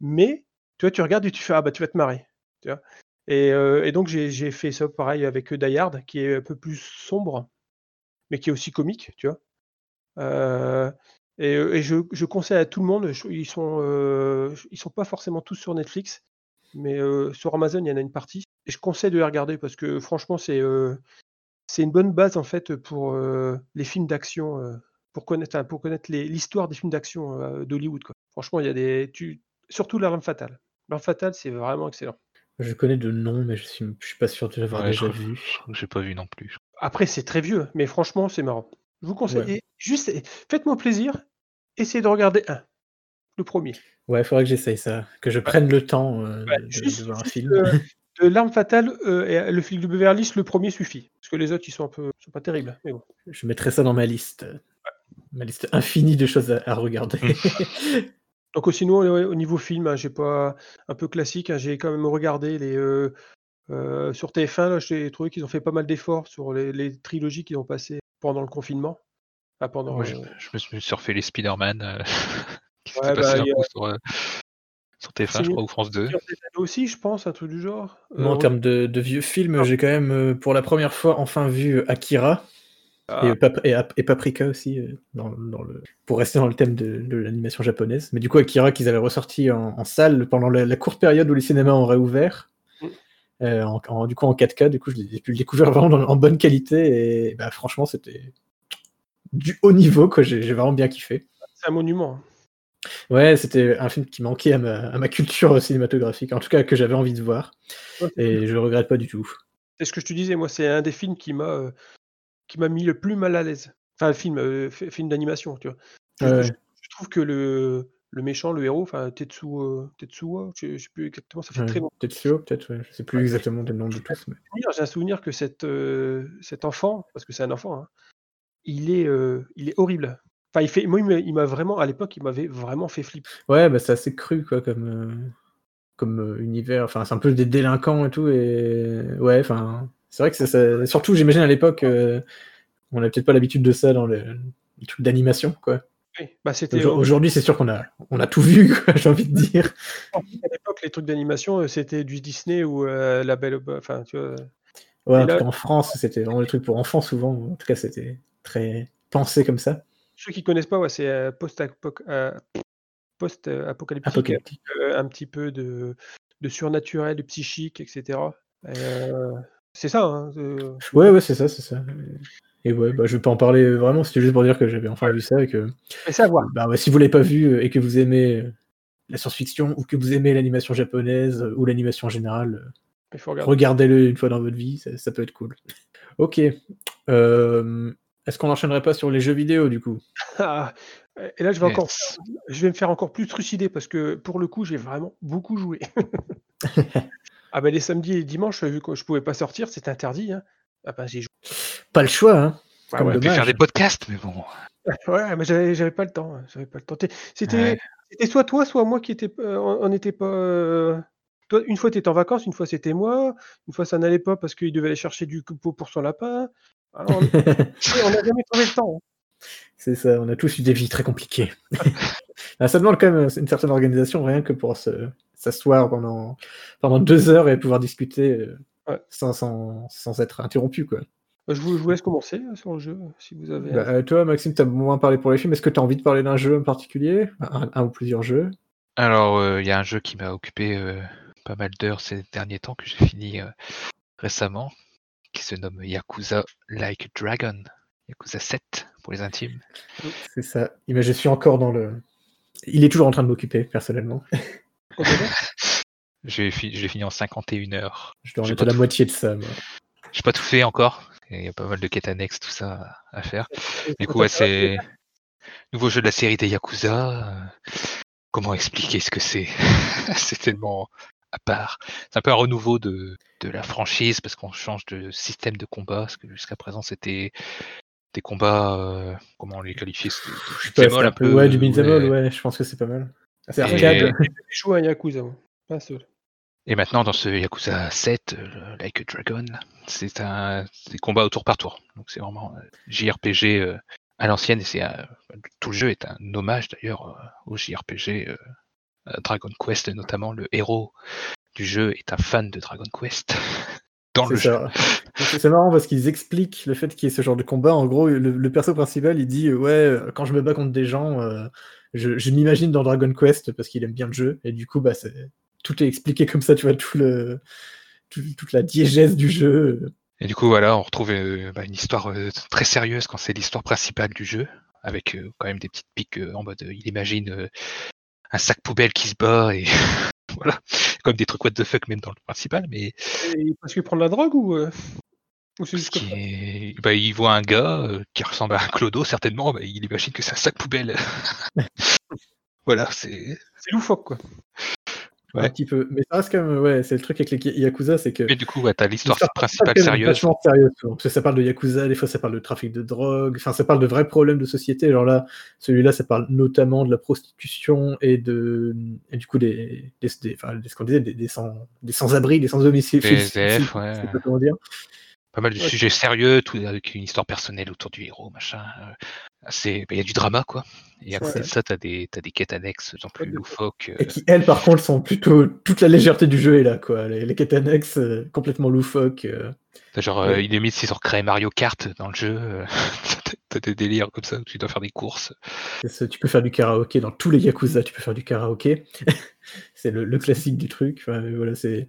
Mais, tu vois, tu regardes et tu fais Ah, bah, tu vas te marrer. Tu vois. Et, et donc, j'ai fait ça pareil avec Die Hard, qui est un peu plus sombre, mais qui est aussi comique, tu vois. Et et je, je conseille à tout le monde, ils sont, ils sont pas forcément tous sur Netflix, mais sur Amazon, il y en a une partie. Et je conseille de les regarder parce que franchement, c'est c'est une bonne base en fait pour euh, les films d'action, euh, pour connaître, enfin, pour connaître les- l'histoire des films d'action euh, d'Hollywood. quoi. Franchement, il y a des, tu, surtout l'arme fatale. L'arme fatale, c'est vraiment excellent. Je connais de nom, mais je suis, je suis pas sûr de l'avoir Ouais, déjà vu. je que J'ai pas vu non plus. Après, c'est très vieux, mais franchement, c'est marrant. Je vous conseille. Ouais. juste, faites-moi plaisir, essayez de regarder un, le premier. Ouais, faudrait que j'essaye ça, que je prenne le temps euh, Ouais, de, voir un film. euh, l'arme fatale euh, et le flic de Beverly Hills, le premier suffit. Parce que les autres, ils sont un peu, sont pas terribles. Mais bon. Je mettrai ça dans ma liste. Ma liste infinie de choses à, à regarder. Donc sinon, au niveau film, hein, j'ai pas un peu classique. hein, j'ai quand même regardé les euh, euh, sur TF1. Là, j'ai trouvé qu'ils ont fait pas mal d'efforts sur les, les trilogies qu'ils ont passées pendant le confinement. Pendant. Je, euh, je me suis surfait les Spider-Man euh, qui Ouais, bah, a- sur, euh, sur TF1, je crois, ou France 2. Seigneur des Anneaux aussi, je pense, un truc du genre. Moi, en Euh, termes de, de vieux films, j'ai quand même, euh, pour la première fois, enfin vu Akira ah, et, Pap- et, Ap- et Paprika aussi, euh, dans, dans le, pour rester dans le thème de, de l'animation japonaise. Mais du coup, Akira qu'ils avaient ressorti en, en salle pendant la, la courte période où les cinémas ont réouvert. Mm. Euh, en, en- du coup, en 4K, du coup, j'ai pu le découvrir vraiment en bonne qualité. Et bah, franchement, c'était du haut niveau, quoi. J'ai j'ai vraiment bien kiffé. c'est un monument. Ouais, c'était un film qui manquait à ma, à ma culture cinématographique, en tout cas que j'avais envie de voir, Ouais, et je le regrette pas du tout. C'est ce que je te disais, moi, c'est un des films qui m'a euh, qui m'a mis le plus mal à l'aise. Enfin, film, euh, fi- film d'animation, tu vois. Je, Ouais. je- je trouve que le le méchant, le héros, enfin Tetsuo, Tetsuo, je je sais plus exactement, ça fait Ouais, très longtemps. Tetsuo, peut-être, ouais. Je sais plus exactement le nom de tous, mais J'ai un souvenir que cet, enfant, parce que c'est un enfant, hein, il est, il est horrible. Enfin, il fait moi, il m'a vraiment à l'époque, il m'avait vraiment fait flipper. ouais, bah, c'est assez cru, quoi, comme, heu, comme, heu, univers. Enfin, c'est un peu des délinquants et tout et ouais, enfin, c'est vrai que c'est ça surtout, j'imagine, à l'époque, heu, on avait peut-être pas l'habitude de ça dans le les trucs d'animation, quoi. Oui, bah, c'était aujourd'hui, c'est sûr qu'on a on a tout vu, j'ai envie de dire. À l'époque, les trucs d'animation, c'était du Disney ou La Belle enfin, tu vois? Ouais, en tout là cas, en France, c'était vraiment des trucs pour enfants, souvent. En tout cas, c'était très pensé comme ça, Ceux qui connaissent pas, ouais, c'est, post-apoc heu, post-apocalyptique, apocalyptique. heu, un petit peu de de surnaturel, de psychique et. Et heu, c'est ça, hein, Ouais, ouais, c'est ça, c'est ça. Et ouais, bah, je vais pas en parler, vraiment, c'était juste pour dire que j'avais enfin vu ça et que mais c'est à voir. Bah ouais, si vous l'avez pas vu euh, et que vous aimez euh, la science-fiction ou que vous aimez l'animation japonaise euh, ou l'animation en général, euh, regardez-le une fois dans votre vie, ça, ça peut être cool. Ok. Euh, Est-ce qu'on n'enchaînerait pas sur les jeux vidéo du coup? Ah, et là, je vais encore je vais me faire encore plus trucider parce que pour le coup, j'ai vraiment beaucoup joué. Ah bah, les samedis et les dimanches, vu que je pouvais pas sortir, c'était interdit, hein. Ah bah, j'ai joué. Pas le choix, hein comme ouais. On peut faire des podcasts, mais bon. Ouais, mais j'avais j'avais pas le temps, hein, j'avais pas le temps. C'était Ouais. c'était soit toi, soit moi qui était, heu, on n'était pas, toi, une fois, tu étais en vacances, une fois, c'était moi, une fois, ça n'allait pas parce qu'il devait aller chercher du coupeau pour son lapin. Ah, on n'a jamais trouvé le temps, hein. c'est ça, on a tous eu des vies très compliquées. Ah, ça demande quand même une certaine organisation, rien que pour se- s'asseoir pendant, pendant deux heures et pouvoir discuter euh, Ouais. sans, sans, sans être interrompu. Quoi. Bah, je vous je vous laisse commencer, heu, sur le jeu, si vous avez Bah, euh, toi, Maxime, tu as moins parlé pour les films. Est-ce que tu as envie de parler d'un jeu en particulier? Un, un ou plusieurs jeux? Alors, euh, il y a un jeu qui m'a occupé euh, pas mal d'heures ces derniers temps, que j'ai fini euh, récemment, qui se nomme Yakuza Like Dragon. Yakuza 7 pour les intimes. C'est ça. Et ben, je suis encore dans le. Il est toujours en train de m'occuper, personnellement. je l'ai fini en 51 heures. Je dois en être la tout- moitié de ça. moi. J'ai pas tout fait encore. Il y a pas mal de quêtes annexes, tout ça à faire. Du coup, ouais, c'est nouveau jeu de la série des Yakuza. euh, Comment expliquer ce que c'est? C'est tellement à part. C'est un peu un renouveau de, de la franchise parce qu'on change de système de combat. Parce que jusqu'à présent, c'était des combats. euh, comment on les qualifiait C'était du c'est all un peu- ouais, du beat'em ouais, je pense que c'est pas mal. C'est Et- arcade. À un Yakuza. Pas un seul. Et maintenant, dans ce Yakuza 7, euh, Like a Dragon, c'est un c'est des combats au tour par tour. Donc c'est vraiment euh, JRPG euh, à l'ancienne. Et c'est un- tout le jeu est un hommage d'ailleurs euh, au JRPG Dragon Quest, notamment le héros du jeu est un fan de Dragon Quest dans le jeu. C'est marrant parce qu'ils expliquent le fait qu'il y ait ce genre de combat. En gros, le, le perso principal, il dit euh, Ouais, euh, quand je me bats contre des gens, euh, je, je m'imagine dans Dragon Quest parce qu'il aime bien le jeu. Et du coup, bah, tout est expliqué comme ça, tu vois, tout le, tout- toute la diégèse du jeu. Et du coup, voilà, on retrouve euh, bah, une histoire euh, très sérieuse quand c'est l'histoire principale du jeu, avec euh, quand même des petites piques euh, en mode euh, il imagine euh, un sac poubelle qui se bat et voilà, comme des trucs what the fuck même dans le principal, mais Et parce qu'il prend de la drogue ou, heu, ou c'est juste comme est... bah, il voit un gars euh, qui ressemble à un clodo certainement, bah, il imagine que c'est un sac poubelle. voilà, c'est. C'est loufoque, quoi. Un petit peu. Mais ça reste quand même, ouais, c'est le truc avec les Yakuza, c'est que. Mais du coup, ouais, t'as l'histoire principale sérieuse. Vachement sérieuse, parce que ça parle de Yakuza, des fois ça parle de trafic de drogue, enfin ça parle de vrais problèmes de société. Genre là, celui-là, ça parle notamment de la prostitution et de, et du coup des, des, des- enfin, des- ce qu'on disait, des, des sans, des sans-abri, des sans-domicile. Des SDF, ouais. Comment dire. Pas mal de Ouais. sujets sérieux, tout avec une histoire personnelle autour du héros, machin. euh, c'est, bah, il y a du drama, quoi. Et à côté de ça, t'as des, t'as des quêtes annexes, en plus Ouais, loufoques. euh, Et qui, elles, par contre, sont plutôt. Toute la légèreté du jeu est là, quoi. Les, les quêtes annexes, euh, complètement loufoques. euh. Genre, euh, Ouais. il limite, s'ils ont recréé Mario Kart dans le jeu. t'as- des délires comme ça où tu dois faire des courses. Ça, tu peux faire du karaoké dans tous les Yakuza, tu peux faire du karaoké. c'est le, le classique du truc. Enfin, voilà, c'est...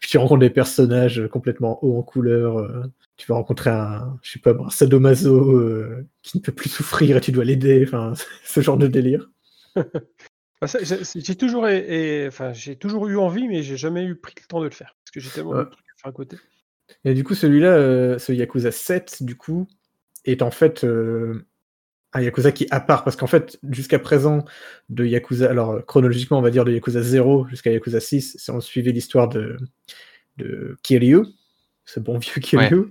Puis tu rencontres des personnages complètement hauts en couleur. euh, Tu vas rencontrer un, je sais pas, un sadomaso euh, qui ne peut plus souffrir et tu dois l'aider. Enfin, ce genre de délire. Ça, j'ai toujours, é- enfin, j'ai toujours eu envie, mais j'ai jamais eu pris le temps de le faire parce que j'ai tellement Ouais. de trucs à faire à côté. Et du coup, celui-là, euh, ce Yakuza 7, du coup, est en fait euh, un Yakuza qui est à part, parce qu'en fait, jusqu'à présent, de Yakuza, alors chronologiquement, on va dire de Yakuza 0 jusqu'à Yakuza 6, si on suivait l'histoire de, de Kiryu, ce bon vieux Kiryu,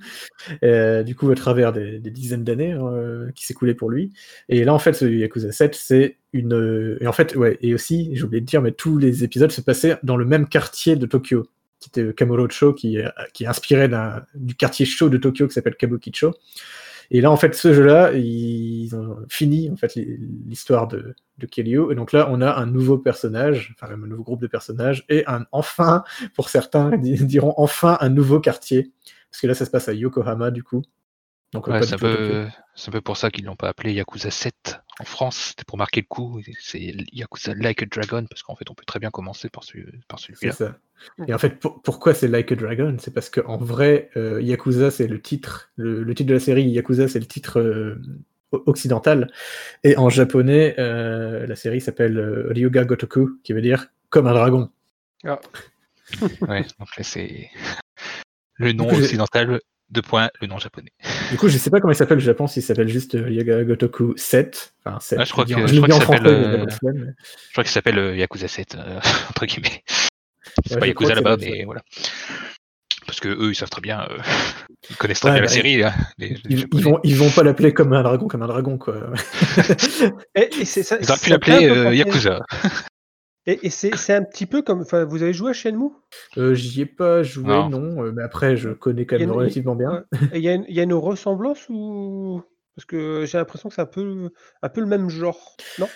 euh, du coup, à travers des, des dizaines d'années euh, qui s'écoulaient pour lui. Et là, en fait, ce Yakuza 7, c'est une. euh, Et en fait, ouais, et aussi, j'ai oublié de dire, mais tous les épisodes se passaient dans le même quartier de Tokyo, qui était Kamurocho, qui, qui est inspiré du quartier chaud de Tokyo qui s'appelle Kabukicho. Et là, en fait, ce jeu-là, ils ont fini en fait l'histoire de, de Kiryu. Et donc là, on a un nouveau personnage, enfin même un nouveau groupe de personnages, et un enfin, pour certains, di- diront enfin un nouveau quartier. Parce que là, ça se passe à Yokohama, du coup. Donc, Ouais, un, peu, c'est un peu pour ça qu'ils l'ont pas appelé Yakuza 7 en France. C'était pour marquer le coup. C'est Yakuza Like a Dragon parce qu'en fait, on peut très bien commencer par, celui, par C'est celui-là. ça. Et en fait, pour- pourquoi c'est Like a Dragon? C'est parce qu'en vrai, euh, Yakuza, c'est le titre. Le, le titre de la série, Yakuza, c'est le titre euh, occidental. Et en japonais, euh, la série s'appelle euh, Ryuga Gotoku, qui veut dire comme un dragon. Ouais, donc là, c'est le nom occidental, deux points, le nom japonais. Du coup, je sais pas comment il s'appelle au Japon, s'il s'appelle juste euh, Ryuga Gotoku 7. Enfin, 7. Ah, je crois qu'il s'appelle, euh, euh, Yakuza 7, euh, entre guillemets. C'est Ouais, pas Yakuza là-bas, mais voilà. Parce que eux, ils savent très bien, euh, ils connaissent très Ouais, bien la bah, série. hein, les- les Ils, ils vont, ils vont pas l'appeler comme un dragon, comme un dragon, quoi. Et, et c'est ça. Ils auraient pu l'appeler euh, Yakuza. Et, et c'est c'est un petit peu comme. Enfin, vous avez joué à Shenmue? Euh, J'y ai pas joué, Non. non, euh, mais après, je connais quand même une- relativement bien. Il y, a une- il y a une ressemblance ou. Parce que j'ai l'impression que c'est un peu, un peu le même genre. Non?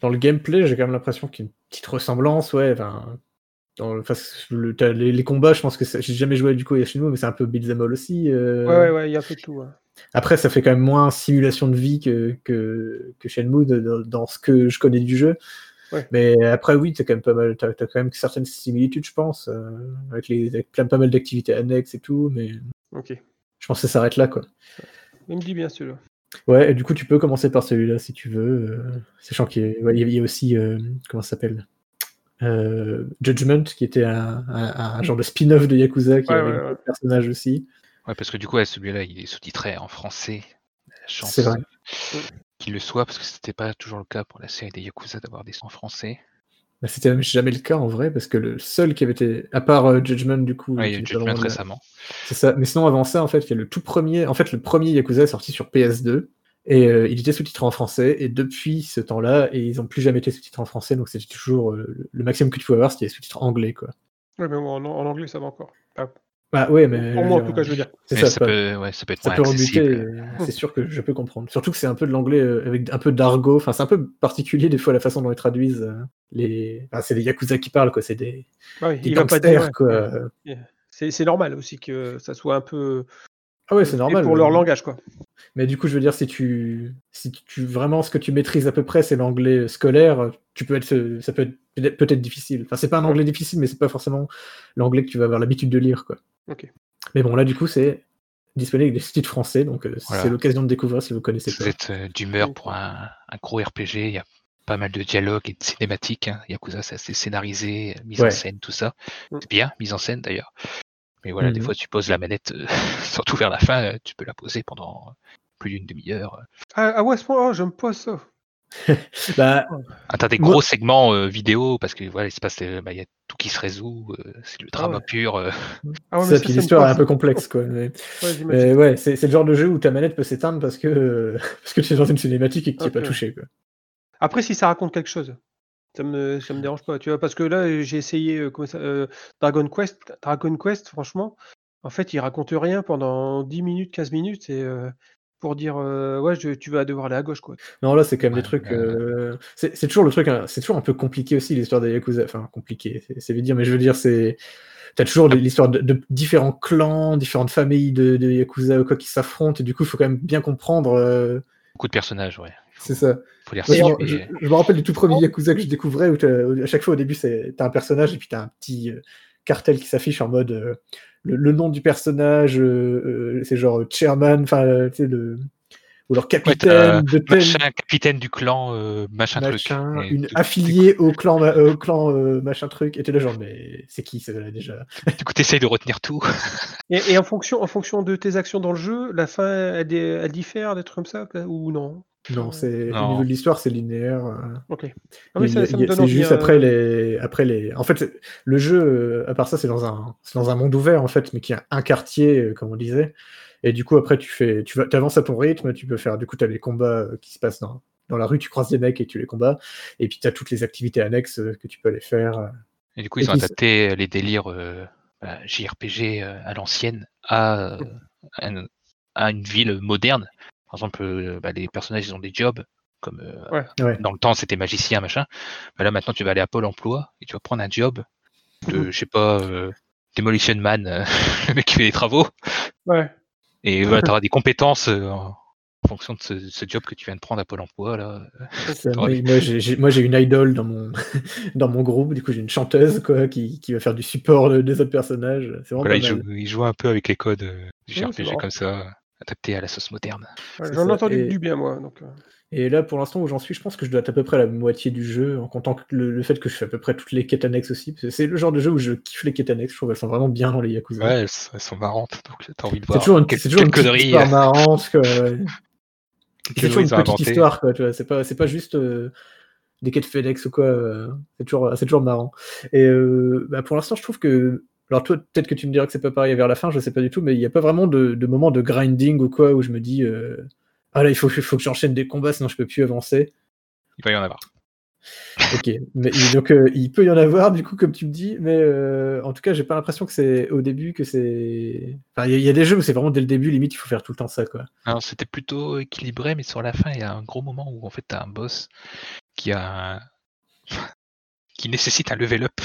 Dans le gameplay, j'ai quand même l'impression qu'il y a une petite ressemblance, ouais. Enfin, dans le, enfin, le- t'as les, les combats, je pense que j'ai jamais joué du coup à Shenmue, mais c'est un peu beat'em all aussi. euh. Ouais, ouais, ouais, il y a un peu de tout. ouais. Après, ça fait quand même moins simulation de vie que, que, que Shenmue de- de- dans ce que je connais du jeu. Ouais. Mais après, oui, t'as quand même pas mal, t'as, t'as quand même certaines similitudes, je pense, euh, avec, les, avec plein, pas mal d'activités annexes et tout, mais Ok. je pense que ça s'arrête là, quoi. Il me dit bien celui-là. Ouais, et du coup, tu peux commencer par celui-là si tu veux. euh, sachant qu'il y a, ouais, il y a- il y a aussi, euh, comment ça s'appelle Euh, Judgment, qui était un, un- un genre de spin-off de Yakuza, qui Ouais, avait ouais, un ouais. personnage aussi. Ouais, parce que du coup, ouais, celui-là, il est sous-titré en français. C'est vrai. Qu'il le soit, parce que c'était pas toujours le cas pour la série des Yakuza d'avoir des sons en français. Bah, C'était même jamais le cas en vrai, parce que le seul qui avait été, à part euh, Judgment, du coup, Judgment récemment. C'est ça. Mais sinon, avant ça, en fait, il y a le tout premier. En fait, le premier Yakuza est sorti sur PS2 et euh, il était sous-titré en français. Et depuis ce temps-là, et ils n'ont plus jamais été sous-titrés en français, donc c'était toujours euh, le- maximum que tu pouvais avoir, c'était les sous-titres anglais, quoi. Ouais, mais bon, en, en anglais, ça va encore. Ah, Bah ouais, mais pour moi, en tout cas, je veux dire. c'est ça. ça, pas- peut, ouais, ça peut être ça peut rebuter. et C'est sûr que je peux comprendre. Surtout que c'est un peu de l'anglais euh, avec un peu d'argot. Enfin, c'est un peu particulier des fois la façon dont ils traduisent euh, les. Enfin, c'est des yakuza qui parlent, quoi. C'est des, Ah oui, des il va pas gangsters, dire. ouais, quoi. C'est c'est normal aussi que ça soit un peu. Ah ouais, c'est normal. Pour leur langage, quoi. Mais du coup, je veux dire, si tu, si tu vraiment ce que tu maîtrises à peu près, c'est l'anglais scolaire, tu peux être, ça peut être peut-être peut-être difficile. Enfin, c'est pas un anglais difficile, mais c'est pas forcément l'anglais que tu vas avoir l'habitude de lire, quoi. Ok. Mais bon, là, du coup, c'est disponible avec des sous-titres français, donc euh, Voilà. c'est l'occasion de découvrir si vous connaissez Si pas. vous êtes euh, d'humeur pour un, un gros RPG, il y a pas mal de dialogues et de cinématiques. Hein. Yakuza, c'est assez scénarisé, mise en scène, tout ça. Mm. C'est bien, mise en scène d'ailleurs. Mais voilà, des Mhm. fois, tu poses la manette, euh, surtout vers la fin, euh, tu peux la poser pendant plus d'une demi-heure. Ah, ah ouais, à ce point, oh, j'aime pas ça. Bah, Ah, t'as des Moi- gros segments euh, vidéo parce que voilà, il se passe, bah, il y a tout qui se résout, euh, c'est le drama ouais. pur. euh. Ah ouais, ça, puis ça l'histoire est un peu complexe, quoi. Mais, Ouais, ouais, c'est c'est le genre de jeu où ta manette peut s'éteindre parce que, euh, parce que tu es dans une cinématique et que tu n'es pas touché, quoi. Après, si ça raconte quelque chose, ça me, ça me dérange pas, tu vois, parce que là, j'ai essayé euh, ça, euh, Dragon Quest. Dragon Quest, franchement, en fait, il raconte rien pendant 10 minutes, 15 minutes, et euh, pour dire, euh, ouais, je- tu vas devoir aller à gauche, quoi. Non, là, c'est quand même Ouais, des trucs. euh, C'est toujours le truc. hein, C'est toujours un peu compliqué aussi l'histoire des Yakuza. Enfin, compliqué, c'est- veut dire, mais je veux dire, c'est. T'as toujours l'histoire de, de différents clans, différentes familles de, de Yakuza ou quoi qui s'affrontent, et du coup, il faut quand même bien comprendre. euh, Beaucoup de personnages, ouais. c'est ça. Faut les Moi, je, me rappelle du tout premier Yakuza que je découvrais où à chaque fois au début, c'est- t'as un personnage et puis t'as un petit euh, cartel qui s'affiche en mode euh, le, le nom du personnage, euh, euh, c'est genre chairman, enfin, euh, tu sais, le. Ou alors Ouais, capitaine de tel. machin, capitaine du clan, euh, machin, machin, truc. Une affiliée au clan, euh, au clan euh, machin truc, et t'es là genre, mais c'est qui celle-là déjà? Du coup, t'essayes de retenir tout. Et, et en, fonction, en fonction de tes actions dans le jeu, la fin, elle, elle diffère, des trucs comme ça, ou non? Non, c'est au niveau de l'histoire, c'est linéaire. euh. Ok. Ah ça, ça c'est juste euh, après les, après les. En fait, le jeu, euh, à part ça, c'est dans un, c'est dans un monde ouvert en fait, mais qui a un quartier, comme on disait. Et du coup, après, tu fais, tu vas, avances à ton rythme. Tu peux faire. Du coup, tu as les combats qui se passent dans, dans la rue. Tu croises des mecs et tu les combats. Et puis, tu as toutes les activités annexes que tu peux aller faire. Et du coup, Et ils ont adapté les délires euh, JRPG à l'ancienne à, à une, à une ville moderne. Par exemple, euh, bah, les personnages ils ont des jobs, comme euh, Ouais. Ouais. dans le temps c'était magicien, machin. Bah, là maintenant tu vas aller à Pôle emploi et tu vas prendre un job de, je sais pas, euh, Demolition Man, euh, le mec qui fait les travaux. Ouais. Et voilà, tu auras des compétences euh, en fonction de ce, ce job que tu viens de prendre à Pôle emploi. Là. Ça, moi, moi, j'ai- une idole dans mon, dans mon groupe. Du coup, j'ai une chanteuse quoi, qui, qui va faire du support de- des autres personnages. C'est vraiment Voilà, pas il, mal. joue, il joue un peu avec les codes du Ouais, marrant. comme ça, adapté à la sauce moderne. Ouais, C'est J'en ai entendu et- du bien, moi. Donc, euh, Et là, pour l'instant où j'en suis, je pense que je dois être à peu près à la moitié du jeu, en comptant que le, le fait que je fais à peu près toutes les quêtes annexes aussi. C'est le genre de jeu où je kiffe les quêtes annexes. Je trouve qu'elles sont vraiment bien dans les Yakuza. Ouais, elles, sont- elles sont marrantes, donc t'as envie de c'est voir toujours une, c'est toujours une petite connerie, histoire euh, marrante. C'est toujours une petite inventé. histoire, quoi. Tu vois. C'est pas, c'est pas juste euh, des quêtes FedEx ou quoi. euh, c'est toujours, c'est toujours marrant. Et euh, bah, pour l'instant, je trouve que. Alors toi, peut-être que tu me diras que c'est pas pareil vers la fin, je sais pas du tout, mais il n'y a pas vraiment de, de moment de grinding ou quoi où je me dis euh, ah là il faut, que j'enchaîne des combats sinon je peux plus avancer. Il va y en avoir. Ok, mais donc euh, il peut y en avoir du coup comme tu me dis, mais euh, en tout cas j'ai pas l'impression que c'est au début que c'est. Enfin il y, a- il y a des jeux où c'est vraiment dès le début limite il faut faire tout le temps ça quoi. Alors c'était plutôt équilibré, mais sur la fin, il y a un gros moment où en fait t'as un boss qui a qui nécessite un level up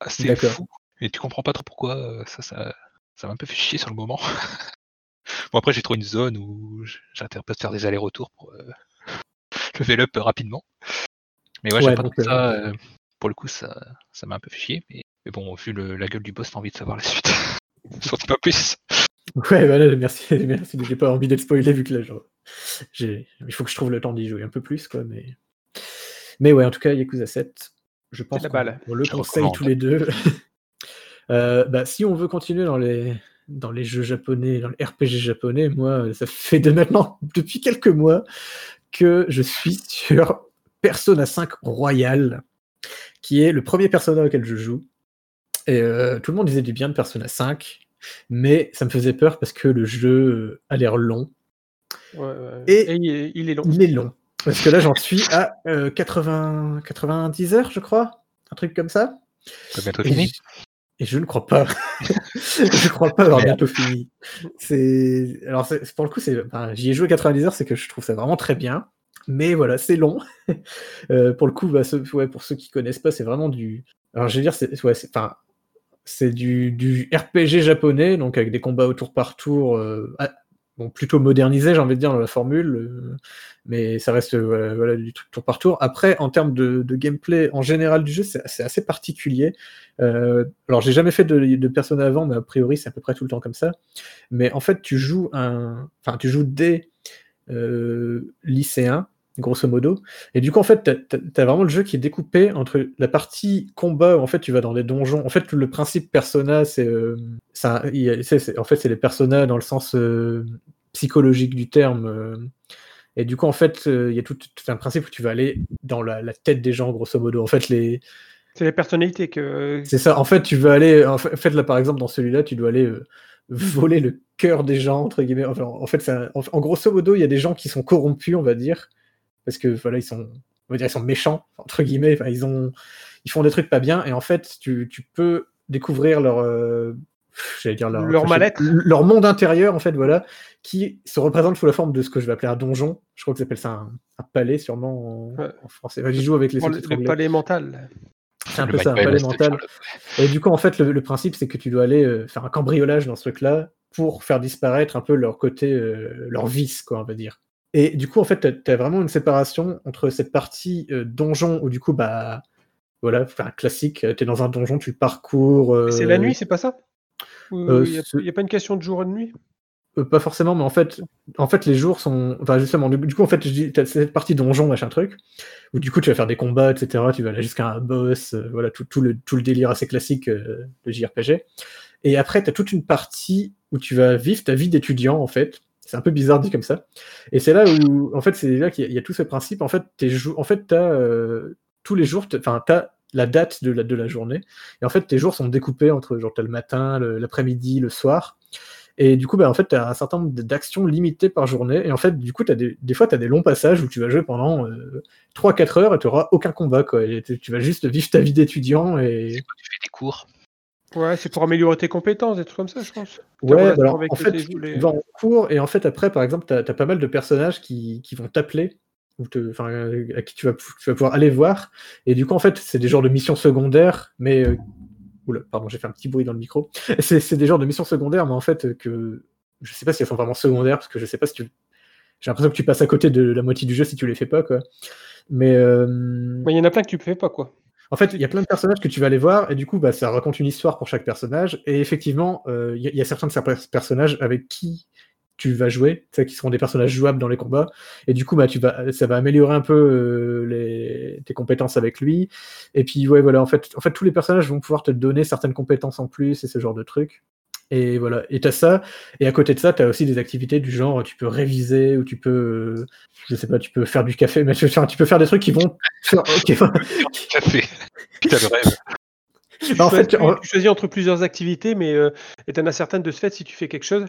assez D'accord. fou. Et tu comprends pas trop pourquoi euh, ça, ça, ça m'a un peu fait chier sur le moment. bon après j'ai trouvé une zone où j'arrêtais un peu de faire des allers-retours pour euh, level up rapidement. Mais ouais, Ouais, j'ai pas trouvé ça. euh, pour le coup, ça, ça m'a un peu fait chier. Mais, mais bon, vu le- la gueule du boss, t'as envie de savoir la suite. Surtout pas plus. Ouais voilà merci merci j'ai pas envie d'être spoilé vu que là genre, j'ai il faut que je trouve le temps d'y jouer un peu plus quoi mais mais ouais en tout cas Yakuza 7 je pense qu'on le Je conseille tous les deux. Euh, bah, si on veut continuer dans les dans les jeux japonais, dans les RPG japonais, moi, ça fait de maintenant depuis quelques mois que je suis sur Persona 5 Royal, qui est le premier Persona auquel je joue. Et euh, tout le monde disait du bien de Persona 5, mais ça me faisait peur parce que le jeu euh, a l'air long. ouais, ouais. Et- il, est, il est long. Il est long. Parce que là, j'en suis à euh, 80, 90 heures, je crois. Un truc comme ça. Bientôt Et fini. Et je ne crois pas. je crois pas avoir bientôt fini. C'est alors pour le coup, c'est enfin, j'y ai joué 90 heures, c'est que je trouve ça vraiment très bien. Mais voilà, c'est long. Euh, pour le coup, bah, ceux- ouais, pour ceux qui connaissent pas, c'est vraiment du. Alors je veux dire, c'est ouais, c'est- enfin, du, du RPG japonais, donc avec des combats au tour par tour. euh, Bon, plutôt modernisé, j'ai envie de dire, dans la formule, euh, mais ça reste euh, voilà, du truc tour par tour. Après, en termes de, gameplay en général du jeu, c'est assez particulier. Euh, alors, j'ai jamais fait de, de avant, mais a priori, c'est à peu près tout le temps comme ça. Mais en fait, tu joues un, enfin, tu joues des euh, lycéens, grosso modo. Et du coup, en fait, t'as, t'as- t'as vraiment le jeu qui est découpé entre la partie combat où en fait tu vas dans des donjons. En fait, le principe Persona, c'est, euh, en fait, c'est les Persona dans le sens euh, psychologique du terme. euh. et du coup, en fait, il y a tout, tout un principe où tu vas aller dans la, la tête des gens, grosso modo. En fait, les, C'est les personnalités que. c'est ça. En fait, tu veux aller. En fait, là, par exemple, dans celui-là, tu dois aller euh, voler le cœur des gens, entre guillemets. Enfin, en fait, un- en grosso modo, il y a des gens qui sont corrompus, on va dire, parce que voilà, ils sont, on va dire, ils sont méchants, entre guillemets. Enfin, ils ont, ils font des trucs pas bien, et en fait, tu, tu peux découvrir leur, euh, j'allais dire leur, Leur enfin, leur monde intérieur, en fait, voilà, qui se représente sous la forme de ce que je vais appeler un donjon. Je crois que ça s'appelle ça un, un palais, sûrement en, Ouais. en français. Enfin, J'y joue avec les le, le palais mental. C'est un Le peu ça, un palais mental. Et du coup, en fait, le, le principe, c'est que tu dois aller euh, faire un cambriolage dans ce truc-là pour faire disparaître un peu leur côté, euh, leur vice, quoi, on va dire. Et du coup, en fait, tu as, vraiment une séparation entre cette partie euh, donjon où, du coup, bah, voilà, enfin, classique, tu es dans un donjon, tu parcours. euh, C'est la nuit, c'est pas ça? Il euh, n'y a, c'est- y a pas une question de jour et de nuit? Euh, pas forcément, mais en fait, en fait, les jours sont. Enfin, justement, du, coup, en fait, dis, t'as cette partie donjon, machin truc, où du coup, tu vas faire des combats, etc. Tu vas aller jusqu'à un boss, euh, voilà, tout, tout, le, tout le délire assez classique euh, de JRPG. Et après, tu as toute une partie où tu vas vivre ta vie d'étudiant, en fait. C'est un peu bizarre dit comme ça. Et c'est là où, en fait, c'est là qu'il y, a- tout ce principe. En fait, jou- en fait, t'as euh, tous les jours, enfin, t'as la date de la, journée. Et en fait, tes jours sont découpés entre genre le matin, l'après-midi, le soir. Et du coup, bah, en fait, tu as un certain nombre d'actions limitées par journée. Et en fait, du coup, t'as des, fois, tu as des longs passages où tu vas jouer pendant euh, 3-4 heures et tu n'auras aucun combat. Tu tu vas juste vivre ta vie d'étudiant. Et... Tu fais des cours? Ouais, c'est pour améliorer tes compétences, des trucs comme ça, je pense. Ouais, bah alors, en fait, tu les- vas en cours et en fait, après, par exemple, tu as, pas mal de personnages qui, qui vont t'appeler. ou te- Enfin, à qui tu vas, tu vas pouvoir aller voir. Et du coup, en fait, c'est des genres de missions secondaires, mais. euh, Oula, pardon, j'ai fait un petit bruit dans le micro. C'est des genres de missions secondaires, mais en fait, que je sais pas si elles sont vraiment secondaires, parce que je sais pas si tu. J'ai l'impression que tu passes à côté de la moitié du jeu si tu les fais pas, quoi. Mais. euh, il y en a plein que tu fais pas, quoi. En fait, il y a plein de personnages que tu vas aller voir, et du coup, bah, ça raconte une histoire pour chaque personnage. Et effectivement, euh, il y, a- certains de ces pers- personnages avec qui tu vas jouer, qui seront des personnages jouables dans les combats. Et du coup, bah, ça va améliorer un peu euh, les, tes compétences avec lui. Et puis, ouais, voilà, en fait, en fait, tous les personnages vont pouvoir te donner certaines compétences en plus et ce genre de trucs. Et voilà, et t'as ça, et à côté de ça, t'as aussi des activités du genre, tu peux réviser, ou tu peux, euh, je sais pas, tu peux faire du café, mais tu, enfin, tu peux faire des trucs qui vont... faire- Café. Putain, le rêve. Tu, en choisis, fait, en- tu choisis entre plusieurs activités, mais euh, et t'en as certaines de ce fait, si tu fais quelque chose,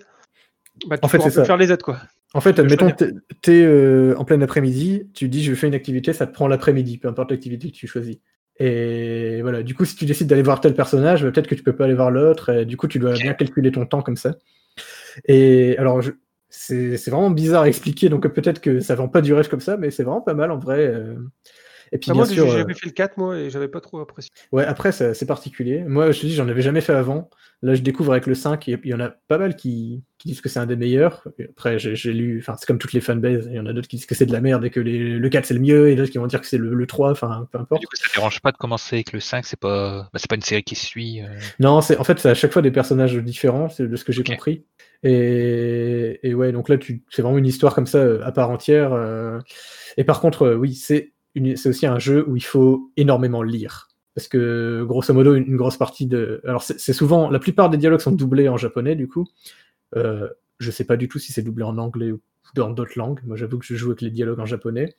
bah, tu En fait, c'est ça. faire les autres, quoi. En fait, choisir. t'es t'es, euh, en plein après-midi, tu dis je fais une activité, ça te prend l'après-midi, peu importe l'activité que tu choisis. Et voilà, du coup, si tu décides d'aller voir tel personnage, bah, peut-être que tu peux pas aller voir l'autre, et du coup, tu dois bien calculer ton temps comme ça. Et alors, je- c'est c'est vraiment bizarre à expliquer, donc peut-être que ça va pas durer comme ça, mais c'est vraiment pas mal en vrai. euh. Et puis, Enfin, bien moi, sûr, j'ai- euh, j'avais fait le 4, moi, et j'avais pas trop apprécié. Ouais, après, c'est particulier. Moi, je te dis, j'en avais jamais fait avant. Là, je découvre avec le 5, et il y en a pas mal qui, qui disent que c'est un des meilleurs. Après, j'ai lu, enfin, c'est comme toutes les fanbases, il y en a d'autres qui disent que c'est de la merde et que les- le 4 c'est le mieux, et d'autres qui vont dire que c'est le, le 3, enfin, peu importe. Du coup, ça te dérange pas de commencer avec le 5, c'est pas, bah, c'est pas une série qui suit. euh, Non, c'est en fait, c'est à chaque fois des personnages différents, c'est de ce que j'ai compris. Et, et ouais, donc là, tu, c'est vraiment une histoire comme ça, euh, à part entière. euh. Et par contre, euh, oui, c'est c'est aussi un jeu où il faut énormément lire. Parce que, grosso modo, une, grosse partie de. Alors, c'est souvent. La plupart des dialogues sont doublés en japonais, du coup. Euh, je sais pas du tout si c'est doublé en anglais ou dans d'autres langues. Moi, j'avoue que je joue avec les dialogues en japonais.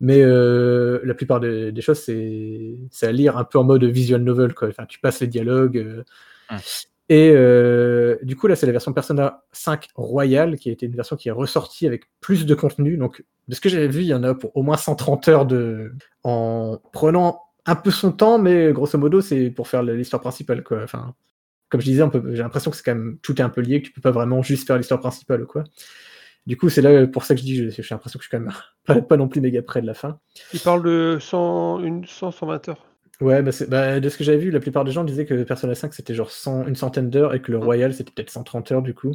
Mais euh, la plupart des, choses, c'est à lire un peu en mode visual novel. Quoi. Enfin, tu passes les dialogues. euh, Hmm. Et euh, du coup, là, c'est la version Persona 5 Royal, qui a été une version qui est ressortie avec plus de contenu. Donc, de ce que j'avais vu, il y en a pour au moins 130 heures de... en prenant un peu son temps, mais grosso modo, c'est pour faire l'histoire principale. Enfin, comme je disais, j'ai l'impression que c'est quand même tout est un peu lié, que tu peux pas vraiment juste faire l'histoire principale. Du coup, c'est là pour ça que je dis, j'ai l'impression que je suis quand même pas, pas non plus méga près de la fin. Il parle de 100, une, 100 120 heures. Ouais, bah bah, de ce que j'avais vu, la plupart des gens disaient que Persona 5 c'était genre 100 une centaine d'heures et que le Royal c'était peut-être 130 heures du coup.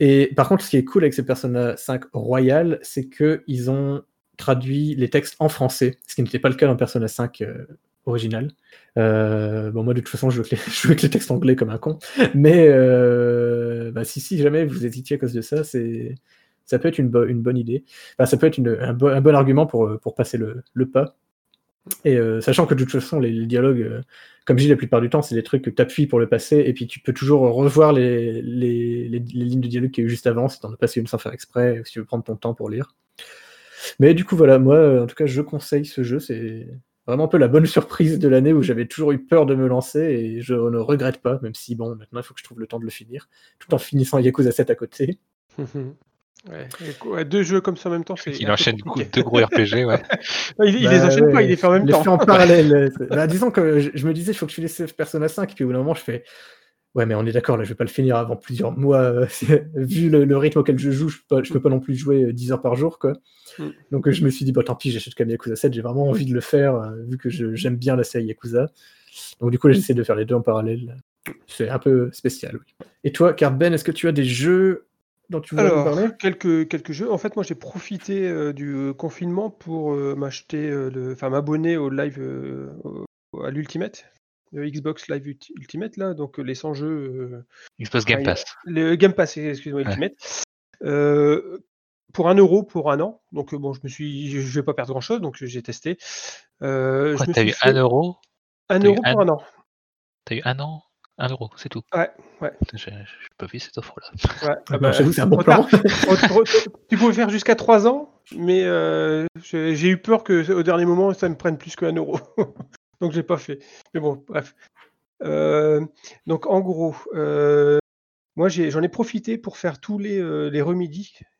Et par contre, ce qui est cool avec ces Persona 5 Royal, c'est que ils ont traduit les textes en français, ce qui n'était pas le cas dans Persona 5 euh, original. Euh, bon, moi de toute façon, je joue avec les, je joue avec les textes anglais comme un con. Mais euh, bah, si, si jamais vous hésitiez à cause de ça, c'est ça peut être une, bo- une bonne idée. Enfin, ça peut être une- un, bo- un bon argument pour, pour passer le, le pas. Et euh, sachant que de toute façon, les, dialogues, euh, comme je dis la plupart du temps, c'est des trucs que tu appuies pour le passer, et puis tu peux toujours revoir les, les, les- lignes de dialogue qu'il y a eu juste avant, si tu en as passé une sans faire exprès, ou si tu veux prendre ton temps pour lire. Mais du coup, voilà, moi, euh, en tout cas, je conseille ce jeu. C'est vraiment un peu la bonne surprise de l'année où j'avais toujours eu peur de me lancer, et je ne regrette pas, même si, bon, maintenant, il faut que je trouve le temps de le finir, tout en finissant Yakuza 7 à côté. Ouais, et deux jeux comme ça en même temps, c'est. Il enchaîne compliqué. deux gros RPG, ouais. Non, il, il Bah les enchaîne ouais, pas, il les fait en même les temps. fais en parallèle. Bah, disons que je, je me disais, il faut que je finisse Persona 5, et puis au bout d'un moment, je fais. Ouais, mais on est d'accord, là, je vais pas le finir avant plusieurs mois. euh, Vu le, le rythme auquel je joue, je peux, je peux pas non plus jouer euh, 10 heures par jour, quoi. Mm. Donc euh, je me suis dit, bah tant pis, j'achète quand même Yakuza 7, j'ai vraiment envie de le faire, euh, vu que j'aime bien la série Yakuza. Donc du coup, j'essaie de faire les deux en parallèle. C'est un peu spécial, oui. Et toi, Card Ben, est-ce que tu as des jeux dont tu voulais nous Alors, parler quelques, quelques jeux. En fait, moi, j'ai profité euh, du euh, confinement pour euh, m'acheter, euh, le- enfin, m'abonner au live, euh, au- à l'Ultimate, le Xbox Live Ulti- Ultimate, là, donc les 100 jeux, euh, Xbox Game Pass. le Game Pass, excuse-moi, Ouais. Ultimate, euh, pour un euro pour un an. Donc, bon, je me suis, je, je vais pas perdre grand-chose, donc j'ai testé. Euh, Quoi, je t'as eu fait 1 euro? un eu euro un- pour un an. T'as eu un an? 1 euro, c'est tout. Ouais, ouais. J'ai j'ai pas vu cette offre-là. ouais. Ah Ah bah, J'avoue, c'est un bon plan. tu pouvais faire jusqu'à 3 ans, mais euh, j'ai eu peur que au dernier moment ça me prenne plus qu'un euro. donc j'ai pas fait. Mais bon, bref. Euh, donc en gros, euh, moi j'ai- j'en ai, profité pour faire tous les, euh, les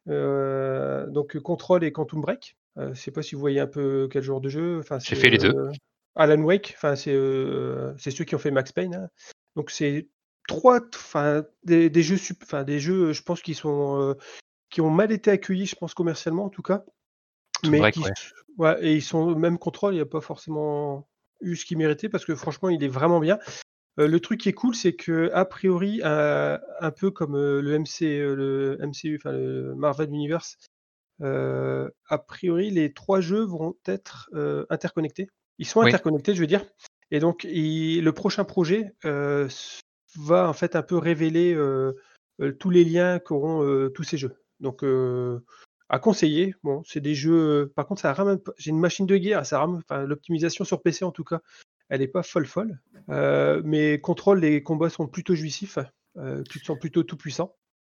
euh, donc Control et Quantum Break. Euh, je sais pas si vous voyez un peu quel genre de jeu. Enfin, J'ai fait les deux. euh, Alan Wake, enfin c'est euh, c'est ceux qui ont fait Max Payne. hein. Donc c'est trois, enfin des, des jeux, enfin des jeux, je pense qui sont euh, qui ont mal été accueillis, je pense commercialement en tout cas. Mais Break, qui, ouais. ouais, et ils sont même contrôle, il n'y a pas forcément eu ce qu'il méritait parce que franchement, il est vraiment bien. Euh, le truc qui est cool, c'est que a priori, euh, un peu comme le, MC, le MCU, enfin le Marvel Universe, a priori, les trois jeux vont être interconnectés. Ils sont Oui. interconnectés, je veux dire. Et donc, le prochain projet euh, va en fait un peu révéler euh, euh, tous les liens qu'auront tous ces jeux. Donc, à conseiller. Bon, c'est des jeux. Par contre, ça rame. J'ai une machine de guerre, ça rame. Enfin, l'optimisation sur PC en tout cas, elle n'est pas folle folle. Mais contrôle, les combats sont plutôt jouissifs. Sens plutôt tout puissant.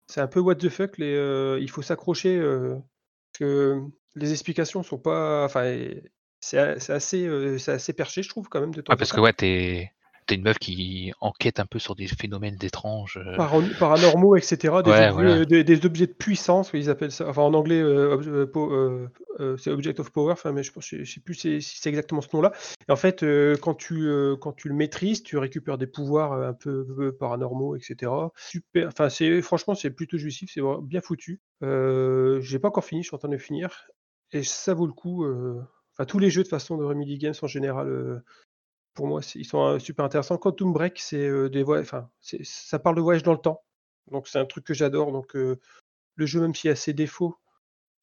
C'est un peu what the fuck. Il faut s'accrocher que les explications sont pas. Enfin, c'est assez, euh, assez perché, je trouve quand même de temps Ouais, en parce temps. que ouais, t'es t'es une meuf qui enquête un peu sur des phénomènes étranges. euh, Paran- paranormaux, etc. Des, Ouais, objets, voilà. euh, des, des objets de puissance, ils appellent ça. Enfin, en anglais, euh, ob- euh, po- euh, euh, c'est Object of Power. Enfin, mais je pense, je sais plus c'est- si c'est exactement ce nom-là. Et en fait, euh, quand tu euh, quand tu le maîtrises, tu récupères des pouvoirs euh, un peu euh, paranormaux, etc. Super. Enfin, c'est franchement, c'est plutôt jouissif, c'est bien foutu. Euh, J'ai pas encore fini, je suis en train de finir, et ça vaut le coup. euh, Tous les jeux de façon de Remedy Games en général. euh, pour moi, ils sont euh, super intéressants. Quantum Break, c'est euh, des enfin, ça parle de voyage dans le temps. Donc c'est un truc que j'adore. Donc le jeu, même s'il a ses défauts,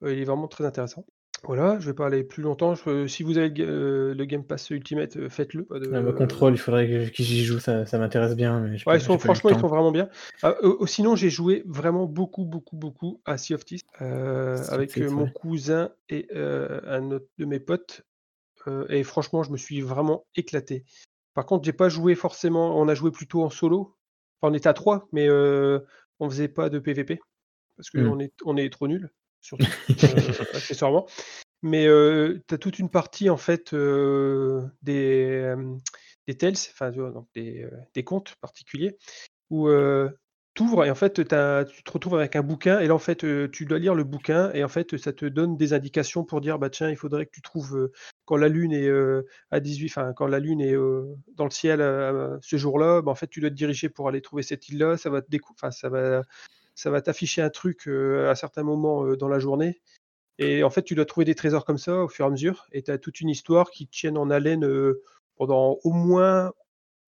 il est vraiment très intéressant. Voilà, je vais pas aller plus longtemps. Je- si vous avez le, euh, le Game Pass Ultimate, euh, faites-le. de- Ah, bah, contrôle, il faudrait que, que j'y joue, ça, ça m'intéresse bien. Mais Ouais, ils sont, franchement, ils sont vraiment bien. Ah, euh, euh, sinon, j'ai joué vraiment beaucoup, beaucoup, beaucoup à Sea of Thieves euh, avec mon cousin et euh, un autre de mes potes. et franchement, je me suis vraiment éclaté. Par contre, j'ai pas joué forcément. On a joué plutôt en solo. Enfin, on était à trois, mais on faisait pas de PVP parce qu'on est, on est trop nuls, surtout euh, accessoirement. Mais tu as toute une partie en fait euh, des, euh, des tales, enfin des, euh, des contes particuliers, où tu ouvres et en fait tu te retrouves avec un bouquin et là en fait euh, tu dois lire le bouquin et en fait ça te donne des indications pour dire bah tiens il faudrait que tu trouves euh, quand la lune est euh, à 18, enfin quand la lune est euh, dans le ciel euh, ce jour-là, bah, en fait tu dois te diriger pour aller trouver cette île-là, ça va te ça va ça va t'afficher un truc à certains moments dans la journée. Et en fait, tu dois trouver des trésors comme ça au fur et à mesure. Et tu as toute une histoire qui tienne en haleine pendant au moins,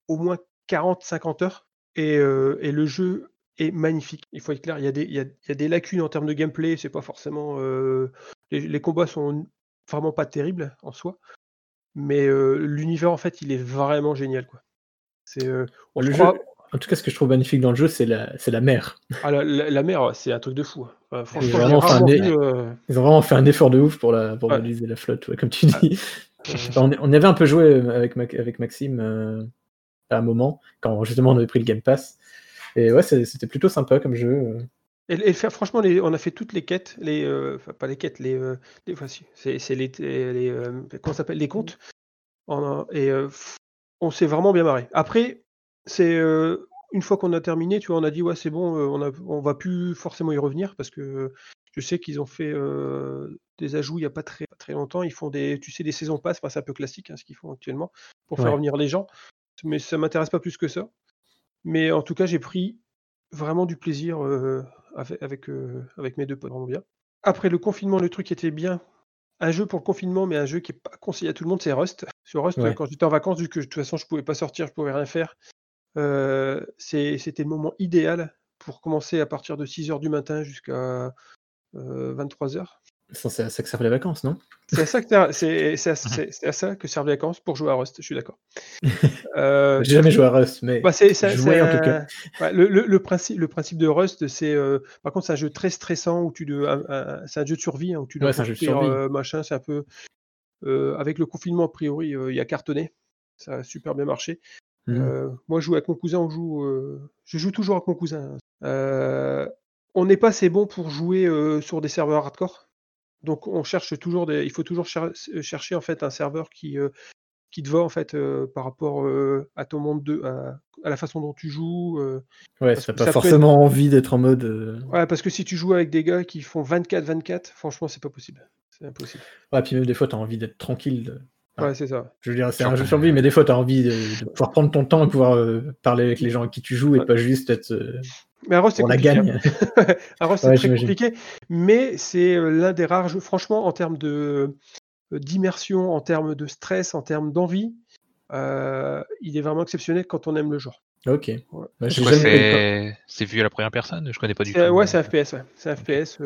au moins 40-50 heures. Et, et le jeu est magnifique. Il faut être clair, il y a des, il y a, il y a des lacunes en termes de gameplay. C'est pas forcément. euh, les, les combats sont vraiment pas terribles en soi. Mais euh, l'univers, en fait, il est vraiment génial. Quoi. C'est, euh, on Le jeu, croit- en tout cas, ce que je trouve magnifique dans le jeu, c'est la, c'est la mer. Ah, la, la- la mer, c'est un truc de fou. Enfin, franchement, j'ai vraiment rarement fait un vu, euh, Ils ont vraiment fait un effort de ouf pour, la, pour Ouais. modéliser la flotte, ouais, comme tu Ouais. dis. on, on avait un peu joué euh, avec, Mac- avec Maxime euh, à un moment, quand justement on avait pris le Game Pass. Et ouais, c'était plutôt sympa comme jeu. Et, et faire, franchement, les- on a fait toutes les quêtes, les, euh, enfin, pas les quêtes, les, les voici, c'est les, les, comment s'appelle, les comptes. En- et on s'est vraiment bien marré. Après, c'est euh, une fois qu'on a terminé, tu vois, on a dit ouais, c'est bon, euh, on a, on va plus forcément y revenir parce que je sais qu'ils ont fait euh, des ajouts il y a pas très, pas très longtemps. Ils font des, tu sais, des saisons pass, enfin, c'est un peu classique hein, ce qu'ils font actuellement pour faire revenir les gens. Mais ça m'intéresse pas plus que ça. Mais en tout cas, j'ai pris vraiment du plaisir avec, avec, avec mes deux potes, vraiment bien. Après le confinement, le truc qui était bien. Un jeu pour le confinement, mais un jeu qui n'est pas conseillé à tout le monde, c'est Rust. Sur Rust, Ouais. quand j'étais en vacances, vu que de toute façon je pouvais pas sortir, je pouvais rien faire, c'était le moment idéal pour commencer à partir de 6h du matin jusqu'à 23h. Ça, C'est à ça que servent les vacances, non? C'est à ça que à, à ça servent les vacances pour jouer à Rust, je suis d'accord. Euh, J'ai jamais joué à Rust, mais Bah, c'est, en tout cas. ouais, le, le- le principe, le principe de Rust, c'est euh, par contre c'est un jeu très stressant où tu c'est un jeu de survie hein, où tu dois Ouais, c'est un jeu de construire, survie. euh, machin, c'est un peu euh, avec le confinement a priori euh, il y a cartonné, ça a super bien marché. Mhm. Euh, moi, je joue avec mon cousin, on joue. euh, je joue toujours avec mon cousin. Euh, on n'est pas assez bon pour jouer sur des serveurs hardcore. Donc, on cherche toujours des. Il faut toujours cher- chercher en fait un serveur qui qui te va en fait par rapport à ton monde de à, à la façon dont tu joues. Ouais, pas ça peut forcément envie d'être en mode. Ouais, parce que si tu joues avec des gars qui font 24-24, franchement, c'est pas possible. C'est impossible. Ouais, puis même des fois, t'as envie d'être tranquille. Ouais, c'est ça. Je veux dire, c'est un jeu de survie, mais des fois, t'as envie de, de pouvoir prendre ton temps et pouvoir euh, parler avec les gens avec qui tu joues et Ouais. pas juste être euh, Mais c'est la compliqué. hein. gagne. Arros, c'est Ouais, très compliqué, mais c'est euh, l'un des rares jeux, franchement, en termes de euh, d'immersion, en termes de stress, en termes d'envie, euh, il est vraiment exceptionnel quand on aime le genre. Ok. Ouais. Bah, C'est c'est c'est vu à la première personne Je connais pas du tout. C'est- Ouais, c'est un FPS, ouais. C'est un FPS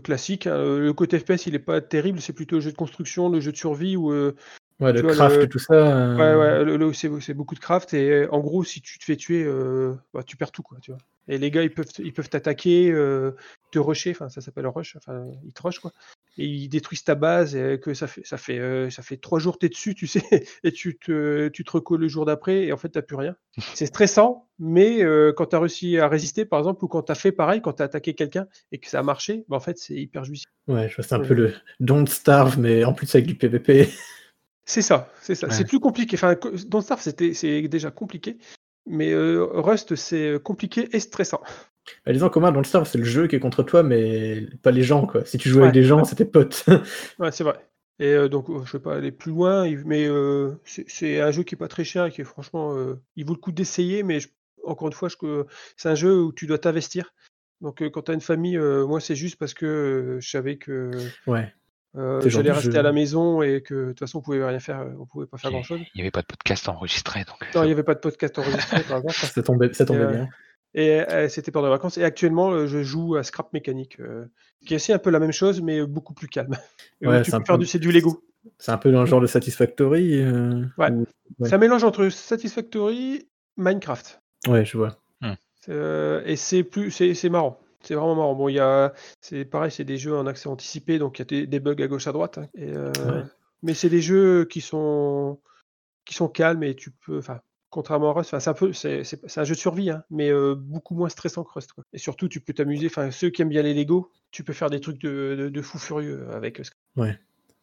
classique. hein. Euh, Le côté FPS, il est pas terrible, c'est plutôt le jeu de construction, le jeu de survie où euh, Ouais, le vois, craft le- et tout ça. euh, Ouais, ouais, c'est beaucoup de craft et euh, en gros, si tu te fais tuer, euh, bah, tu perds tout, quoi, tu vois. Et les gars, ils peuvent, ils peuvent t'attaquer, euh, te rusher, enfin, ça s'appelle rush, enfin, ils te rushent, quoi. Et ils détruisent ta base et que ça fait, ça fait, euh, ça fait trois jours que t'es dessus, tu sais, et tu te, tu te recolles le jour d'après et en fait, t'as plus rien. C'est stressant, mais euh, quand t'as réussi à résister, par exemple, ou quand t'as fait pareil, quand t'as attaqué quelqu'un et que ça a marché, bah, en fait, c'est hyper jouissif. Ouais, je vois, c'est un Ouais. peu le Don't Starve, mais en plus avec du PVP. C'est ça, c'est ça. Ouais. C'est plus compliqué. Enfin, co- dans Star, c'était, c'est déjà compliqué. Mais euh, Rust, c'est compliqué et stressant. Bah, disons qu'au moins, Don't Starve, c'est le jeu qui est contre toi, mais pas les gens, quoi. Si tu joues avec des gens, c'est tes potes. Ouais, c'est vrai. Et euh, donc, euh, je vais pas aller plus loin, il- mais euh, c'est un jeu qui est pas très cher et qui est franchement, euh, il vaut le coup d'essayer. Mais je- encore une fois, c'est un jeu où tu dois t'investir. Donc, euh, quand tu as une famille, euh, moi, c'est juste parce que euh, je savais que ouais. euh, j'allais rester jeu. à la maison et que de toute façon, on pouvait rien faire, on pouvait pas faire Il grand chose. n'y avait pas de podcast enregistré. Donc, Non, il n'y avait pas de podcast enregistré, par exemple. Ça tombait, ça tombait bien. Et euh, c'était pendant les vacances. Et actuellement, euh, je joue à Scrap Mécanique, euh, qui est aussi un peu la même chose, mais beaucoup plus calme. Ouais, tu peux faire peu- du, c'est du Lego. C'est un peu dans le genre de Satisfactory. euh, Ouais. ou- Ouais. C'est un mélange entre Satisfactory, Minecraft. Ouais, je vois. Euh, et c'est plus, c'est c'est marrant. C'est vraiment marrant. Bon, il y a, c'est pareil, c'est des jeux en accès anticipé, donc il y a des, des bugs à gauche à droite. hein, et, euh, Ouais. Mais c'est des jeux qui sont, qui sont calmes et tu peux, enfin, contrairement à Rust, c'est un peu, c'est un jeu de survie, hein, mais euh, beaucoup moins stressant que Rust. Et surtout, tu peux t'amuser. Enfin, ceux qui aiment bien les Lego, tu peux faire des trucs de, de, fou furieux avec. euh,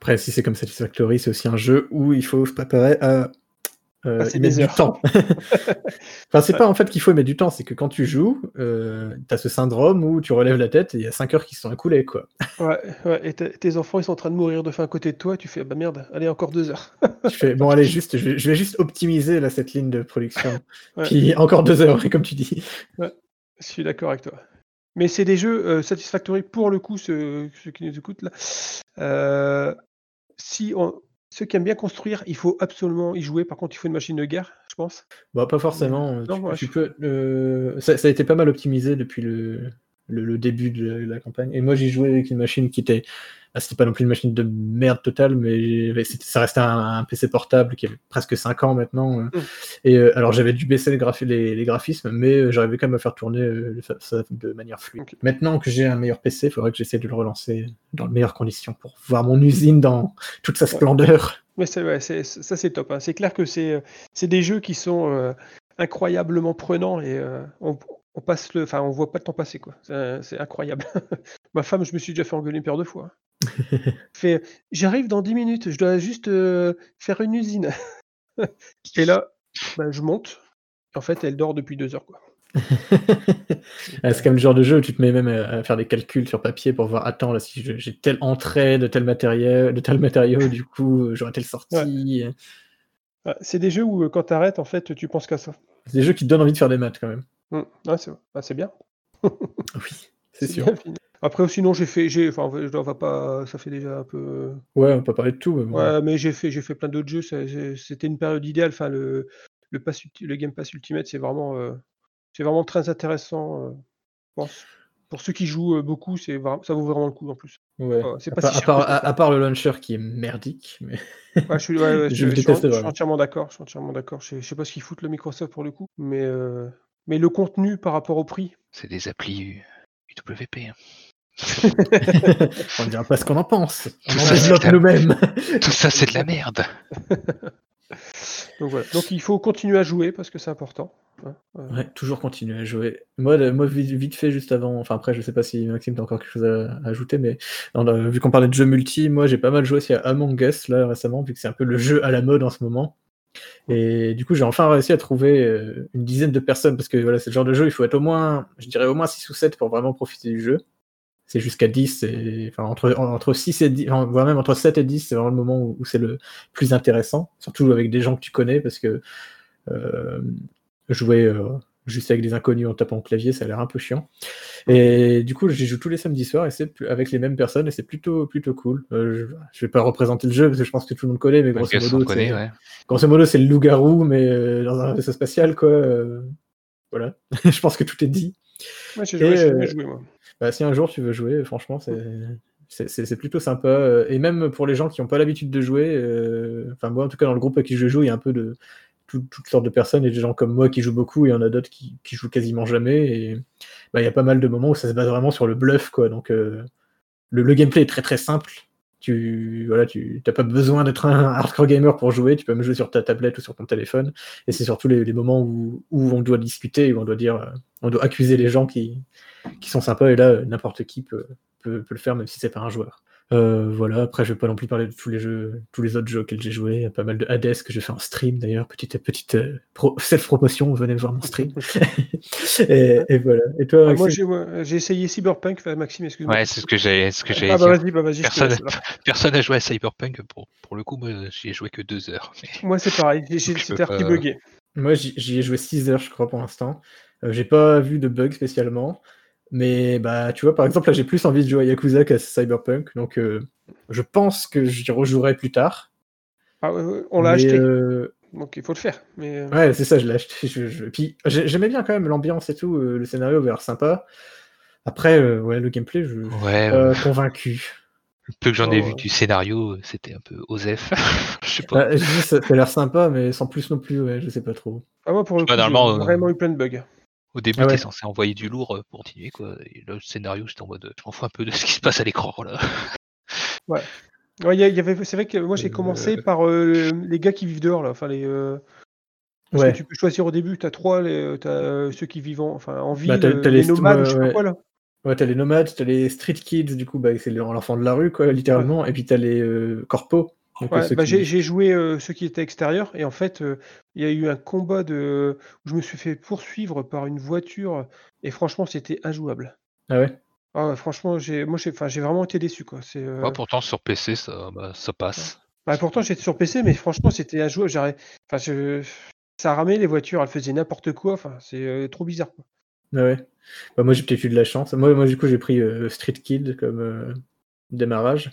Après, si c'est comme Satisfactory, c'est aussi un jeu où il faut se préparer à euh, mettre des du temps. enfin, c'est pas en fait qu'il faut mettre du temps, c'est que quand tu joues, euh, t'as ce syndrome où tu relèves la tête et il y a 5 heures qui se sont écoulées, quoi. Ouais, ouais, et tes enfants, ils sont en train de mourir de faim à côté de toi, et tu fais, bah merde, allez, encore deux heures. Tu fais, bon, allez, juste, je vais, je vais juste optimiser là, cette ligne de production. Ouais. Puis encore 2 heures, comme tu dis. Je suis d'accord avec toi. Mais c'est des jeux euh, Satisfactory pour le coup, ceux, ceux qui nous écoutent là. Euh, si on- ceux qui aiment bien construire, il faut absolument y jouer. Par contre, il faut une machine de guerre, je pense. Bon, pas forcément. Non, tu, ouais, tu je- peux, euh, ça, ça a été pas mal optimisé depuis le, le, le début de la campagne. Et moi, j'y jouais avec une machine qui était. ah, c'était pas non plus une machine de merde totale, mais ça restait un, un PC portable qui avait presque 5 ans maintenant. euh. Mm. Et euh, alors, j'avais dû baisser les, graphi- les, les graphismes, mais euh, j'arrivais quand même à faire tourner euh, ça, ça de manière fluide. Maintenant que j'ai un meilleur PC, il faudrait que j'essaie de le relancer dans de meilleures conditions pour voir mon usine dans toute sa splendeur. Mais c'est, ouais, c'est- ça, c'est top. hein. C'est clair que c'est, c'est des jeux qui sont euh, incroyablement prenants et on, on passe le, enfin, on voit pas le temps passer quoi. C'est, c'est incroyable. Ma femme, je me suis déjà fait engueuler une paire de fois. fait, j'arrive dans 10 minutes, je dois juste euh, faire une usine. et là, bah, je monte. En fait, elle dort depuis deux heures quoi. Ah, c'est comme le genre de jeu où tu te mets même à à faire des calculs sur papier pour voir, attends, là, si j'ai telle entrée de tel matériel, de tel matériau, du coup, euh, j'aurai telle sortie. Ouais, c'est des jeux où euh, quand tu arrêtes, en fait, tu penses qu'à ça. C'est des jeux qui te donnent envie de faire des maths quand même. Hum, ouais, c'est, bah, bien. Oui, c'est sûr. Après, sinon, j'ai fait, j'ai, enfin, je dois- on va pas, ça fait déjà un peu. Ouais, on peut parler de tout. mais bon. Ouais, mais j'ai fait, j'ai fait plein d'autres jeux. C'était une période idéale. Enfin, le, le, pass le Game Pass Ultimate, c'est vraiment, euh, c'est vraiment très intéressant. euh, je pense. Pour ceux qui jouent euh, beaucoup, c'est vraiment, ça vaut vraiment le coup en plus. Ouais. Ouais, c'est À, pas si à part- que à- ça. à part le launcher qui est merdique. Mais... Ouais, je suis, ouais, ouais, Je je, je entièrement d'accord. Je suis entièrement d'accord. Je, sais- je sais pas ce qu'ils foutent le Microsoft pour le coup, mais, euh, mais le contenu par rapport au prix. c'est des applis UWP. hein. on ne dira pas ce qu'on en pense. On Tout ça, c'est développe la- nous-mêmes. Tout ça, c'est de la merde. Donc voilà. Donc il faut continuer à jouer parce que c'est important. hein. Euh, Ouais, toujours continuer à jouer. Moi, de- moi vite, vite fait, juste avant, enfin après, je sais pas si Maxime, t'as encore quelque chose à, à ajouter, mais vu qu'on parlait de jeux multi, moi j'ai pas mal joué aussi à Among Us là récemment, vu que c'est un peu le jeu à la mode en ce moment. Et du coup, j'ai enfin réussi à trouver euh, une dizaine de personnes, parce que voilà, c'est le genre de jeu, il faut être au moins, je dirais au moins 6 ou 7 pour vraiment profiter du jeu. C'est jusqu'à 10, et, enfin entre, entre 6 et 10, enfin, voire même entre 7 et 10, c'est vraiment le moment où, où c'est le plus intéressant, surtout avec des gens que tu connais, parce que euh, jouer euh, juste avec des inconnus en tapant au clavier, ça a l'air un peu chiant. Et du coup, j'y joue tous les samedis soirs et c'est avec les mêmes personnes et c'est plutôt plutôt cool. Euh, je, je vais pas représenter le jeu parce que je pense que tout le monde connaît, mais grosso modo, connaît, c'est- ouais. grosso modo, c'est le loup-garou, mais euh, dans un vaisseau spatial, quoi. euh, voilà, je pense que tout est dit. J'ai joué, euh, joué, moi. Bah, si un jour tu veux jouer, franchement, c'est c'est- plutôt sympa. Et même pour les gens qui n'ont pas l'habitude de jouer, euh, enfin moi en tout cas dans le groupe avec qui je joue, il y a un peu de tout- toutes sortes de personnes. Il y a des gens comme moi qui jouent beaucoup, et il y en a d'autres qui, qui jouent quasiment jamais. Et bah, il y a pas mal de moments où ça se base vraiment sur le bluff, quoi. Donc euh, le, le gameplay est très très simple. Tu voilà, tu t'as pas besoin d'être un hardcore gamer pour jouer. Tu peux même jouer sur ta tablette ou sur ton téléphone. Et c'est surtout les, les moments où, où on doit discuter, où on doit dire, euh, on doit accuser les gens qui qui sont sympas. Et là, euh, n'importe qui peut, peut, peut le faire, même si c'est pas un joueur. Euh, voilà, après je vais pas non plus parler de tous les jeux, tous les autres jeux auxquels j'ai joué, Il y a pas mal de Hades que je fais en stream d'ailleurs, petite petite euh, pro- self-promotion, venez voir mon stream. et, et voilà. Et toi, Ah, moi, j'ai moi, j'ai essayé Cyberpunk. Enfin, Maxime, excuse-moi. Ouais, c'est ce que j'ai ce que j'allais Ah bah vas-y, bah vas-y. Personne n'a joué à Cyberpunk pour, pour le coup, moi j'y ai joué que deux heures. mais- Moi, c'est pareil. J'ai- j'ai- C'était pas- bugué. Moi, j'y j'y ai joué 6 heures, je crois, pour l'instant. Euh, j'ai pas vu de bugs spécialement. Mais bah, tu vois, par exemple, là, j'ai plus envie de jouer à Yakuza qu'à Cyberpunk. Donc, euh, je pense que j'y rejouerai plus tard. Ah, ouais, ouais, on l'a acheté. euh, Donc il faut le faire. Mais euh, Ouais, c'est ça, je l'ai acheté. Je, je- Puis j'ai- j'aimais bien quand même l'ambiance et tout. le scénario avait l'air sympa. Après, euh, ouais, le gameplay, je Ouais, euh, convaincu. le peu que j'en ai Oh, vu ouais. du scénario, c'était un peu osef. Je sais pas. Ah, dis, ça, ça a l'air sympa, mais sans plus non plus, ouais, je sais pas trop. ah, moi, pour le coup, j'ai vraiment eu plein de bugs. Au début, Ah ouais. t'es censé envoyer du lourd euh, pour continuer, quoi. Et le scénario, j'étais en mode, euh, je m'en fous un peu de ce qui se passe à l'écran, là. Ouais, il y avait, c'est vrai que moi j'ai Euh, commencé par euh, les gars qui vivent dehors là, enfin les. euh, parce Ouais. que tu peux choisir au début, t'as trois, les, t'as euh, ceux qui vivent en, enfin, en ville, Bah, t'as- euh, t'as les les- nomades, ouais, je sais pas ouais. quoi là. Ouais, t'as les nomades, t'as les street kids, du coup, bah, c'est l'enfant de la rue, quoi, littéralement. Et puis t'as les corpos. Ouais, bah, j'ai, j'ai joué euh, ceux qui étaient extérieurs et en fait euh, il y a eu un combat de où je me suis fait poursuivre par une voiture et franchement c'était injouable. Ah ouais? Ah ouais, franchement j'ai moi j'ai enfin j'ai vraiment été déçu quoi. C'est euh, Ouais, pourtant, sur PC, ça, bah, ça passe. bah, pourtant j'étais sur PC mais franchement c'était injouable. J'arrête... Enfin je... ça ramait les voitures, elles faisaient n'importe quoi. Enfin c'est euh, trop bizarre quoi. Ah ouais? Bah, moi, j'ai peut-être eu de la chance. Moi, moi du coup, j'ai pris euh, Street Kid comme euh, démarrage.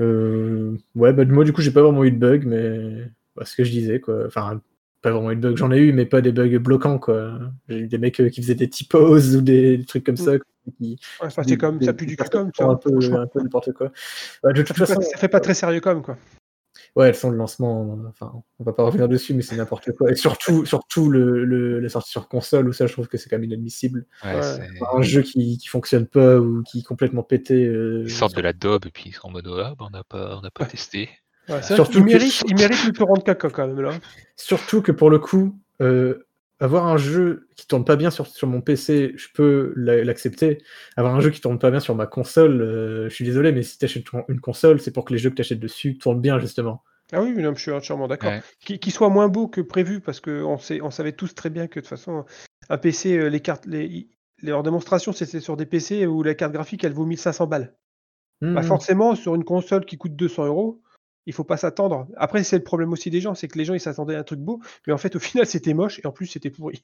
Euh, ouais, bah, moi, du coup, j'ai pas vraiment eu de bug, mais bah, ce que je disais, quoi. Enfin, pas vraiment eu de bug, j'en ai eu, mais pas des bugs bloquants, quoi. J'ai eu des mecs euh, qui faisaient des typos ou des, des trucs comme ça. Qui, Ouais, c'est comme des- ça pue du cul comme ça. un peu, un peu n'importe quoi. Bah, de toute Ça fait, façon, pas, ça fait pas très sérieux comme quoi. Ouais, elles sont de lancement, enfin, on va pas revenir dessus, mais c'est n'importe quoi. Et surtout, surtout le, le- la sortie sur console, où ça, je trouve que c'est quand même inadmissible. Ouais, Ouais. c'est- Un jeu qui, qui fonctionne pas ou qui est complètement pété. euh, Ils sortent de la daube et puis ils sont en mode, ah, bah, on n'a pas, on n'a pas Ouais. testé. Ouais, Surtout il, que- mérite, il mérite le torrent de caca quand même là. Surtout que pour le coup, euh, avoir un jeu qui tourne pas bien sur, sur mon PC, je peux l'a- l'accepter. Avoir un jeu qui tourne pas bien sur ma console, euh, je suis désolé, mais si tu achètes une console, c'est pour que les jeux que tu achètes dessus tournent bien, justement. Ah oui, non, je suis entièrement d'accord. Ouais. Qu'il soit moins beau que prévu, parce qu'on on savait tous très bien que de toute façon, un PC, euh, les cartes, les, les- leurs démonstrations, c'était sur des PC où la carte graphique, elle vaut 1500 balles. Bah Hmm. forcément, sur une console qui coûte 200 euros, il faut pas s'attendre. Après, c'est le problème aussi des gens, c'est que les gens, ils s'attendaient à un truc beau, mais en fait, au final, c'était moche et en plus, c'était pourri.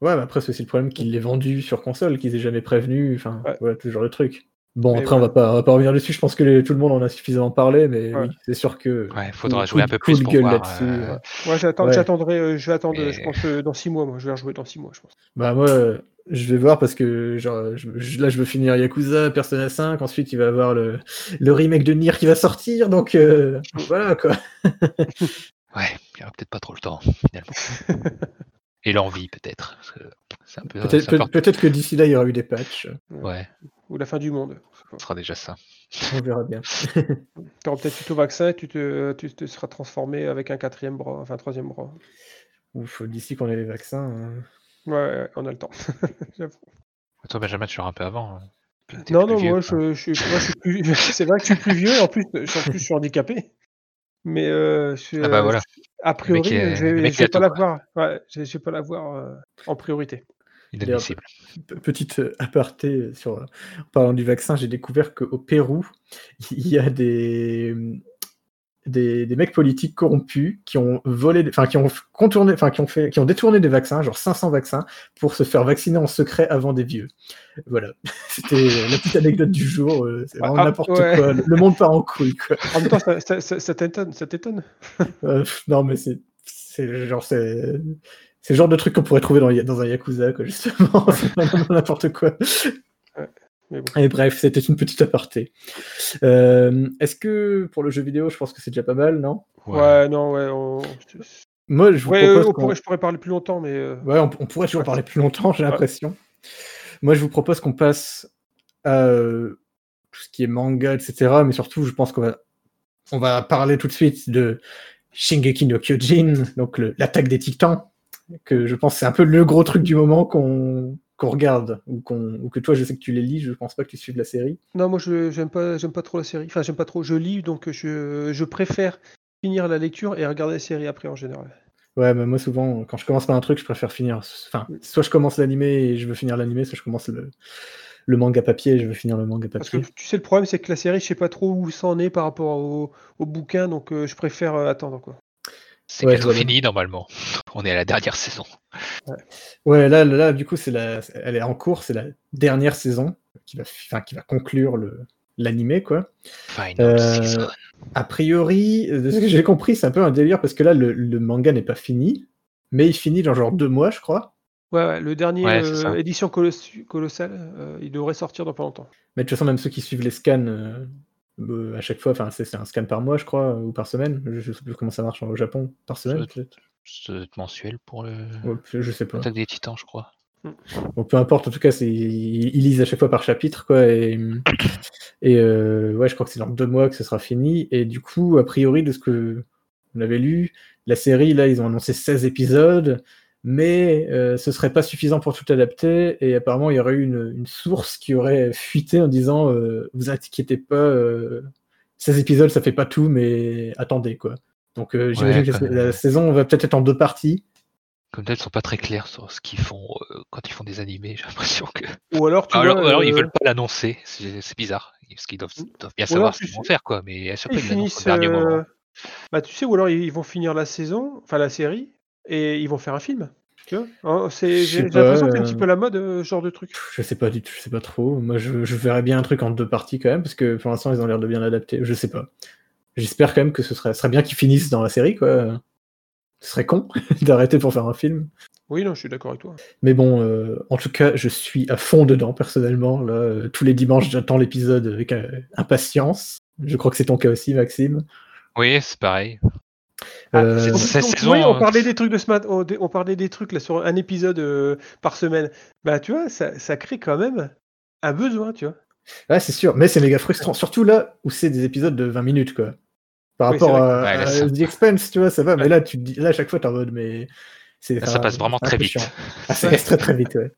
Ouais, mais après, c'est aussi le problème qu'il l'ait vendu sur console, qu'ils aient jamais prévenu, enfin, Ouais. genre de truc. Bon, Mais après, on, va pas, on va pas revenir dessus, je pense que les- tout le monde en a suffisamment parlé, mais Ouais. oui, c'est sûr que. Ouais, faudra jouer un peu plus pour gueule voir. là-dessus, euh, ouais. Moi, j'attends, Ouais. j'attendrai, euh, je vais attendre, Mais- je pense, euh, dans 6 mois, moi, je vais rejouer dans 6 mois, je pense. Bah moi, je vais voir parce que genre, je- là, je veux finir Yakuza, Persona 5, ensuite il va y avoir le, le remake de Nier qui va sortir, donc euh, voilà quoi. Ouais, il n'y aura peut-être pas trop le temps, finalement. Et l'envie, peut-être. peu. Peut-être peut- que d'ici là, il y aura eu des patchs. Ouais, Ou la fin du monde. ce sera déjà ça. On verra bien. Tu auras peut-être eu ton vaccin et tu te, tu te seras transformé avec un quatrième bras, enfin un troisième bras. Ouf, d'ici qu'on ait les vaccins. hein. Ouais, ouais, on a le temps. J'avoue. Toi, Benjamin, tu un peu avant. hein. Non, non, vieux, moi, je, moi, je suis plus. C'est vrai que je suis plus vieux et en plus, je suis, en plus, je suis handicapé. Mais euh, je Ah bah euh, voilà. a priori, est- je le vais, pas l'avoir. Ouais, je vais pas l'avoir euh, en priorité. Inadmissible. Petite euh, aparté sur, en parlant du vaccin, j'ai découvert qu'au Pérou, il y a des, des, des mecs politiques corrompus qui ont volé, enfin qui ont contourné, enfin qui ont fait, qui ont détourné des vaccins, genre 500 vaccins, pour se faire vacciner en secret avant des vieux. Voilà, c'était euh, la petite anecdote du jour. euh, C'est vraiment Ah, n'importe ouais. quoi. Le monde part en couille. Quoi. En même temps, ça, ça, ça- ça t'étonne. Ça t'étonne. Euh, non, mais c'est, c'est genre c'est. C'est le genre de truc qu'on pourrait trouver dans, dans un Yakuza, quoi, justement. C'est vraiment n'importe quoi. Mais bon. Et bref, c'était une petite aparté. Euh, Est-ce que pour le jeu vidéo, je pense que c'est déjà pas mal, non? Ouais, non, ouais. On... Moi, je vous Ouais, propose on qu'on- pourrait, je pourrais parler plus longtemps, mais. euh, Ouais, on, on pourrait toujours parler plus longtemps, j'ai Ouais. l'impression. Moi, je vous propose qu'on passe à euh, tout ce qui est manga, etc. Mais surtout, je pense qu'on va, on va parler tout de suite de Shingeki no Kyojin, donc l'attaque des titans, que je pense c'est un peu le gros truc du moment qu'on qu'on regarde, ou, qu'on- ou que toi, je sais que tu les lis, je pense pas que tu suives la série. Non, moi, je j'aime pas, j'aime pas trop la série. Enfin, j'aime pas trop. Je lis, donc je, je préfère finir la lecture et regarder la série après en général. Ouais, mais moi souvent, quand je commence par un truc, je préfère finir. Enfin, soit je commence l'animé et je veux finir l'animé, soit je commence le, le manga papier et je veux finir le manga Parce que papier. tu sais, le problème, c'est que la série, je sais pas trop où ça en est par rapport au, au bouquin, donc euh, je préfère euh, attendre, quoi. C'est Ouais, bientôt fini normalement. On est à la dernière saison. Ouais, là, là, là, du coup, c'est la, elle est en cours, c'est la dernière saison qui va, enfin, qui va conclure le l'animé, quoi. Final Euh, season. A priori, de ce que j'ai compris, c'est un peu un délire parce que là, le, le manga n'est pas fini, mais il finit dans genre deux mois, je crois. Ouais, ouais, le dernier Ouais, euh, édition coloss- colossale, euh, il devrait sortir dans pas longtemps. Mais de toute façon, même ceux qui suivent les scans euh, à chaque fois, enfin, c'est c'est un scan par mois, je crois, ou par semaine. Je, je sais plus comment ça marche au Japon, par semaine, Ça- peut-être. Ça doit être mensuel pour le Ouais, je sais pas. l'attaque des titans, je crois. Bon, peu importe, en tout cas, c'est, ils, ils lisent à chaque fois par chapitre, quoi. Et, et euh, ouais, je crois que c'est dans deux mois que ce sera fini. Et du coup, a priori, de ce que on avait lu, la série, là, ils ont annoncé 16 épisodes, mais euh, ce serait pas suffisant pour tout adapter. Et apparemment, il y aurait eu une, une source qui aurait fuité en disant euh, Vous inquiétez pas, euh, 16 épisodes, ça fait pas tout, mais attendez, quoi. Donc, euh, j'imagine que la saison va peut-être être en deux parties. Comme d'hab, ils sont pas très clairs sur ce qu'ils font euh, quand ils font des animés. J'ai l'impression que. Ou alors, tu alors, vois, alors, ils euh, veulent pas l'annoncer. C'est bizarre. Parce qu'ils doivent, doivent bien Ou savoir ce qu'ils vont faire, quoi. Mais à chaque fois, ils ils l'annoncent au finissent. dernier euh, moment. Bah, tu sais, ou alors ils vont finir la saison, enfin la série, et ils vont faire un film. Tu vois Hein, c'est- J'ai l'impression que c'est un euh, petit peu la mode, euh, ce genre de truc. Je sais pas du tout, je sais pas trop. Moi, je, je verrais bien un truc en deux parties quand même, parce que pour l'instant, ils ont l'air de bien l'adapter. Je sais pas. J'espère quand même que ce serait, ce serait bien qu'ils finissent dans la série, quoi. Ce serait con d'arrêter pour faire un film. Oui, non, je suis d'accord avec toi. Mais bon, euh, en tout cas, je suis à fond dedans personnellement. Là, euh, tous les dimanches, j'attends l'épisode avec euh, impatience. Je crois que c'est ton cas aussi, Maxime. Oui, c'est pareil. Ah, Euh, Cette saison, oui, on parlait des trucs de ce matin, on, on parlait des trucs là sur un épisode euh, par semaine. Bah, tu vois, ça, ça crée quand même un besoin, tu vois. Ouais, c'est sûr, mais c'est méga frustrant. Surtout là où c'est des épisodes de 20 minutes, quoi. Par Oui, rapport à, Ouais, là, à The Expense, tu vois, ça va. Mais là, tu dis, là, à chaque fois, t'es en mode, mais. Là, ça passe vraiment très vite. Ah, ça passe très très vite, ouais.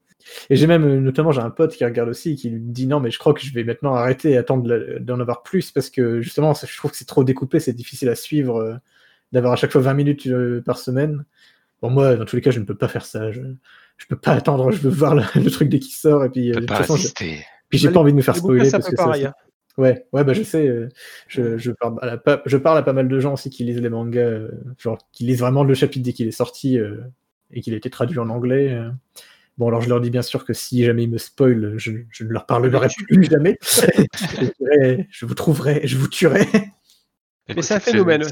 Et j'ai même, euh, notamment, j'ai un pote qui regarde aussi et qui me dit non, mais je crois que je vais maintenant arrêter et attendre d'en avoir plus parce que justement, ça- je trouve que c'est trop découpé, c'est difficile à suivre, euh, d'avoir à chaque fois 20 minutes euh, par semaine. Bon, moi, dans tous les cas, je ne peux pas faire ça. Je, je peux pas attendre, je veux voir le, le truc dès qu'il sort et puis, euh, de toute pas façon, je- puis j'ai Bah, pas envie de me faire spoiler parce que ça, pareil. c'est- hein. Ouais, ouais, bah je sais. euh, Je, je, parle à pas- je parle à pas mal de gens aussi qui lisent les mangas, euh, genre qui lisent vraiment le chapitre dès qu'il est sorti euh, et qu'il a été traduit en anglais. euh. Bon, alors je leur dis bien sûr que si jamais ils me spoilent, je, je ne leur parlerai plus jamais. je vous trouverai, je vous tuerai. Mais c'est un cette phénomène.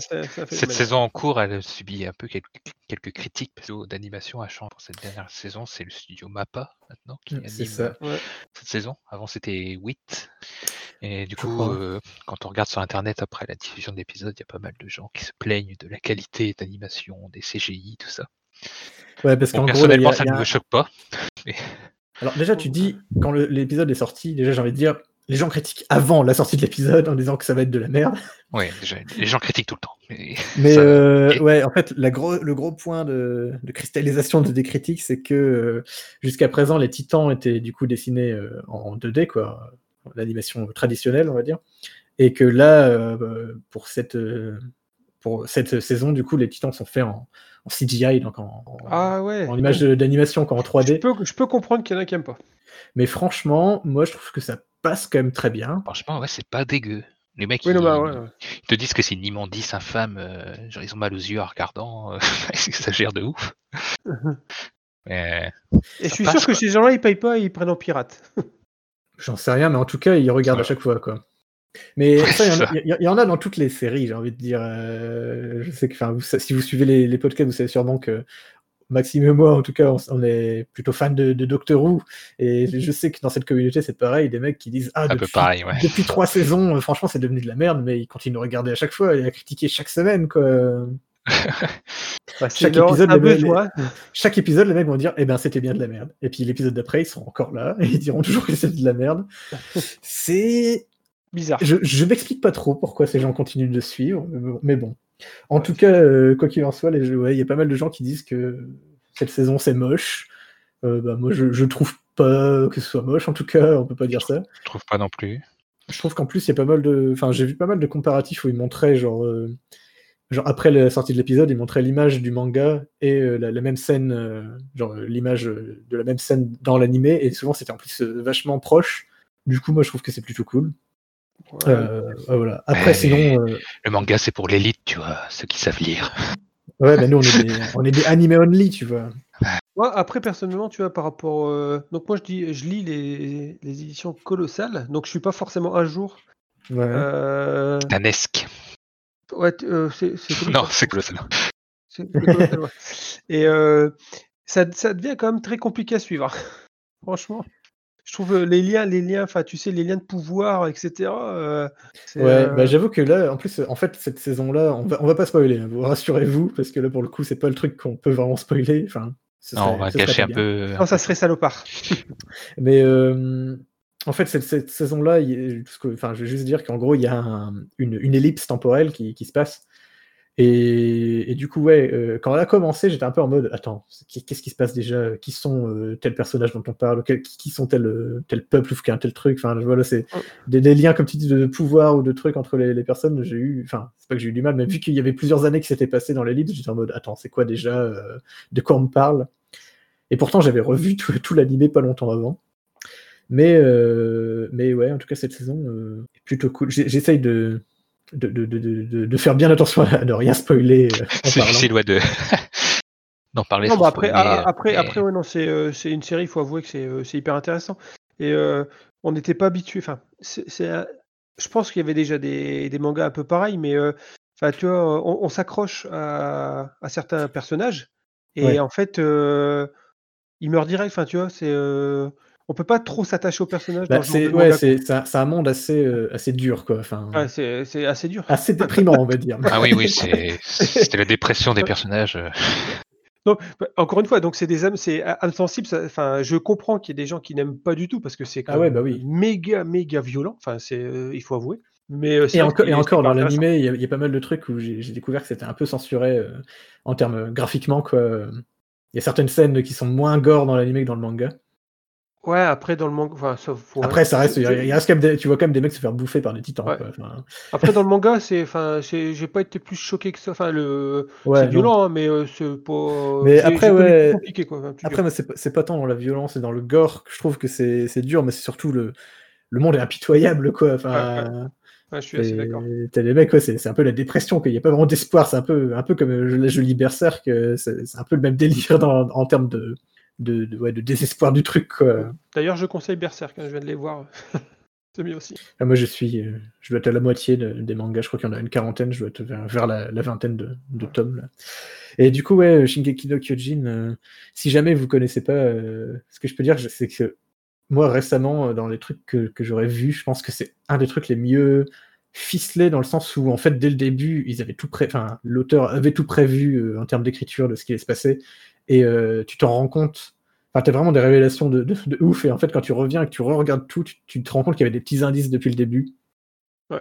Cette saison en cours, elle subit un peu quelques, quelques critiques parce que d'animation a changé pour cette dernière saison. C'est le studio Mappa maintenant qui C'est anime ça. euh, cette saison. Avant c'était WIT. Et du coup, euh, quand on regarde sur internet après la diffusion de l'épisode, il y a pas mal de gens qui se plaignent de la qualité d'animation, des CGI, tout ça. Ouais, parce Bon, qu'en gros, là, personnellement, a- ça ne a- me choque pas. Alors déjà, tu dis, quand l'épisode est sorti, déjà j'ai envie de dire, les gens critiquent avant la sortie de l'épisode en disant que ça va être de la merde. Oui, les gens critiquent tout le temps. Mais Mais ça- euh, ouais, en fait, la gros, le gros point de, de cristallisation de des critiques, c'est que euh, jusqu'à présent, les titans étaient du coup dessinés euh, en 2D, quoi, l'animation traditionnelle, on va dire, et que là, pour cette pour cette saison, du coup, les titans sont faits en, en CGI, donc en, en- Ah ouais. en image d'animation, en Je 3D. peux, je peux comprendre qu'il y en a qui aiment pas. Mais franchement, moi, je trouve que ça passe quand même très bien. Franchement, ouais, c'est pas dégueu. Les mecs, Oui, non, bah ouais. ouais. ils te disent que c'est une immondice infâme, euh, genre ils ont mal aux yeux en regardant, euh, ils exagèrent de ouf. Mais Et je suis passe, sûr que ces gens-là, ils payent pas, ils prennent en pirate. J'en sais rien, mais en tout cas, ils regardent à chaque fois, quoi. Mais il y en a- y, y en dans toutes les séries, j'ai envie de dire. Euh, je sais que, si vous suivez les, les podcasts, vous savez sûrement que Maxime et moi, en tout cas, on, on est plutôt fans de, de Doctor Who. Et je sais que dans cette communauté, c'est pareil, des mecs qui disent Ah, un peu depuis, pareil, ouais. depuis trois saisons, euh, franchement, c'est devenu de la merde, mais ils continuent de regarder à chaque fois et à critiquer chaque semaine, quoi. Épisode, les-. Chaque épisode, les mecs vont dire, eh ben, c'était bien de la merde. Et puis l'épisode d'après, ils seront encore là et ils diront toujours que c'est de la merde. C'est Bizarre. je, je m'explique pas trop pourquoi ces gens continuent de suivre, mais bon- En tout cas, euh, quoi qu'il en soit, ouais, il y a pas mal de gens qui disent que cette saison c'est moche. Euh, bah, moi, je, je trouve pas que ce soit moche. En tout cas, on peut pas dire ça. Je trouve pas non plus. Je trouve qu'en plus, il y a pas mal de. Enfin, j'ai vu pas mal de comparatifs où ils montraient, genre, euh, genre après la sortie de l'épisode, ils montraient l'image du manga et la, la même scène, genre l'image de la même scène dans l'animé, et souvent c'était en plus vachement proche. Du coup, moi, je trouve que c'est plutôt cool. Ouais. Euh, ouais, voilà. Après, Ouais. sinon, euh, Le manga, c'est pour l'élite, tu vois, ceux qui savent lire. ouais, bah, nous, on est, des, on est des anime only, tu vois. Moi, après, personnellement, tu vois, par rapport. euh, Donc, moi, je, dis, je lis les, les éditions colossales, donc je suis pas forcément à jour. Ouais. Euh... Tanesque. Ouais, euh, c'est c'est Non, colossal. c'est colossal. C'est- c'est colossal, ouais. Et euh, ça, ça devient quand même très compliqué à suivre. Franchement. Je trouve les liens, les liens, enfin, tu sais, les liens de pouvoir, etc. euh, Ouais, euh, bah, j'avoue que là, en plus, en fait, cette saison-là, on va, on va pas spoiler, hein, vous rassurez-vous, parce que là, pour le coup, c'est pas le truc qu'on peut vraiment spoiler. Enfin, ce Non, on va cacher un bien. peu. Non, ça serait salopard. Mais euh, en fait, cette, cette saison-là, enfin, je vais juste dire qu'en gros, il y a un- une, une ellipse temporelle qui, qui se passe. Et, et du coup, ouais, euh, quand elle a commencé, j'étais un peu en mode, attends, qu'est-ce qui se passe déjà? Qui sont euh, tels personnages dont on parle? Quel- Qui, sont tels, euh, tel peuple ou qu'un tel truc? Enfin, voilà, c'est Mm. des, des liens, comme tu dis, de pouvoir ou de trucs entre les, les personnes. J'ai eu, enfin, c'est pas que j'ai eu du mal, mais vu qu'il y avait plusieurs années qui s'étaient passées dans l'ellipse, j'étais en mode, attends, c'est quoi déjà euh, De quoi on me parle? Et pourtant, j'avais revu tout, tout l'animé pas longtemps avant. Mais, mais ouais, en tout cas, cette saison est plutôt cool. J'essaye de, de, de, de, de- faire bien attention à ne rien spoiler euh, C'est ouais, de. d'en parler Non, bah après, spoiler, a- après, mais- après, ouais, non, c'est euh, c'est une série, il faut avouer que c'est euh, c'est hyper intéressant. Et euh, on n'était pas habitué. Enfin, je pense qu'il y avait déjà des, des mangas un peu pareils, mais euh, enfin, tu vois, on, on s'accroche à, à certains personnages et Ouais. en fait, euh, ils meurent direct. Enfin, tu vois, c'est euh, on peut pas trop s'attacher aux personnages. Bah, c'est ouais, manga, c'est c'est un, monde assez, euh, assez dur, quoi. Enfin. Ouais, c'est c'est assez dur. assez déprimant, on va dire. Ah oui, oui, c'est- c'était la dépression des personnages. Donc, bah, encore une fois, donc c'est des âmes, c'est a- âmes sensibles. Enfin, je comprends qu'il y ait des gens qui n'aiment pas du tout parce que c'est quand Ah ouais, même bah oui. méga, méga violent. Enfin, c'est, euh, il faut avouer. Mais euh, c'est Et, encore, et dans l'animé, il y, a- il y a pas mal de trucs où j'ai découvert que c'était un peu censuré euh, en termes graphiquement, quoi. Il y a certaines scènes qui sont moins gore dans l'animé que dans le manga. Ouais, après dans le manga, enfin, Après, ça reste, il a quand même des- tu vois quand même des mecs se faire bouffer par des titans. Ouais. quoi. Enfin, Après dans le manga, c'est, enfin, j'ai pas été plus choqué que ça. Enfin, le, ouais, c'est violent, hein, mais euh, c'est pas. Mais après, ouais. compliqué quoi. enfin, plus Après, moi, c'est pas, tant dans la violence et dans le gore que je trouve que c'est c'est dur, mais c'est surtout le, le monde est impitoyable, quoi. Enfin, Ouais, je suis assez c'est- d'accord. t'as des mecs, ouais, c'est c'est un peu la dépression, qu'il n'y a pas vraiment d'espoir. C'est un peu, un peu comme euh, je, je lis Berserk, c'est c'est un peu le même délire dans- en termes de, de, de- ouais, de désespoir du truc, quoi. D'ailleurs, je conseille Berserk. hein, je viens de les voir. c'est mieux aussi. Ah, moi, je suis, euh, je dois être à la moitié de- des mangas. Je crois qu'il y en a une quarantaine. Je dois être vers, vers la, la vingtaine de, de tomes. Là. Et du coup, ouais, Shingeki no Kyojin. euh, si jamais vous connaissez pas, euh, ce que je peux dire, c'est que moi récemment, dans les trucs que, que j'aurais vus, je pense que c'est un des trucs les mieux ficelé dans le sens où, en fait, dès le début, ils avaient tout pré... enfin, l'auteur avait tout prévu en termes d'écriture de ce qui allait se passer, et euh, tu t'en rends compte. Enfin, t'as vraiment des révélations de, de- de ouf, et en fait, quand tu reviens et que tu re-regardes tout, tu, tu te rends compte qu'il y avait des petits indices depuis le début. Ouais.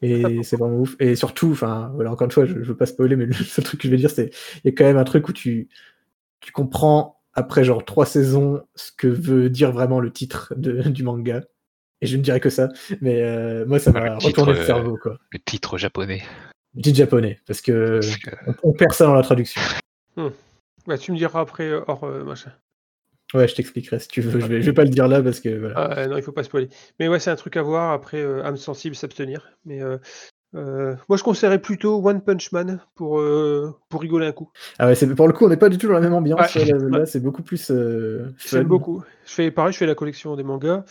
Et c'est vraiment ouf. Et surtout, enfin, voilà, encore une fois, je, je veux pas spoiler, mais le seul truc que je vais dire, c'est il y a quand même un truc où tu, tu comprends après genre trois saisons ce que veut dire vraiment le titre de- du manga. Et je ne dirais que ça, mais euh, moi ça m'a le titre, retourné le euh, cerveau quoi. Le titre japonais. Je dis japonais parce que Parce que- on, on perd ça dans la traduction. Ouais, tu me diras après euh, hors euh, machin. Ouais, je t'expliquerai si tu veux. Je vais, je vais pas le dire là parce que voilà. Ah, non, il faut pas spoiler. Mais ouais, c'est un truc à voir. Après, euh, âme sensible, s'abstenir. Mais euh, euh, moi, je conseillerais plutôt One Punch Man pour, pour rigoler un coup. Ah ouais, c'est- pour le coup, on n'est pas du tout dans la même ambiance. Ouais. Là, là, c'est beaucoup plus. J'aime beaucoup. Je fais pareil, je fais la collection des mangas.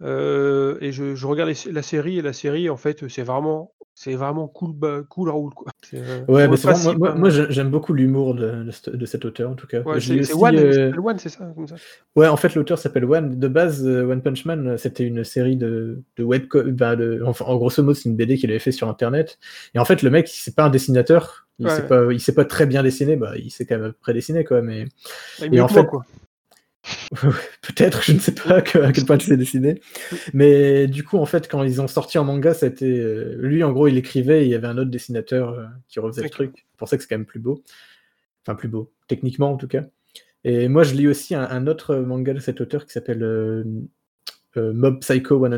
et je, je regarde les- la série et la série en fait c'est vraiment c'est vraiment cool bah, cool roule quoi. Euh, Ouais, sur mais le c'est vraiment- moi, hein. moi, j'ai- j'aime beaucoup l'humour de, de ce- de cet auteur en tout cas. Ouais, Je c'est One, euh, One, c'est ça. Ouais, en fait, l'auteur s'appelle One. De base, euh, One Punch Man, euh, c'était une série de, de enfin, en grosso modo, c'est une BD qu'il avait fait sur Internet. Et en fait, le mec, c'est pas un dessinateur. Il Ouais. sait pas, il sait pas très bien dessiner. Bah, il sait quand même prédessiner, quoi. Mais Et en fait- quoi. peut-être, je ne sais pas que- à quel point tu sais dessiner. Mais du coup, en fait, quand ils ont sorti en manga, c'était euh, lui, en gros, il écrivait. Et il y avait un autre dessinateur euh, qui refaisait le truc. C'est pour ça que c'est quand même plus beau. Enfin, plus beau, techniquement en tout cas. Et moi, je lis aussi un, un autre manga de cet auteur qui s'appelle euh, euh, Mob Psycho 100.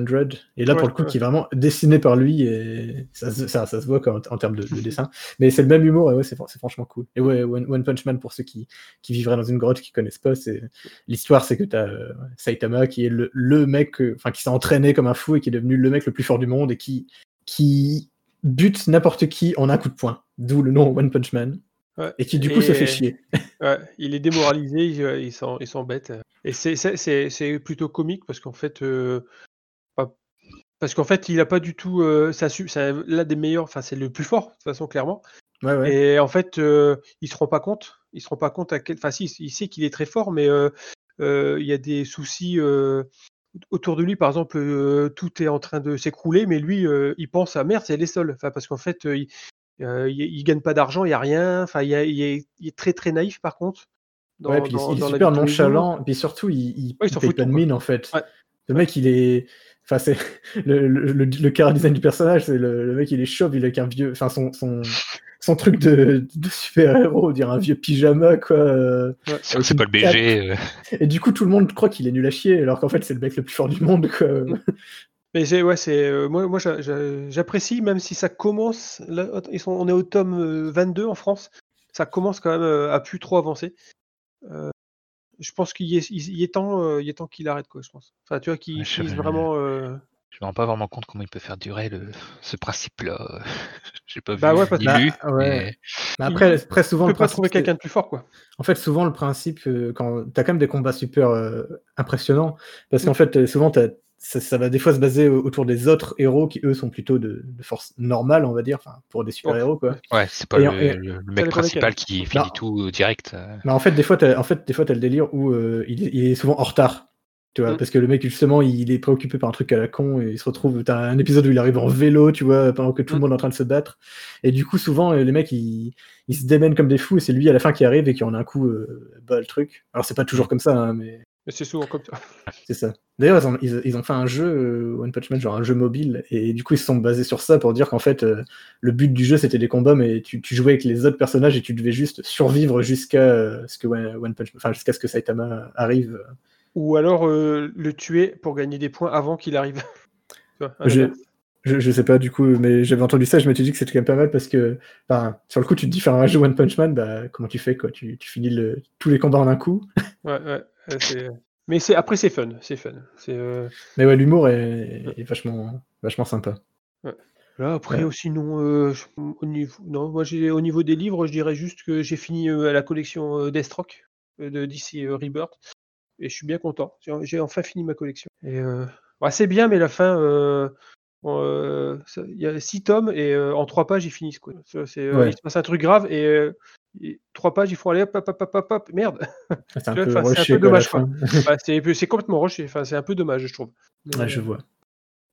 Et là, Ouais, pour le coup, ouais. qui est vraiment dessiné par lui. Et ça, se- ça, ça se voit en, en termes de, de dessin. Mais c'est le même humour. Et ouais, c'est fran- c'est franchement cool. Et ouais, One, One Punch Man, pour ceux qui, qui vivraient dans une grotte, qui connaissent pas, c'est l'histoire, c'est que tu as Saitama qui est le, le mec, euh, enfin, qui s'est entraîné comme un fou et qui est devenu le mec le plus fort du monde et qui, qui bute n'importe qui en un coup de poing. D'où le nom One Punch Man. Ouais. Et qui du coup se fait chier. Ouais, il est démoralisé, il, euh, il s'en- il s'embête. Et c'est- plutôt comique parce qu'en fait, euh, parce qu'en fait, il a pas du tout. euh, ça, l'un des meilleurs, enfin, c'est le plus fort, de toute façon, clairement. Ouais, ouais. Et en fait, euh, il se rend pas compte. Il se rend pas compte à quel. Enfin, si, il sait qu'il est très fort, mais euh, il y a des soucis autour de lui. Par exemple, euh, tout est en train de s'écrouler, mais lui, euh, il pense à merde, c'est les sols. Enfin, parce qu'en fait, euh, il, il, il gagne pas d'argent, il y a rien. Enfin, il, y a- il est, il est très très naïf par contre. Dans- ouais, puis dans- il est super nonchalant. Puis surtout, il, il, Ouais, il il s'en paye fout de pas de mine en fait. Ouais. Le mec, il est. Enfin, c'est le, le, le, design du personnage, c'est le, le mec, il est chauve, il a qu'un vieux. Enfin, son, son, son truc de, de super-héros, dire un vieux pyjama, quoi. euh, Ouais. C'est pas le BG. euh, Et du coup, tout le monde croit qu'il est nul à chier, alors qu'en fait, c'est le mec le plus fort du monde, quoi. Mais c'est ouais, c'est euh, moi, moi j'a- j'a- j'apprécie même si ça commence. Là, ils sont, on est au tome euh, 22 en France. Ça commence quand même euh, à plus trop avancer. Euh, je pense qu'il est, il il est temps, euh, il est temps qu'il arrête quoi. Je pense. Enfin, tu vois, qu'il Ouais, je- finisse vraiment. euh, Je me rends pas vraiment compte comment il peut faire durer le, ce principe-là. J'ai pas Bah vu ouais, parce- ni Bah, lu. ouais. mais- Mais après, après, souvent, On le peut pas trouver quelqu'un de plus fort quoi. En fait, souvent, le principe, euh, quand t'as quand même des combats super euh, impressionnants, parce Mm. qu'en fait, euh, souvent, t'as- ça, ça va des fois se baser au- autour des autres héros qui, eux, sont plutôt de, de force normale, on va dire, enfin, pour des super-héros, quoi. Ouais, c'est pas Et le, en- et- le- le dépend mec principal qui finit Non. tout direct. euh. Mais en fait, des fois, t'as en fait, des fois, t'as le délire où euh, il, est- il est souvent en retard. Tu vois, Mm. parce que le mec, justement, il est préoccupé par un truc à la con et il se retrouve. T'as un épisode où il arrive en vélo, tu vois, pendant que tout le Mm. monde est en train de se battre. Et du coup, souvent, euh, les mecs, ils, ils se démènent comme des fous et c'est lui à la fin qui arrive et qui en a un coup euh, bat le truc. Alors, c'est pas toujours comme ça, hein, mais Mais c'est souvent comme ça. c'est ça. D'ailleurs, ils ont, ils, ils ont fait un jeu, euh, One Punch Man, genre un jeu mobile, et du coup, ils se sont basés sur ça pour dire qu'en fait, euh, le but du jeu, c'était des combats, mais tu, tu jouais avec les autres personnages et tu devais juste survivre jusqu'à euh, ce que One Punch, enfin, jusqu'à ce que Saitama arrive. Ou alors euh, le tuer pour gagner des points avant qu'il arrive. Je, je, je sais pas du coup, mais j'avais entendu ça, je m'étais dit que c'était quand même pas mal parce que, enfin, sur le coup, tu te dis faire un jeu One Punch Man, bah, comment tu fais, quoi? Tu, tu finis le, tous les combats en un coup. Ouais, ouais, Mais c'est après c'est fun, c'est fun. Euh, Mais ouais, l'humour est, est vachement, vachement sympa. Là, après, Ouais. aussi, euh, je- au niveau, non, moi, j'ai, au niveau des livres, je dirais juste que j'ai fini euh, la collection euh, Deathstroke euh, de DC euh, Rebirth et je suis bien content. J'ai, enfin fini ma collection. Et euh, bah, c'est bien, mais la fin, euh, euh, il y a six tomes et euh, en trois pages, ils finissent. Quoi. C'est, euh. Il se passe un truc grave et, euh, et trois pages, ils font aller hop, hop, hop, hop, hop, merde. C'est un Tu vois, peu enfin, c'est un peu dommage, c'est, c'est complètement rushé. Enfin, c'est un peu dommage, je trouve. Mais, Ouais, je vois.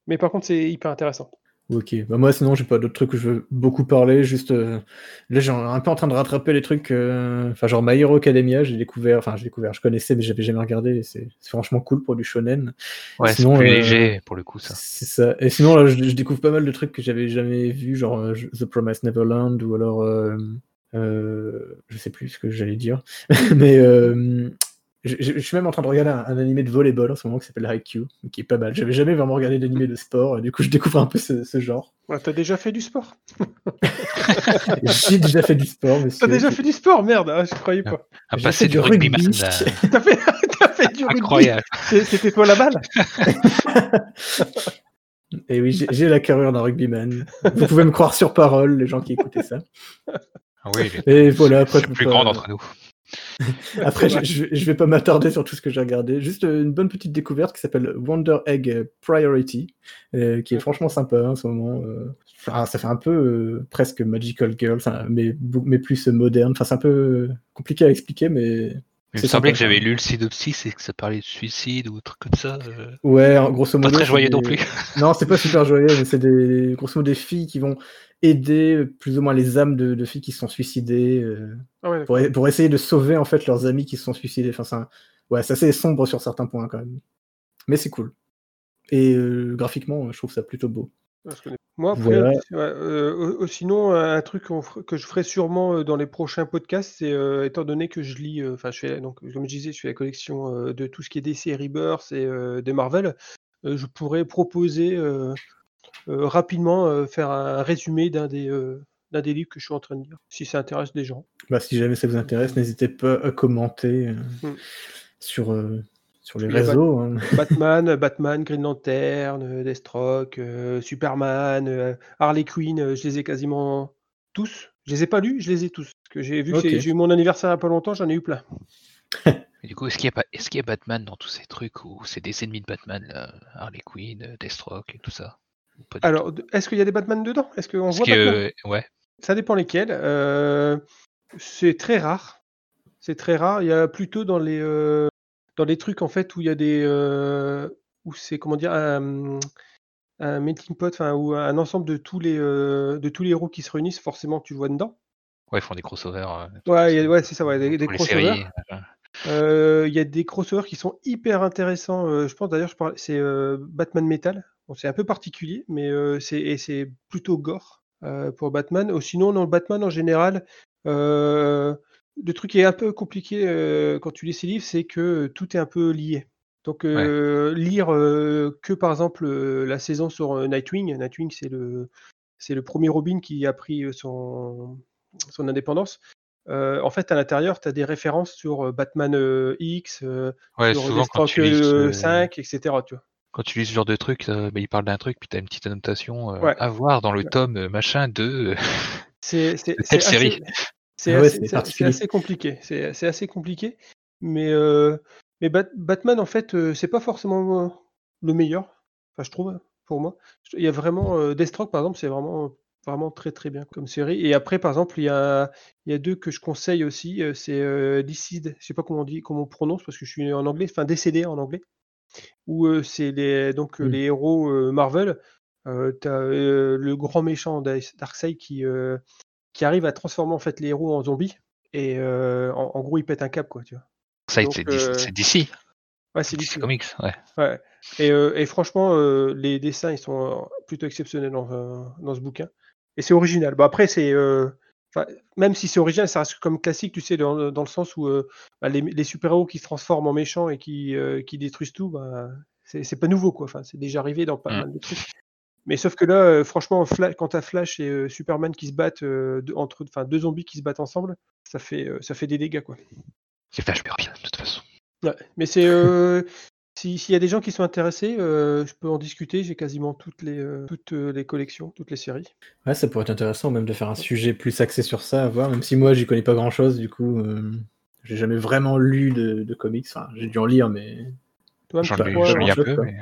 mais par contre, c'est hyper intéressant. Ok, bah moi sinon j'ai pas d'autres trucs où je veux beaucoup parler, juste euh, là j'ai un peu en train de rattraper les trucs, euh, enfin genre My Hero Academia, j'ai découvert, enfin j'ai découvert, je connaissais mais j'avais jamais regardé, et c'est c'est franchement cool pour du shonen. Ouais, c'est Sinon, plus euh, léger pour le coup, ça. C'est ça. Et sinon là je, je découvre pas mal de trucs que j'avais jamais vu, genre euh, The Promised Neverland ou alors euh, je sais plus ce que j'allais dire, mais euh, je, je- je suis même en train de regarder un, un animé de volleyball en ce moment qui s'appelle Haikyuu, qui est pas mal. J'avais jamais vraiment regardé d'animé de sport, et du coup je découvre un peu ce, ce genre. Ouais, T'as déjà fait du sport? J'ai déjà fait du sport, monsieur. T'as déjà fait du sport, merde, ah, je croyais pas. Un J'ai passé fait du rugby. euh, T'as fait, t'as fait du rugby Incroyable. C'est- C'était toi la balle? Et oui, j'ai j'ai la carrure d'un rugbyman. Vous pouvez me croire sur parole, les gens qui écoutaient ça. Ah oui, Et voilà, après, peux plus pas- grand d'entre nous. Après, je, je vais pas m'attarder sur tout ce que j'ai regardé. Juste une bonne petite découverte qui s'appelle Wonder Egg Priority, euh, qui est franchement sympa en ce moment. euh. Enfin, ça fait un peu euh, presque Magical Girl, mais, plus moderne. Enfin, c'est un peu compliqué à expliquer, mais Il me C'est semblait que j'avais lu le synopsis et que ça parlait de suicide ou trucs comme ça. ouais, grosso Pas modo. très c'est joyeux non plus. Non, c'est pas super joyeux, mais c'est des grosso modo des filles qui vont aider plus ou moins les âmes de, de filles qui se sont suicidées euh, Ah ouais, pour, pour essayer de sauver en fait leurs amis qui se sont suicidés. Enfin, c'est un- ouais, c'est assez sombre sur certains points quand même, mais c'est cool. Et euh, graphiquement, je trouve ça plutôt beau. Ah, je. Moi, après, Voilà. ouais, euh, euh, sinon, un truc que je ferai sûrement dans les prochains podcasts, c'est euh, étant donné que je lis, euh, enfin, je fais, donc, comme je disais, je fais la collection euh, de tout ce qui est DC et Rebirth et euh, des Marvel, euh, je pourrais proposer rapidement euh, faire un résumé d'un des, euh, d'un des livres que je suis en train de lire, si ça intéresse des gens. Bah, si jamais ça vous intéresse, n'hésitez pas à commenter euh, Mm. sur, euh, sur les réseaux. hein. Batman, Batman, Green Lantern, euh, Deathstroke, euh, Superman, euh, Harley Quinn, euh, je les ai quasiment tous. Je les ai pas lus, je les ai tous. Parce que j'ai vu que j'ai eu mon anniversaire il y a pas longtemps, j'en ai eu plein. Du coup, est-ce qu'il y, est-ce qu'il y a Batman dans tous ces trucs ou c'est des ennemis de Batman, là, Harley Quinn, euh, Deathstroke et tout ça? Alors, est-ce qu'il y a des Batman dedans? Est-ce qu'on voit Batman? ouais, Ça dépend lesquels. Euh, c'est très rare. C'est très rare. Il y a plutôt dans les euh, dans les trucs en fait où il y a des euh, où c'est comment dire un, un melting pot, enfin ou un ensemble de tous les euh, de tous les héros qui se réunissent. Forcément, tu le vois dedans. ouais, ils font des crossovers. euh, Ouais, il y a- ouais, c'est ça. Ouais, des, crossovers. euh, Euh, Il y a des crossovers qui sont hyper intéressants. euh, je pense d'ailleurs, c'est euh, Batman Metal. Bon, c'est un peu particulier, mais c'est plutôt gore pour Batman. Sinon, dans Batman en général, le truc qui est un peu compliqué quand tu lis ces livres, c'est que tout est un peu lié. Donc, lire que par exemple la saison sur Nightwing. Nightwing, c'est le c'est le premier Robin qui a pris son son indépendance. Euh, en fait, à l'intérieur, tu as des références sur Batman euh, X, euh, Ouais, sur souvent quand Deathstroke tu, lis, euh, euh, 5, etc. Tu vois. Quand tu lis ce genre de truc, euh, bah, il parle d'un truc, puis tu as une petite annotation euh, Ouais. à voir dans le Ouais. tome euh, machin de. C'est c'est- De c'est telle série. c'est ouais, assez- c'est c'est- c'est particulier. assez compliqué. C'est c'est assez compliqué. Mais, euh, mais Bat- Batman, en fait, euh, c'est pas forcément euh, le meilleur. Enfin, je trouve, pour moi. Il y a vraiment euh, Deathstroke, par exemple, c'est vraiment, vraiment très très bien comme série. Et après, par exemple, il y a, il y a deux que je conseille aussi. euh, C'est euh, Decide, je sais pas comment on dit, comment on prononce parce que je suis en anglais, enfin décédé en anglais. Où c'est les, donc euh, Mm. les héros Marvel. T'as le grand méchant d'A- Darkseid qui, qui arrive à transformer en fait les héros en zombies. Et en, en gros, il pète un cap, quoi, tu vois. Ça, Donc, c'est c'est d'ici. Ouais, c'est Comics, ouais. Ouais. Et, euh, et franchement, euh, les dessins, ils sont plutôt exceptionnels dans, dans ce bouquin. Et c'est original. Bon, après, c'est. euh, enfin, même si c'est original, ça reste comme classique, tu sais, dans, dans le sens où euh, bah, les, les super-héros qui se transforment en méchants et qui, euh, qui détruisent tout, bah, c'est pas nouveau, quoi. Enfin, c'est déjà arrivé dans pas Mm. mal de trucs. Mais sauf que là, euh, franchement, quand t'as Flash et Superman qui se battent, deux- entre, enfin, deux zombies qui se battent ensemble, ça fait, ça fait des dégâts, quoi. C'est Flash Murphy, de toute façon. Ouais, mais c'est euh, si- s'il y a des gens qui sont intéressés, euh, je peux en discuter. J'ai quasiment toutes les euh, toutes euh, les collections, toutes les séries. Ouais, ça pourrait être intéressant même de faire un sujet plus axé sur ça, à voir, même si moi j'y connais pas grand chose, du coup, euh, j'ai jamais vraiment lu de, de comics. Enfin, j'ai dû en lire, mais J'en lis un peu, mais.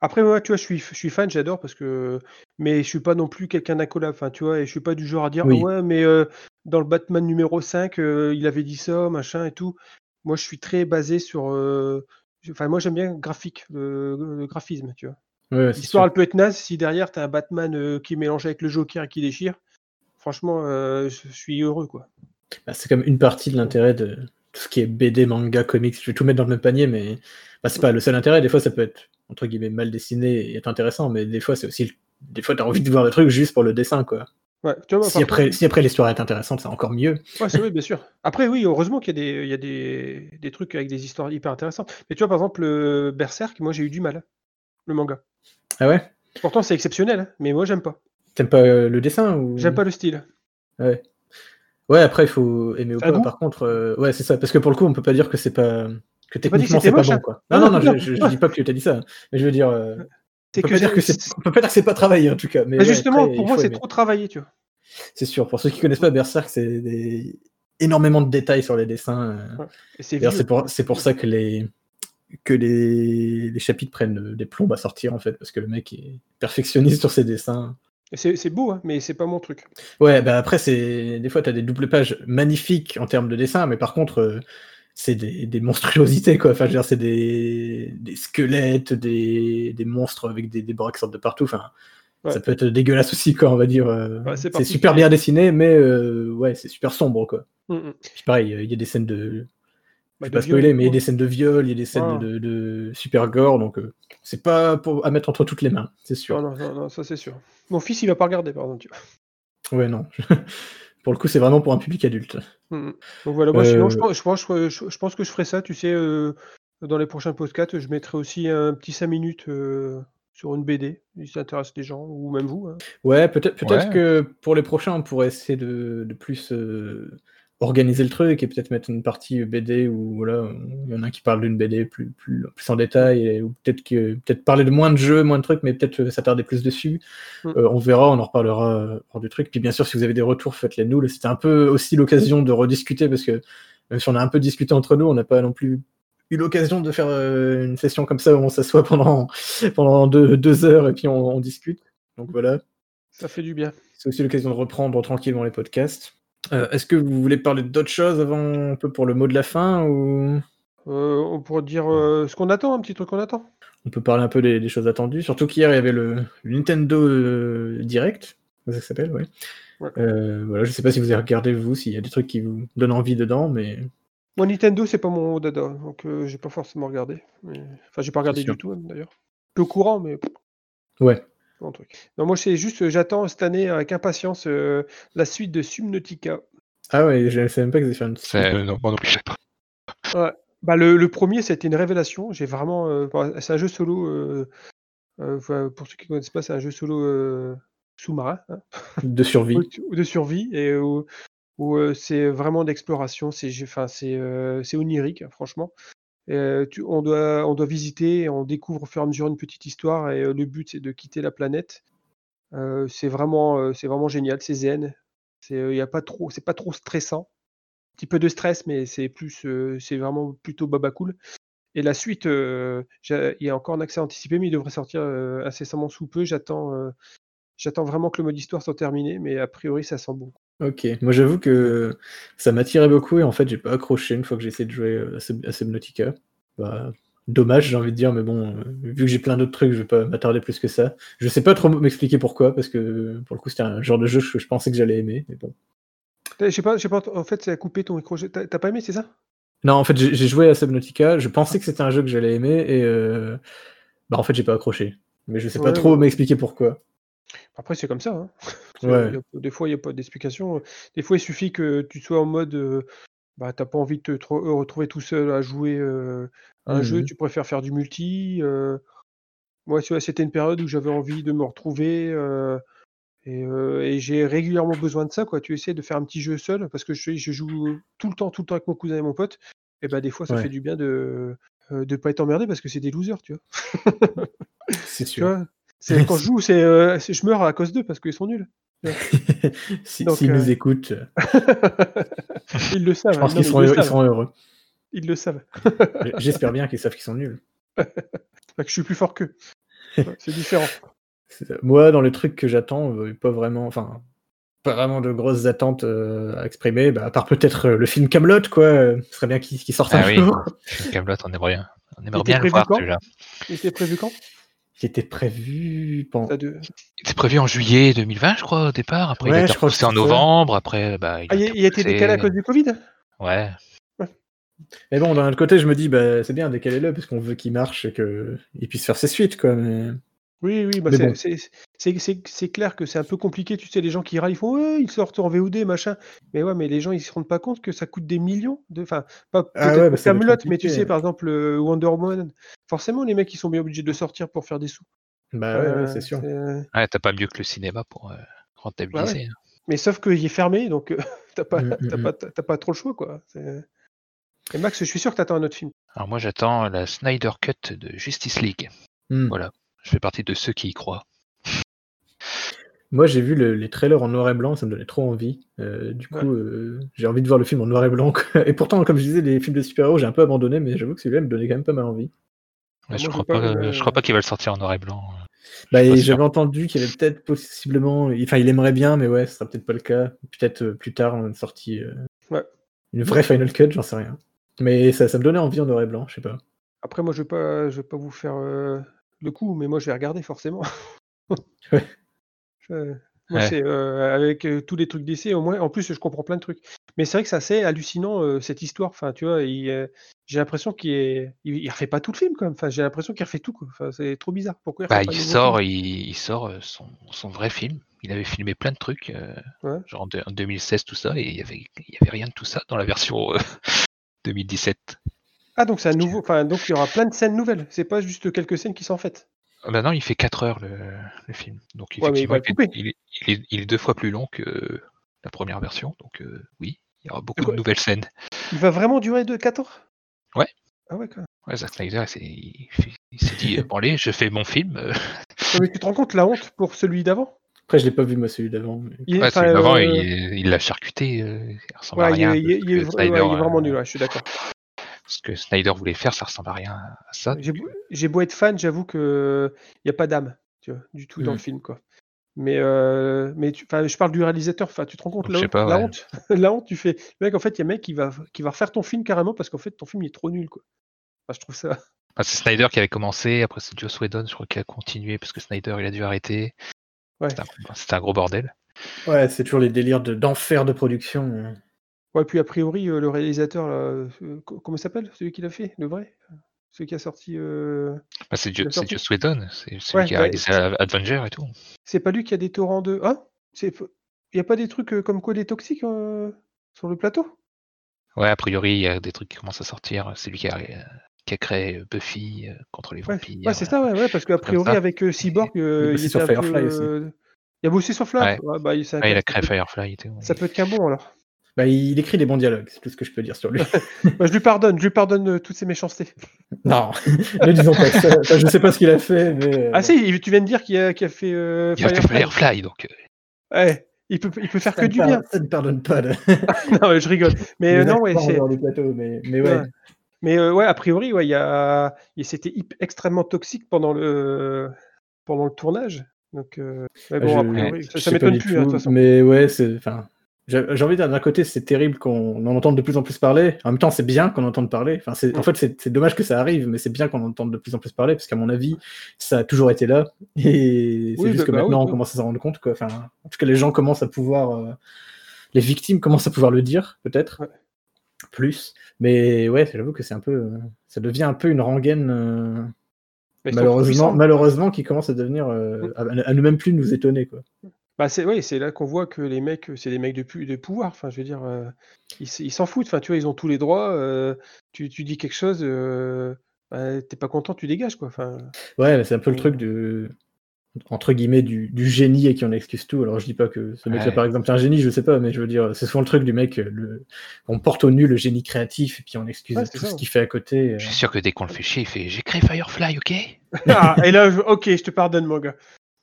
Après, moi, tu vois, je suis je suis fan, j'adore parce que, mais je suis pas non plus quelqu'un d'incollable. Enfin, tu vois, et je suis pas du genre à dire Oui. Ah ouais, mais euh, dans le Batman numéro 5, euh, il avait dit ça, machin et tout. Moi, je suis très basé sur. euh, Enfin, moi, j'aime bien le graphique, le, le graphisme, tu vois. Ouais, L'histoire, elle peut être naze si derrière, t'as un Batman euh, qui mélange avec le Joker et qui déchire. Franchement, euh, je suis heureux, quoi. Bah, c'est comme une partie de l'intérêt de tout ce qui est BD, manga, comics. Je vais tout mettre dans le même panier, mais bah, c'est pas le seul intérêt. Des fois, ça peut être entre guillemets mal dessiné et être intéressant, mais des fois, c'est aussi des fois, t'as envie de voir le truc juste pour le dessin, quoi. Ouais, tu vois, Si après, si après l'histoire est intéressante, c'est encore mieux. Ouais, c'est vrai, bien sûr. Après, oui, heureusement qu'il y a, des, il y a des, des trucs avec des histoires hyper intéressantes. Mais tu vois, par exemple, le Berserk, moi, j'ai eu du mal, le manga. Ah ouais? Pourtant, c'est exceptionnel, hein, mais moi, j'aime pas. T'aimes pas euh, le dessin ou... J'aime pas le style. Ouais. Ouais, après, il faut aimer ou un pas. Par contre, euh, ouais, c'est ça. Parce que pour le coup, on peut pas dire que c'est pas. Que techniquement, c'est pas bon, hein? quoi. Non, Non, non, je, dis pas que tu as dit ça. Mais je veux dire. On, peut pas dire que c'est... on peut pas dire que c'est pas travaillé, en tout cas. Mais Mais ouais, justement, pour moi, c'est trop travaillé, tu vois. C'est sûr. Pour ceux qui connaissent pas Berserk, c'est des... énormément de détails sur les dessins. euh. Ouais. C'est pour, ça que les que les... les chapitres prennent euh, des plombes à sortir en fait parce que le mec est perfectionniste sur ses dessins. C'est c'est beau, hein, mais c'est pas mon truc. Ouais, bah après, c'est des fois, tu as des doubles pages magnifiques en termes de dessin, mais par contre, euh, c'est des, des monstruosités, quoi. Enfin, je veux dire, c'est des, des squelettes, des, des monstres avec des, bras qui sortent de partout. Enfin, Ouais. ça peut être dégueulasse aussi, quoi, on va dire. euh, Ouais, c'est super bien dessiné, mais euh, ouais, c'est super sombre, quoi. Mm, mm. Puis pareil, il y a des scènes de. Bah, je vais de pas viol, spoiler, mais il y a des scènes de viol, il y a des scènes Ah. de, de super gore, donc euh, c'est pas pour, à mettre entre toutes les mains, c'est sûr. Non, non, non, ça c'est sûr. Mon fils, il va pas regarder, par exemple. Ouais, non. pour le coup, c'est vraiment pour un public adulte. Mm, mm. Donc voilà, moi, sinon, Euh, je, pense, je, pense, je, je pense que je ferai ça, tu sais, euh, dans les prochains podcasts, je mettrai aussi un petit 5 minutes euh, sur une BD, si ça intéresse les gens, ou même vous. hein. Ouais, peut-être Ouais. que pour les prochains, on pourrait essayer de, de plus euh, organiser le truc et peut-être mettre une partie BD où voilà, il y en a qui parle d'une BD plus, plus, plus en détail, et, ou peut-être que peut-être parler de moins de jeux, moins de trucs, mais peut-être euh, s'attarder plus dessus. Mm. Euh, on verra, on en reparlera euh, hors du truc. Puis bien sûr, si vous avez des retours, faites-les nous. C'était un peu aussi l'occasion de rediscuter parce que même si on a un peu discuté entre nous, on n'a pas non plus eu l'occasion de faire euh, une session comme ça où on s'assoit pendant, pendant deux, deux heures et puis on, on discute. Donc voilà. Ça fait du bien. C'est aussi l'occasion de reprendre tranquillement les podcasts. Euh, Est-ce que vous voulez parler d'autres choses avant un peu pour le mot de la fin ou? Euh, on pourrait dire euh, ce qu'on attend, un petit truc qu'on attend. on peut parler un peu des, des choses attendues Surtout qu'hier il y avait le, le Nintendo euh, Direct, c'est ça que ça s'appelle, ouais. Ouais. Voilà, je sais pas si vous avez regardé vous, s'il y a des trucs qui vous donnent envie dedans, mais Moi, Nintendo, c'est pas mon dada, donc j'ai pas forcément regardé. mais- Enfin, j'ai pas regardé du tout, hein, d'ailleurs. Peu courant, mais ouais. Pas mon truc. Non, moi, c'est juste, j'attends cette année avec impatience euh, la suite de Subnautica. Ah ouais, je ne savais même pas que vous avez fait un C'est non, je. Bah, le, le premier, c'était une révélation. J'ai vraiment. euh, enfin, c'est un jeu solo. euh, euh, pour ceux qui ne connaissent pas, c'est un jeu solo euh, sous-marin. hein, de survie. ou de survie et où, où, euh, c'est vraiment d'exploration. C'est enfin, c'est euh, c'est onirique, hein, franchement. On, doit, visiter, on découvre au fur et à mesure une petite histoire et le but c'est de quitter la planète. C'est vraiment, génial, c'est zen. C'est y pas trop, pas trop stressant. Un petit peu de stress, mais c'est plus, c'est vraiment plutôt baba cool. Et la suite, il y a encore un accès anticipé, mais il devrait sortir incessamment sous peu. J'attends, j'attends vraiment que le mode histoire soit terminé, mais a priori ça sent bon. Ok, moi j'avoue que ça m'attirait beaucoup et en fait j'ai pas accroché une fois que j'ai essayé de jouer euh, à Sub- à Subnautica. Bah, dommage j'ai envie de dire, mais bon, euh, vu que j'ai plein d'autres trucs, je vais pas m'attarder plus que ça. Je sais pas trop m'expliquer pourquoi, parce que pour le coup c'était un genre de jeu que je pensais que j'allais aimer, mais bon. Je sais pas, pas, en fait, ça a coupé ton micro. T'as pas aimé, c'est ça? Non, en fait j'ai joué à Subnautica, je pensais que c'était un jeu que j'allais aimer et euh, bah en fait j'ai pas accroché. Mais je sais pas trop ouais. m'expliquer pourquoi. Après, c'est comme ça. hein. C'est- Ouais. y a- des fois, il n'y a pas d'explication. Des fois, il suffit que tu sois en mode. euh, bah, t'as pas envie de te tro- euh, retrouver tout seul à jouer euh, à un jeu, Mhm. tu préfères faire du multi. euh. Moi, tu vois, c'était une période où j'avais envie de me retrouver. euh, et, euh, et j'ai régulièrement besoin de ça. Quoi. Tu essaies de faire un petit jeu seul parce que je, je joue tout le temps, tout le temps avec mon cousin et mon pote. Et bah, des fois, ça Ouais. fait du bien de ne pas être emmerdé parce que c'est des losers, tu vois. C'est Tu sûr. vois? C'est, quand je joue, c'est, euh, je meurs à cause d'eux parce qu'ils sont nuls. S'ils euh, nous écoutent, Ils le savent. je pense non, qu'ils seront, ils, le heureux- ils savent. seront heureux. Ils le savent. J'espère bien qu'ils savent qu'ils sont nuls. Pas que je suis plus fort qu'eux. C'est différent. Moi, dans les trucs que j'attends, euh, pas vraiment, enfin, pas vraiment de grosses attentes euh, à exprimer, bah, à part peut-être euh, le film Camelot, quoi. euh, Ce serait bien qu'il sorte Ah un oui. jour. Camelot, on aimerait bien. On aimerait bien le voir celui-là. Il était prévu quand? Il était prévu pendant. C'était prévu en juillet 2020, je crois, au départ. Après, Ouais, il a je été crois que repoussé en novembre. Après, bah, il Ah, il, été il a été décalé à cause du Covid? Ouais. Mais bon, d'un autre côté, je me dis, bah, c'est bien, décalez-le, parce qu'on veut qu'il marche et qu'il puisse faire ses suites, quoi. Mais... Oui, oui, bah Mais c'est- bon. clair que c'est un peu compliqué. Tu sais, les gens qui râlent, ils font ouais, ils sortent en VOD, machin. Mais ouais, mais les gens, ils se rendent pas compte que ça coûte des millions. De... Enfin, pas Ah ouais, pour bah, Camelot, mais tu sais, par exemple, euh, Wonder Woman. Forcément, les mecs, ils sont bien obligés de sortir pour faire des sous. Bah ouais, ouais, Euh, c'est sûr. c'est- Ouais, t'as pas mieux que le cinéma pour euh, rentabiliser. hein. Mais sauf qu'il est fermé, donc euh, t'as pas, Mm, mm, t'as mm. pas, t'as pas trop le choix, quoi. Et Max, je suis sûr que t'attends un autre film. Alors moi, j'attends la Snyder Cut de Justice League. Hmm. Voilà. Je fais partie de ceux qui y croient. Moi, j'ai vu le- les trailers en noir et blanc, ça me donnait trop envie. Euh, du coup, Ouais. euh, j'ai envie de voir le film en noir et blanc. Et pourtant, comme je disais, les films de super-héros, j'ai un peu abandonné, mais j'avoue que celui-là me donnait quand même pas mal envie. Je moi, crois pas pas, vu, je euh, crois pas qu'ils veulent sortir en noir et blanc. Bah, j'avais entendu qu'il y avait peut-être possiblement. Enfin, il aimerait bien, mais ouais, ce sera peut-être pas le cas. Peut-être plus tard, une sortie. euh, Ouais. Une vraie Final Cut, j'en sais rien. Mais ça, ça me donnait envie en noir et blanc, je sais pas. Après, moi, je vais pas, je vais pas vous faire euh, le coup, mais moi, je vais regarder forcément. Ouais. Je- Moi, Ouais. c'est euh, avec euh, tous les trucs d'essai, au moins. En plus, je comprends plein de trucs. Mais c'est vrai que c'est assez hallucinant euh, cette histoire. Enfin, tu vois, il, j'ai l'impression qu'il est, il, il refait pas tout le film, quand même. Enfin, j'ai l'impression qu'il refait tout. Quoi. Enfin, c'est trop bizarre. Pourquoi il Bah, il sort, il, sort son, son vrai film. Il avait filmé plein de trucs, Ouais. genre en, deux- en 2016 tout ça, et il y avait, il y avait rien de tout ça dans la version euh, 2017. Ah, donc c'est un nouveau. Enfin, donc il y aura plein de scènes nouvelles. C'est pas juste quelques scènes qui sont faites. Ah, Maintenant, il fait 4 heures le, le film, donc Ouais, il effectivement, il, est, il est- il est deux fois plus long que la première version. Donc euh, oui, il y aura beaucoup quoi de nouvelles scènes. Il va vraiment durer de 4 heures? Ouais. Ah ouais, même. Ouais, Zack Snyder, il s'est- dit, euh, bon allez, je fais mon film. euh, Non, mais tu te rends compte la honte pour celui d'avant? Après, je l'ai pas vu, moi, celui d'avant. mais- Il ouais, celui d'avant, euh, il l'a charcuté. euh, il ressemble ouais, à il, rien. est, il est- il Snyder, ouais, il est vraiment euh, nul, ouais, je suis d'accord. Ce que Snyder voulait faire, ça ressemble à rien à ça. J'ai beau, j'ai beau être fan, j'avoue que il y a pas d'âme, du tout dans Mm. le film, quoi. Mais, euh, mais tu, je parle du réalisateur. Tu te rends compte la, honte, pas, la honte, la honte, tu fais. Le mec, en fait, il y a un mec qui va, qui va refaire ton film carrément parce qu'en fait, ton film il est trop nul, quoi. Enfin, je trouve ça. Enfin, c'est Snyder qui avait commencé, après c'est Joss Whedon, je crois, qui a continué parce que Snyder il a dû arrêter. Ouais. C'était un, gros bordel. Ouais, c'est toujours les délires de- d'enfer de, production. Ouais, puis a priori, euh, le réalisateur, là, euh, co- comment il s'appelle, celui qui l'a fait, le vrai, celui qui a sorti. euh, Bah, c'est, Jo- Il a c'est sorti? Joss Whedon, c'est celui Ouais, qui a bah, réalisé Avenger et tout. C'est pas lui qui a des torrents de. Hein? C'est. Il y a pas des trucs euh, comme quoi des toxiques euh, sur le plateau? Ouais, a priori, il y a des trucs qui commencent à sortir. C'est lui qui a, euh, qui a créé euh, Buffy euh, contre les Ouais, vampires. ouais c'est ça, ouais, ouais, parce qu'a comme priori, ça. avec euh, Cyborg, euh, bossé il sur était un Firefly peu, aussi. euh, Il a bossé sur Ouais. Ouais, bah, il- ça, Ouais, il a ça créé peut- Firefly et tout. Ça peut être qu'un bon alors. Bah, il écrit des bons dialogues, c'est tout ce que je peux dire sur lui. Bah, je lui pardonne, je lui pardonne euh, toutes ses méchancetés. non, ne disons pas ça. Enfin, je sais pas ce qu'il a fait, mais. euh, Ah si, tu viens de dire qu'il a, fait. euh, Il a fait Firefly. Donc Ouais, il peut, il peut faire ça que du bien. Ça ne pardonne pas. de- non, ouais, je rigole. Mais euh, non, ouais, c'est. mais, mais ouais. Ouais. Mais euh, ouais, a priori, ouais, il y a, il- c'était extrêmement toxique pendant le pendant le tournage. Donc, euh, mais bon, Je- a priori, ça, ça m'étonne plus, hein, de tout, toute façon. Mais ouais, c'est. Enfin, j'ai envie de dire d'un côté, c'est terrible qu'on en entende de plus en plus parler. En même temps, c'est bien qu'on entende parler. Enfin, c'est, en fait, c'est, dommage que ça arrive, mais c'est bien qu'on entende de plus en plus parler parce qu'à mon avis, ça a toujours été là. Et c'est Oui, juste bah, que bah maintenant, oui, on commence à s'en rendre compte. Quoi. Enfin, en tout cas, les gens commencent à pouvoir. euh, Les victimes commencent à pouvoir le dire, peut-être. Ouais. Plus. Mais ouais, j'avoue que c'est un peu. euh, Ça devient un peu une rengaine. euh, malheureusement, malheureusement, qui commence à devenir. euh, à, à ne même plus nous étonner. Quoi. Bah c'est oui, c'est là qu'on voit que les mecs, euh, c'est des mecs de, pu- de pouvoir. Enfin, je veux dire, euh, ils s- ils s'en foutent. Enfin, tu vois, ils ont tous les droits. euh, tu, tu dis quelque chose, euh, bah, t'es pas content, tu dégages quoi. Enfin, Ouais, mais c'est un peu le truc de entre guillemets du, du génie et qui en excuse tout. Alors je dis pas que ce mec-là Ouais. par exemple est un génie, je sais pas, mais je veux dire, c'est souvent le truc du mec, euh, le... on porte au nu le génie créatif et puis on excuse Ouais, c'est tout ça. ce qu'il fait à côté. euh. je suis sûr que dès qu'on le fait chier, il fait J'ai créé Firefly, ok? Ah, et là, je- ok, je te pardonne, mon gars.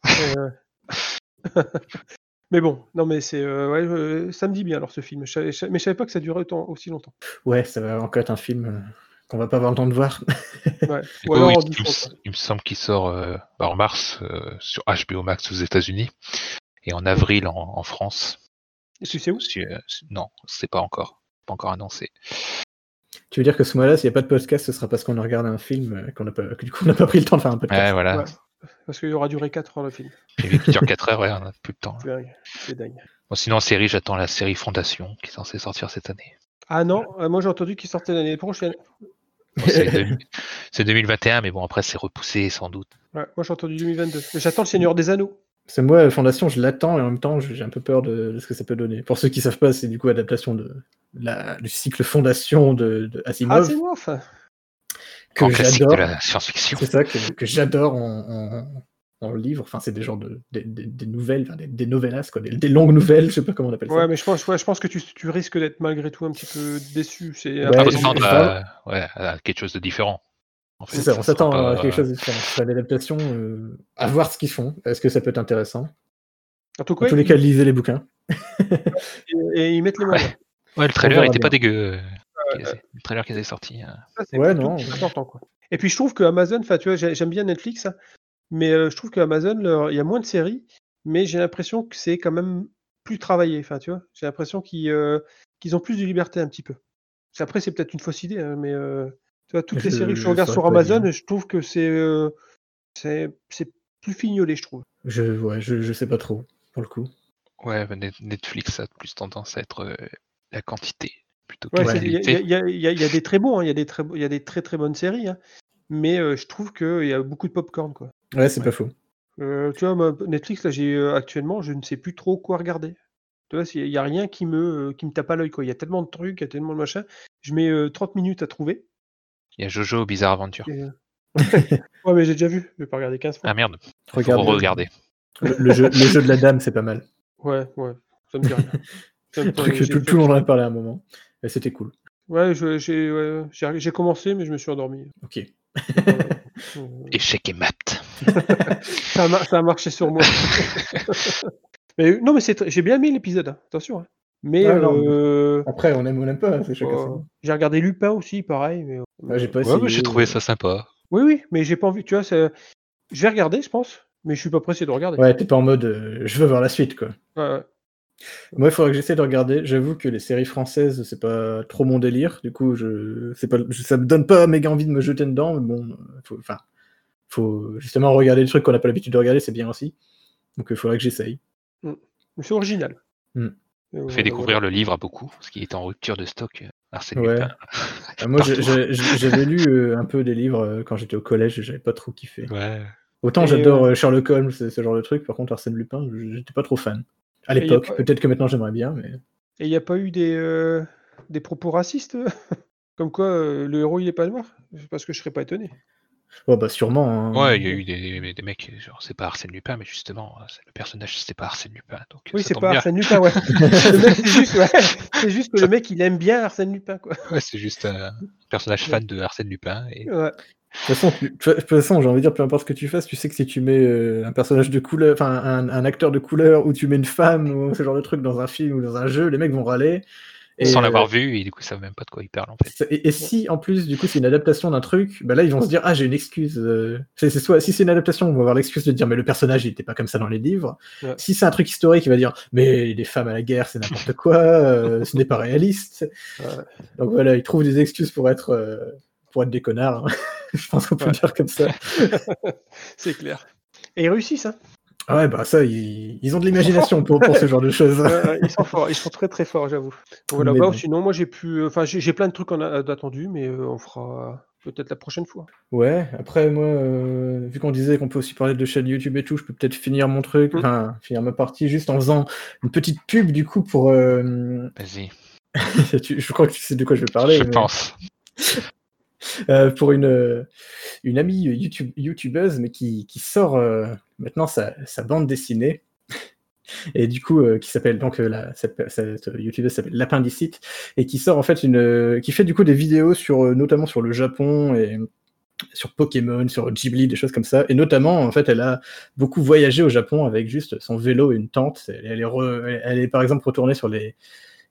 Euh, mais bon, non, mais c'est euh, ouais, euh, ça me dit bien alors ce film. Je savais- je mais je savais pas que ça durait autant, aussi longtemps. Ouais, ça va encore être un film euh, qu'on va pas avoir le temps de voir. Ouais. Ou il, me, il semble qu'il sort euh, en mars euh, sur HBO Max aux États-Unis et en avril en, en France. Sais où? Euh, non, c'est pas encore, pas encore annoncé. tu veux dire que ce mois-là, s'il n'y a pas de podcast, ce sera parce qu'on a regardé un film qu'on a pas, que du coup on n'a pas pris le temps de faire un podcast. Ouais, voilà. Ouais. Parce qu'il aura duré 4 heures le film. Et vu qu'il dure 4 heures, ouais, on a plus de temps. C'est dingue. Bon, sinon, en série, j'attends la série Fondation qui est censée sortir cette année. Ah non, euh, moi j'ai entendu qu'il sortait l'année prochaine. Bon, c'est deux- c'est 2021, mais bon, après, c'est repoussé sans doute. Ouais, moi j'ai entendu 2022. Mais j'attends le Seigneur des Anneaux. C'est moi, Fondation, je l'attends et en même temps, j'ai un peu peur de, de ce que ça peut donner. Pour ceux qui savent pas, c'est du coup adaptation de la, du cycle Fondation de, de Ah, Asimov, c'est moi, enfin. Que j'adore. la science-fiction. C'est ça que, que j'adore en, en, en livre. Enfin, c'est des genres de des, des- des nouvelles, enfin, des, des novellas, quoi, des, des longues nouvelles. Je sais pas comment on appelle ça. Ouais, mais je pense, ouais, je pense que tu, tu risques d'être malgré tout un petit peu déçu. C'est Ouais, On je- à, ouais, à quelque chose de différent. En fait, C'est ça, on s'attend pas- à quelque chose de différent. C'est l'adaptation, euh, à voir ce qu'ils font. Est-ce que ça peut être intéressant? En tout En cas, tous les cas, lisez les bouquins. et, et ils mettent les moyens. Ouais, le trailer était pas dégueu. Qui est- Le trailer qui est sorti. euh. Ça, c'est Ouais, non. important, quoi. Et puis je trouve que Amazon, enfin tu vois, j'ai- j'aime bien Netflix, hein, mais euh, je trouve que Amazon, leur- il y a moins de séries, mais j'ai l'impression que c'est quand même plus travaillé. Enfin, tu vois, j'ai l'impression qu'ils euh, qu'ils ont plus de liberté un petit peu. Après, c'est peut-être une fausse idée, hein, mais euh, tu vois, toutes les Je- séries que je je regarde sur Amazon, je trouve que c'est euh, c'est plus fignolé, je trouve. Je, ouais, je, je sais pas trop, pour le coup. Ouais, mais Net- Netflix a plus tendance à être euh, la quantité plutôt que Ouais, la c'est- il y, a- y y y des très bons, hein, il y a des très, il y a des très très bonnes séries, hein, mais euh, je trouve qu'il y a beaucoup de popcorn, quoi. Ouais, c'est Ouais. pas faux. Euh, tu vois, Netflix, là, j'ai euh, actuellement, je ne sais plus trop quoi regarder. Tu vois, il n'y a rien qui me, euh, qui me tape à l'œil, quoi. Il y a tellement de trucs, il y a tellement de machins. Je mets euh, 30 minutes à trouver. Il y a Jojo Bizarre et, euh, ouais, mais j'ai déjà vu. Je vais pas regarder 15 fois. Ah merde, faut Regarde, regarder. le, le jeu, le jeu de la dame, c'est pas mal. Ouais, ouais, ça me dit rien. Ça me Un truc que tout le monde en a parlé à un moment. Et c'était cool. Ouais, je- j'ai ouais, j'ai- j'ai commencé, mais je me suis endormi. Ok. Euh, Échec et maths. ça, a mar- ça a marché sur moi. mais non, mais j'ai bien aimé l'épisode, hein, attention. hein. Mais Ouais, non, euh, Après, on aime ou on n'aime pas, c'est chacun euh, j'ai regardé Lupin aussi, pareil. Mais, Ouais, j'ai pas Ouais, essayé. mais j'ai trouvé ça sympa. Oui, oui, mais j'ai pas envie. Tu vois, c'est- je vais regarder, je pense, mais je suis pas pressé de regarder. Ouais, t'es pas en mode euh, je veux voir la suite, quoi. Ouais, ouais. Moi, il faudrait que j'essaie de regarder. J'avoue que les séries françaises, c'est pas trop mon délire. Du coup, je, c'est pas, je- ça me donne pas méga envie de me jeter dedans. Mais bon, faut, enfin, faut justement regarder des trucs qu'on n'a pas l'habitude de regarder, c'est bien aussi. Donc, il faudrait que j'essaye. Mais C'est original. Et On voilà, fait découvrir voilà. le livre à beaucoup, parce qu'il est en rupture de stock. euh, Arsène Ouais. Lupin. Ah, moi, j'avais lu euh, un peu des livres euh, quand j'étais au collège et j'avais pas trop kiffé. Ouais. Autant j'adore euh, Sherlock Holmes, ce ce genre de truc. Par contre, Arsène Lupin, j'étais pas trop fan. À l'époque, pas- peut-être que maintenant j'aimerais bien, mais Et il n'y a pas eu des, euh, des propos racistes euh Comme quoi, euh, le héros, il est pas noir? Parce que je serais pas étonné. ouais, bah sûrement. hein. Ouais, il y a eu des, des mecs, genre, c'est pas Arsène Lupin, mais justement, c'est- le personnage, c'était pas Arsène Lupin. Donc, Oui, c'est pas bien. Arsène Lupin, ouais. C'est juste, ouais, c'est juste que le mec, il aime bien Arsène Lupin, quoi. Ouais, c'est juste un personnage fan de Arsène Lupin. Et... Ouais. De toute façon, tu- de toute façon, j'ai envie de dire, peu importe ce que tu fasses, tu sais que si tu mets euh, un personnage de couleur, enfin un, un acteur de couleur, ou tu mets une femme, ou ce genre de truc dans un film ou dans un jeu, les mecs vont râler. Et, Sans euh, l'avoir vu, et du coup, ils savent même pas de quoi ils parlent, en fait. Et, et si en plus, du coup, c'est une adaptation d'un truc, bah là, ils vont se dire, ah, j'ai une excuse. euh, c'est soit, si c'est une adaptation, on va avoir l'excuse de dire, mais le personnage, il était pas comme ça dans les livres. Ouais. Si c'est un truc historique, il va dire, mais des femmes à la guerre, c'est n'importe quoi, euh, ce n'est pas réaliste. Ouais. Donc voilà, ils trouvent des excuses pour être, euh, pour être des connards. hein. Je pense qu'on peut Ouais. le dire comme ça. C'est clair. Et ils réussissent, hein. Ah ouais, bah ça, ils, ils ont de l'imagination pour, pour ce genre de choses. Ouais, ils sont forts, ils sont très très forts, j'avoue. Voilà, bah, bon. sinon, moi j'ai pu. Enfin, j'ai j'ai plein de trucs en a- d'attendus, mais euh, on fera peut-être la prochaine fois. Ouais, après, moi, euh, vu qu'on disait qu'on peut aussi parler de chaîne YouTube et tout, je peux peut-être finir mon truc, Mm. enfin, finir ma partie juste en faisant une petite pub, du coup, pour... euh, Vas-y, je crois que tu sais de quoi je vais parler. je mais- pense. Euh, pour une, euh, une amie YouTube, youtubeuse, mais qui, qui sort euh, maintenant sa, bande dessinée. Et du coup, qui s'appelle donc la, cette, youtubeuse s'appelle Lapindicite et qui sort en fait une, qui fait du coup des vidéos sur notamment sur le Japon et sur Pokémon, sur Ghibli, des choses comme ça. Et notamment, en fait, elle a beaucoup voyagé au Japon avec juste son vélo et une tente. Elle, est, elle est par exemple retournée sur les,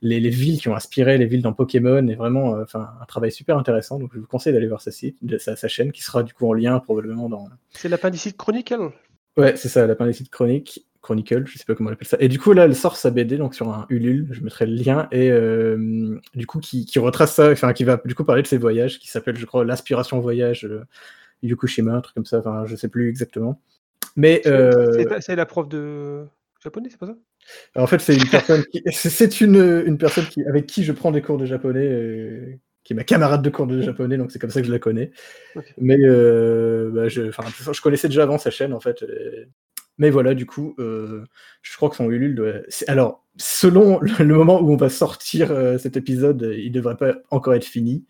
les, les villes qui ont inspiré les villes dans Pokémon et vraiment euh, enfin un travail super intéressant. Donc je vous conseille d'aller voir sa, site, sa, sa chaîne qui sera du coup en lien probablement dans. C'est l'appendicite Chronicle. Ouais, c'est ça, l'appendicite chronique. Chronicle, je sais pas comment on appelle ça. Et du coup, là, elle sort sa BD donc sur un Ulule, je mettrai le lien, et euh, du coup, qui, qui retrace ça, enfin, qui va du coup parler de ses voyages, qui s'appelle, je crois, L'Inspiration Voyage euh, Yukushima, un truc comme ça, enfin, je sais plus exactement. Mais euh, C'est C'est la prof de japonais, c'est pas ça? En fait, c'est une personne qui, c'est- c'est une, une personne qui, avec qui je prends des cours de japonais, euh, qui est ma camarade de cours de japonais, donc c'est comme ça que je la connais. Mais euh, bah, je, connaissais déjà avant sa chaîne, en fait. euh, mais voilà, du coup, euh, je crois que son Ulule doit. Alors, selon le, moment où on va sortir cet épisode, il devrait pas encore être fini.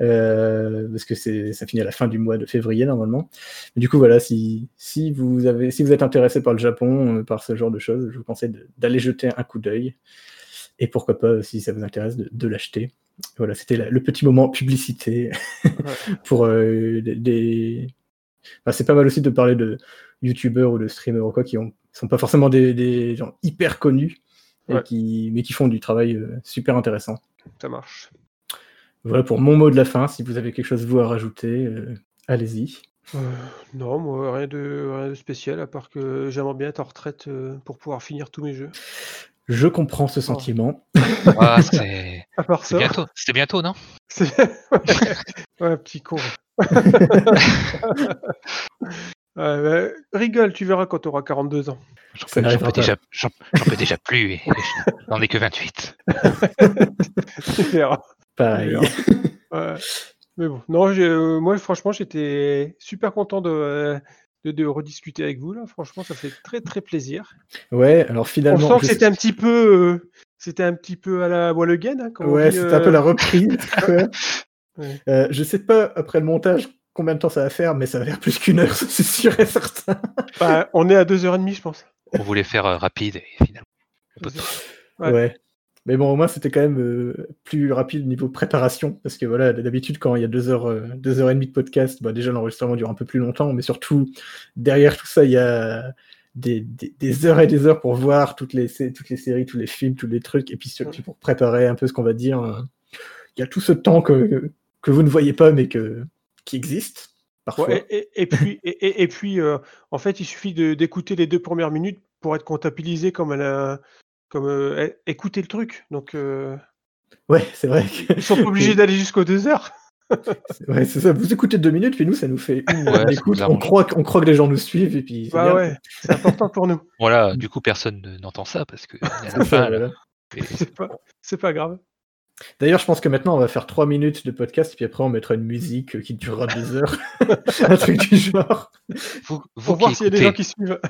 Euh, parce que ça finit à la fin du mois de février normalement. Mais du coup voilà, si, si vous avez si vous êtes intéressé par le Japon, euh, par ce genre de choses, je vous conseille d'aller jeter un coup d'œil. Et pourquoi pas, si ça vous intéresse, de, de l'acheter. Voilà, c'était la- le petit moment publicité pour euh, des. des- Enfin, c'est pas mal aussi de parler de youtubeurs ou de streamers ou quoi qui ont, sont pas forcément des, des gens hyper connus, et Ouais. qui, mais qui font du travail euh, super intéressant. Ça marche. Voilà pour mon mot de la fin. Si vous avez quelque chose vous à rajouter, euh, allez-y. Euh, non, moi, rien de, rien de spécial, à part que j'aimerais bien être en retraite euh, pour pouvoir finir tous mes jeux. Je comprends ce sentiment. Ah, c'est bientôt, c'était bientôt, non? C'est ouais, petit con. Ouais, bah, rigole, tu verras quand tu auras 42 ans. J'en peux, déjà, peux déjà plus. et- et je- J'en ai que 28. Tu verras. Pareil. Ouais. Mais bon, non, euh, moi franchement, j'étais super content de, euh, de, de rediscuter avec vous là. Franchement, ça fait très très plaisir. Ouais, alors On finalement. sent que c'était un petit peu, euh, c'était un petit peu à la Wall Again. Hein, on Ouais, c'était un peu la reprise. Ouais. Euh, je sais pas après le montage combien de temps ça va faire, mais ça va faire plus qu'une heure, c'est sûr et certain. bah, on est à 2h30, je pense. On voulait faire euh, rapide et finalement. Ouais. Mais bon, au moins c'était quand même euh, plus rapide niveau préparation, parce que voilà, d'habitude quand il y a deux heures, euh, deux heures et demie de podcast, bah, déjà l'enregistrement dure un peu plus longtemps, mais surtout derrière tout ça, il y a des, des- des heures et des heures pour voir toutes les, toutes les séries, tous les films, tous les trucs, et puis surtout pour préparer un peu ce qu'on va dire. euh, Il y a tout ce temps que, que vous ne voyez pas, mais que, qui existe parfois. Ouais, et, puis, et, puis euh, en fait, il suffit de- d'écouter les deux premières minutes pour être comptabilisé comme, a- comme euh, écouter le truc. Donc, euh, Ouais, c'est vrai. que- ils sont pas obligés d'aller jusqu'aux deux heures. Ouais, c'est ça. Vous écoutez deux minutes, puis nous, ça nous fait une Ouais, d'écoute. nous On croit, que- on croit que les gens nous suivent, et puis. c'est Bah ouais, c'est important pour nous. Voilà, du coup, personne ne- n'entend ça parce que pas, c'est pas grave. D'ailleurs, je pense que maintenant, on va faire trois minutes de podcast, puis après, on mettra une musique qui durera deux heures. un truc du genre. vous, vous Pour qui voir s'il y a des gens écoutez, qui suivent.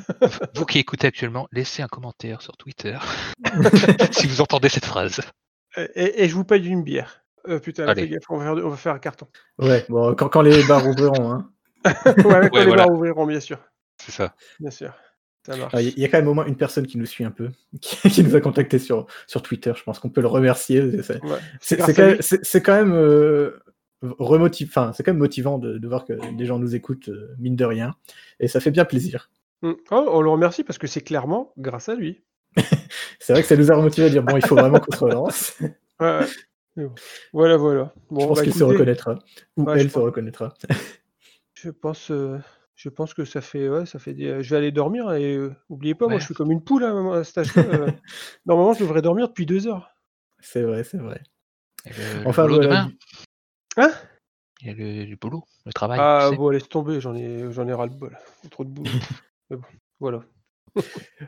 vous qui écoutez actuellement, laissez un commentaire sur Twitter si vous entendez cette phrase. Et, je vous paye une bière. Euh, putain, là, gaffe, on va, faire, on va faire un carton. Ouais, bon, quand, quand les bars ouvriront. Hein. ouais, quand Ouais, les voilà. bars ouvriront, bien sûr. C'est ça. Bien sûr. Ah, Il y a quand même au moins une personne qui nous suit un peu, qui, qui nous a contacté sur, sur Twitter. Je pense qu'on peut le remercier. C'est- Ouais. Quand, même- quand euh, remotiv- enfin, c'est quand même motivant de, de voir que des gens nous écoutent, euh, mine de rien. Et ça fait bien plaisir. Mm. Oh, on le remercie parce que c'est clairement grâce à lui. C'est vrai que ça nous a remotivé à dire bon, il faut vraiment qu'on se relance. Ouais, bon. Voilà, voilà. Bon, je pense bah, qu'il se reconnaîtra. Ou Ouais, elle se pense. reconnaîtra. Je pense, euh, je pense que ça fait, ouais, ça fait. des- Je vais aller dormir et euh, oubliez pas, moi, je suis comme une poule hein, à cet âge-là. euh. Normalement, je devrais dormir depuis deux heures. C'est vrai, c'est vrai. Le, le Enfin, boulot voilà. demain, Hein? Il y a le, le boulot, le travail. Ah tu sais. bon, laisse tomber, j'en ai, j'en ai ras le bol. Trop de boulot. Mais bon, voilà.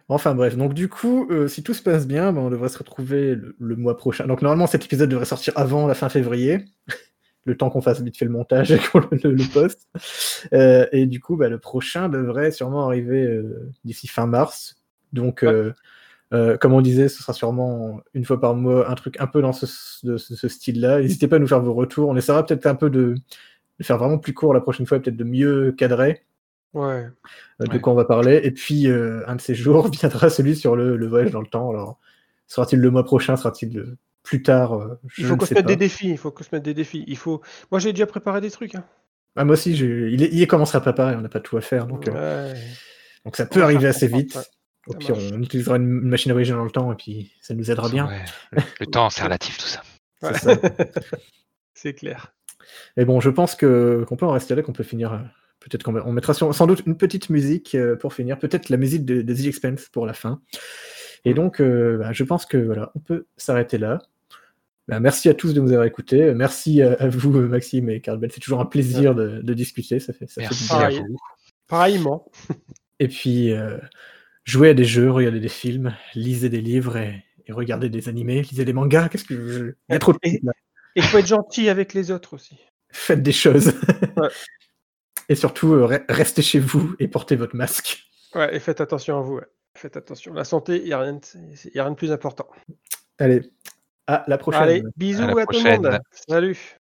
Enfin bref, donc du coup, euh, si tout se passe bien, ben, on devrait se retrouver le, le mois prochain. Donc normalement, cet épisode devrait sortir avant la fin février, le temps qu'on fasse vite fait le montage et qu'on le, poste. Euh, et du coup, bah, le prochain devrait sûrement arriver euh, d'ici fin mars. Donc, euh, euh, comme on disait, ce sera sûrement une fois par mois un truc un peu dans ce, de ce- ce style-là. N'hésitez pas à nous faire vos retours. On essaiera peut-être un peu de, de faire vraiment plus court la prochaine fois, et peut-être de mieux cadrer Ouais. de Ouais. quoi on va parler. Et puis, un de ces jours viendra celui sur le, le voyage dans le temps. Alors, sera-t-il le mois prochain? Sera-t-il plus tard euh, Je Il faut qu'on se mette des défis. Il faut qu'on se mette des défis. Il faut. Moi, j'ai déjà préparé des trucs. hein. Ah, moi aussi, il, est, il est commencé à préparer. On n'a pas tout à faire. Donc, euh, donc ça On peut arriver assez vite. ouais. Au pire, on utilisera une, une machine à voyager dans le temps et puis ça nous aidera bien. Ouais, le, temps, c'est relatif tout ça. C'est clair. Et bon, je pense que qu'on peut en rester là, qu'on peut finir. euh, Peut-être qu'on on mettra sur- sans doute une petite musique pour finir. Peut-être la musique de, de The Expense pour la fin. Et donc, euh, bah, je pense que voilà, on peut s'arrêter là. Bah, merci à tous de nous avoir écoutés. Merci à, à vous, euh, Maxime et Carl. C'est toujours un plaisir de, de discuter. Ça fait, ça Merci bien. à vous. Pareillement. Et puis, euh, jouez à des jeux, regardez des films, lisez des livres et, et regardez des animés, lisez des mangas. Qu'est-ce que je- Il y a trop de Et- il faut être gentil avec les autres aussi. Faites des choses. Ouais. Et surtout, euh, re- restez chez vous et portez votre masque. Ouais, et faites attention à vous. ouais. Faites attention. La santé, il n'y a, rien de- y a rien de plus important. Allez, à la prochaine. Allez, bisous À tout le monde. Salut.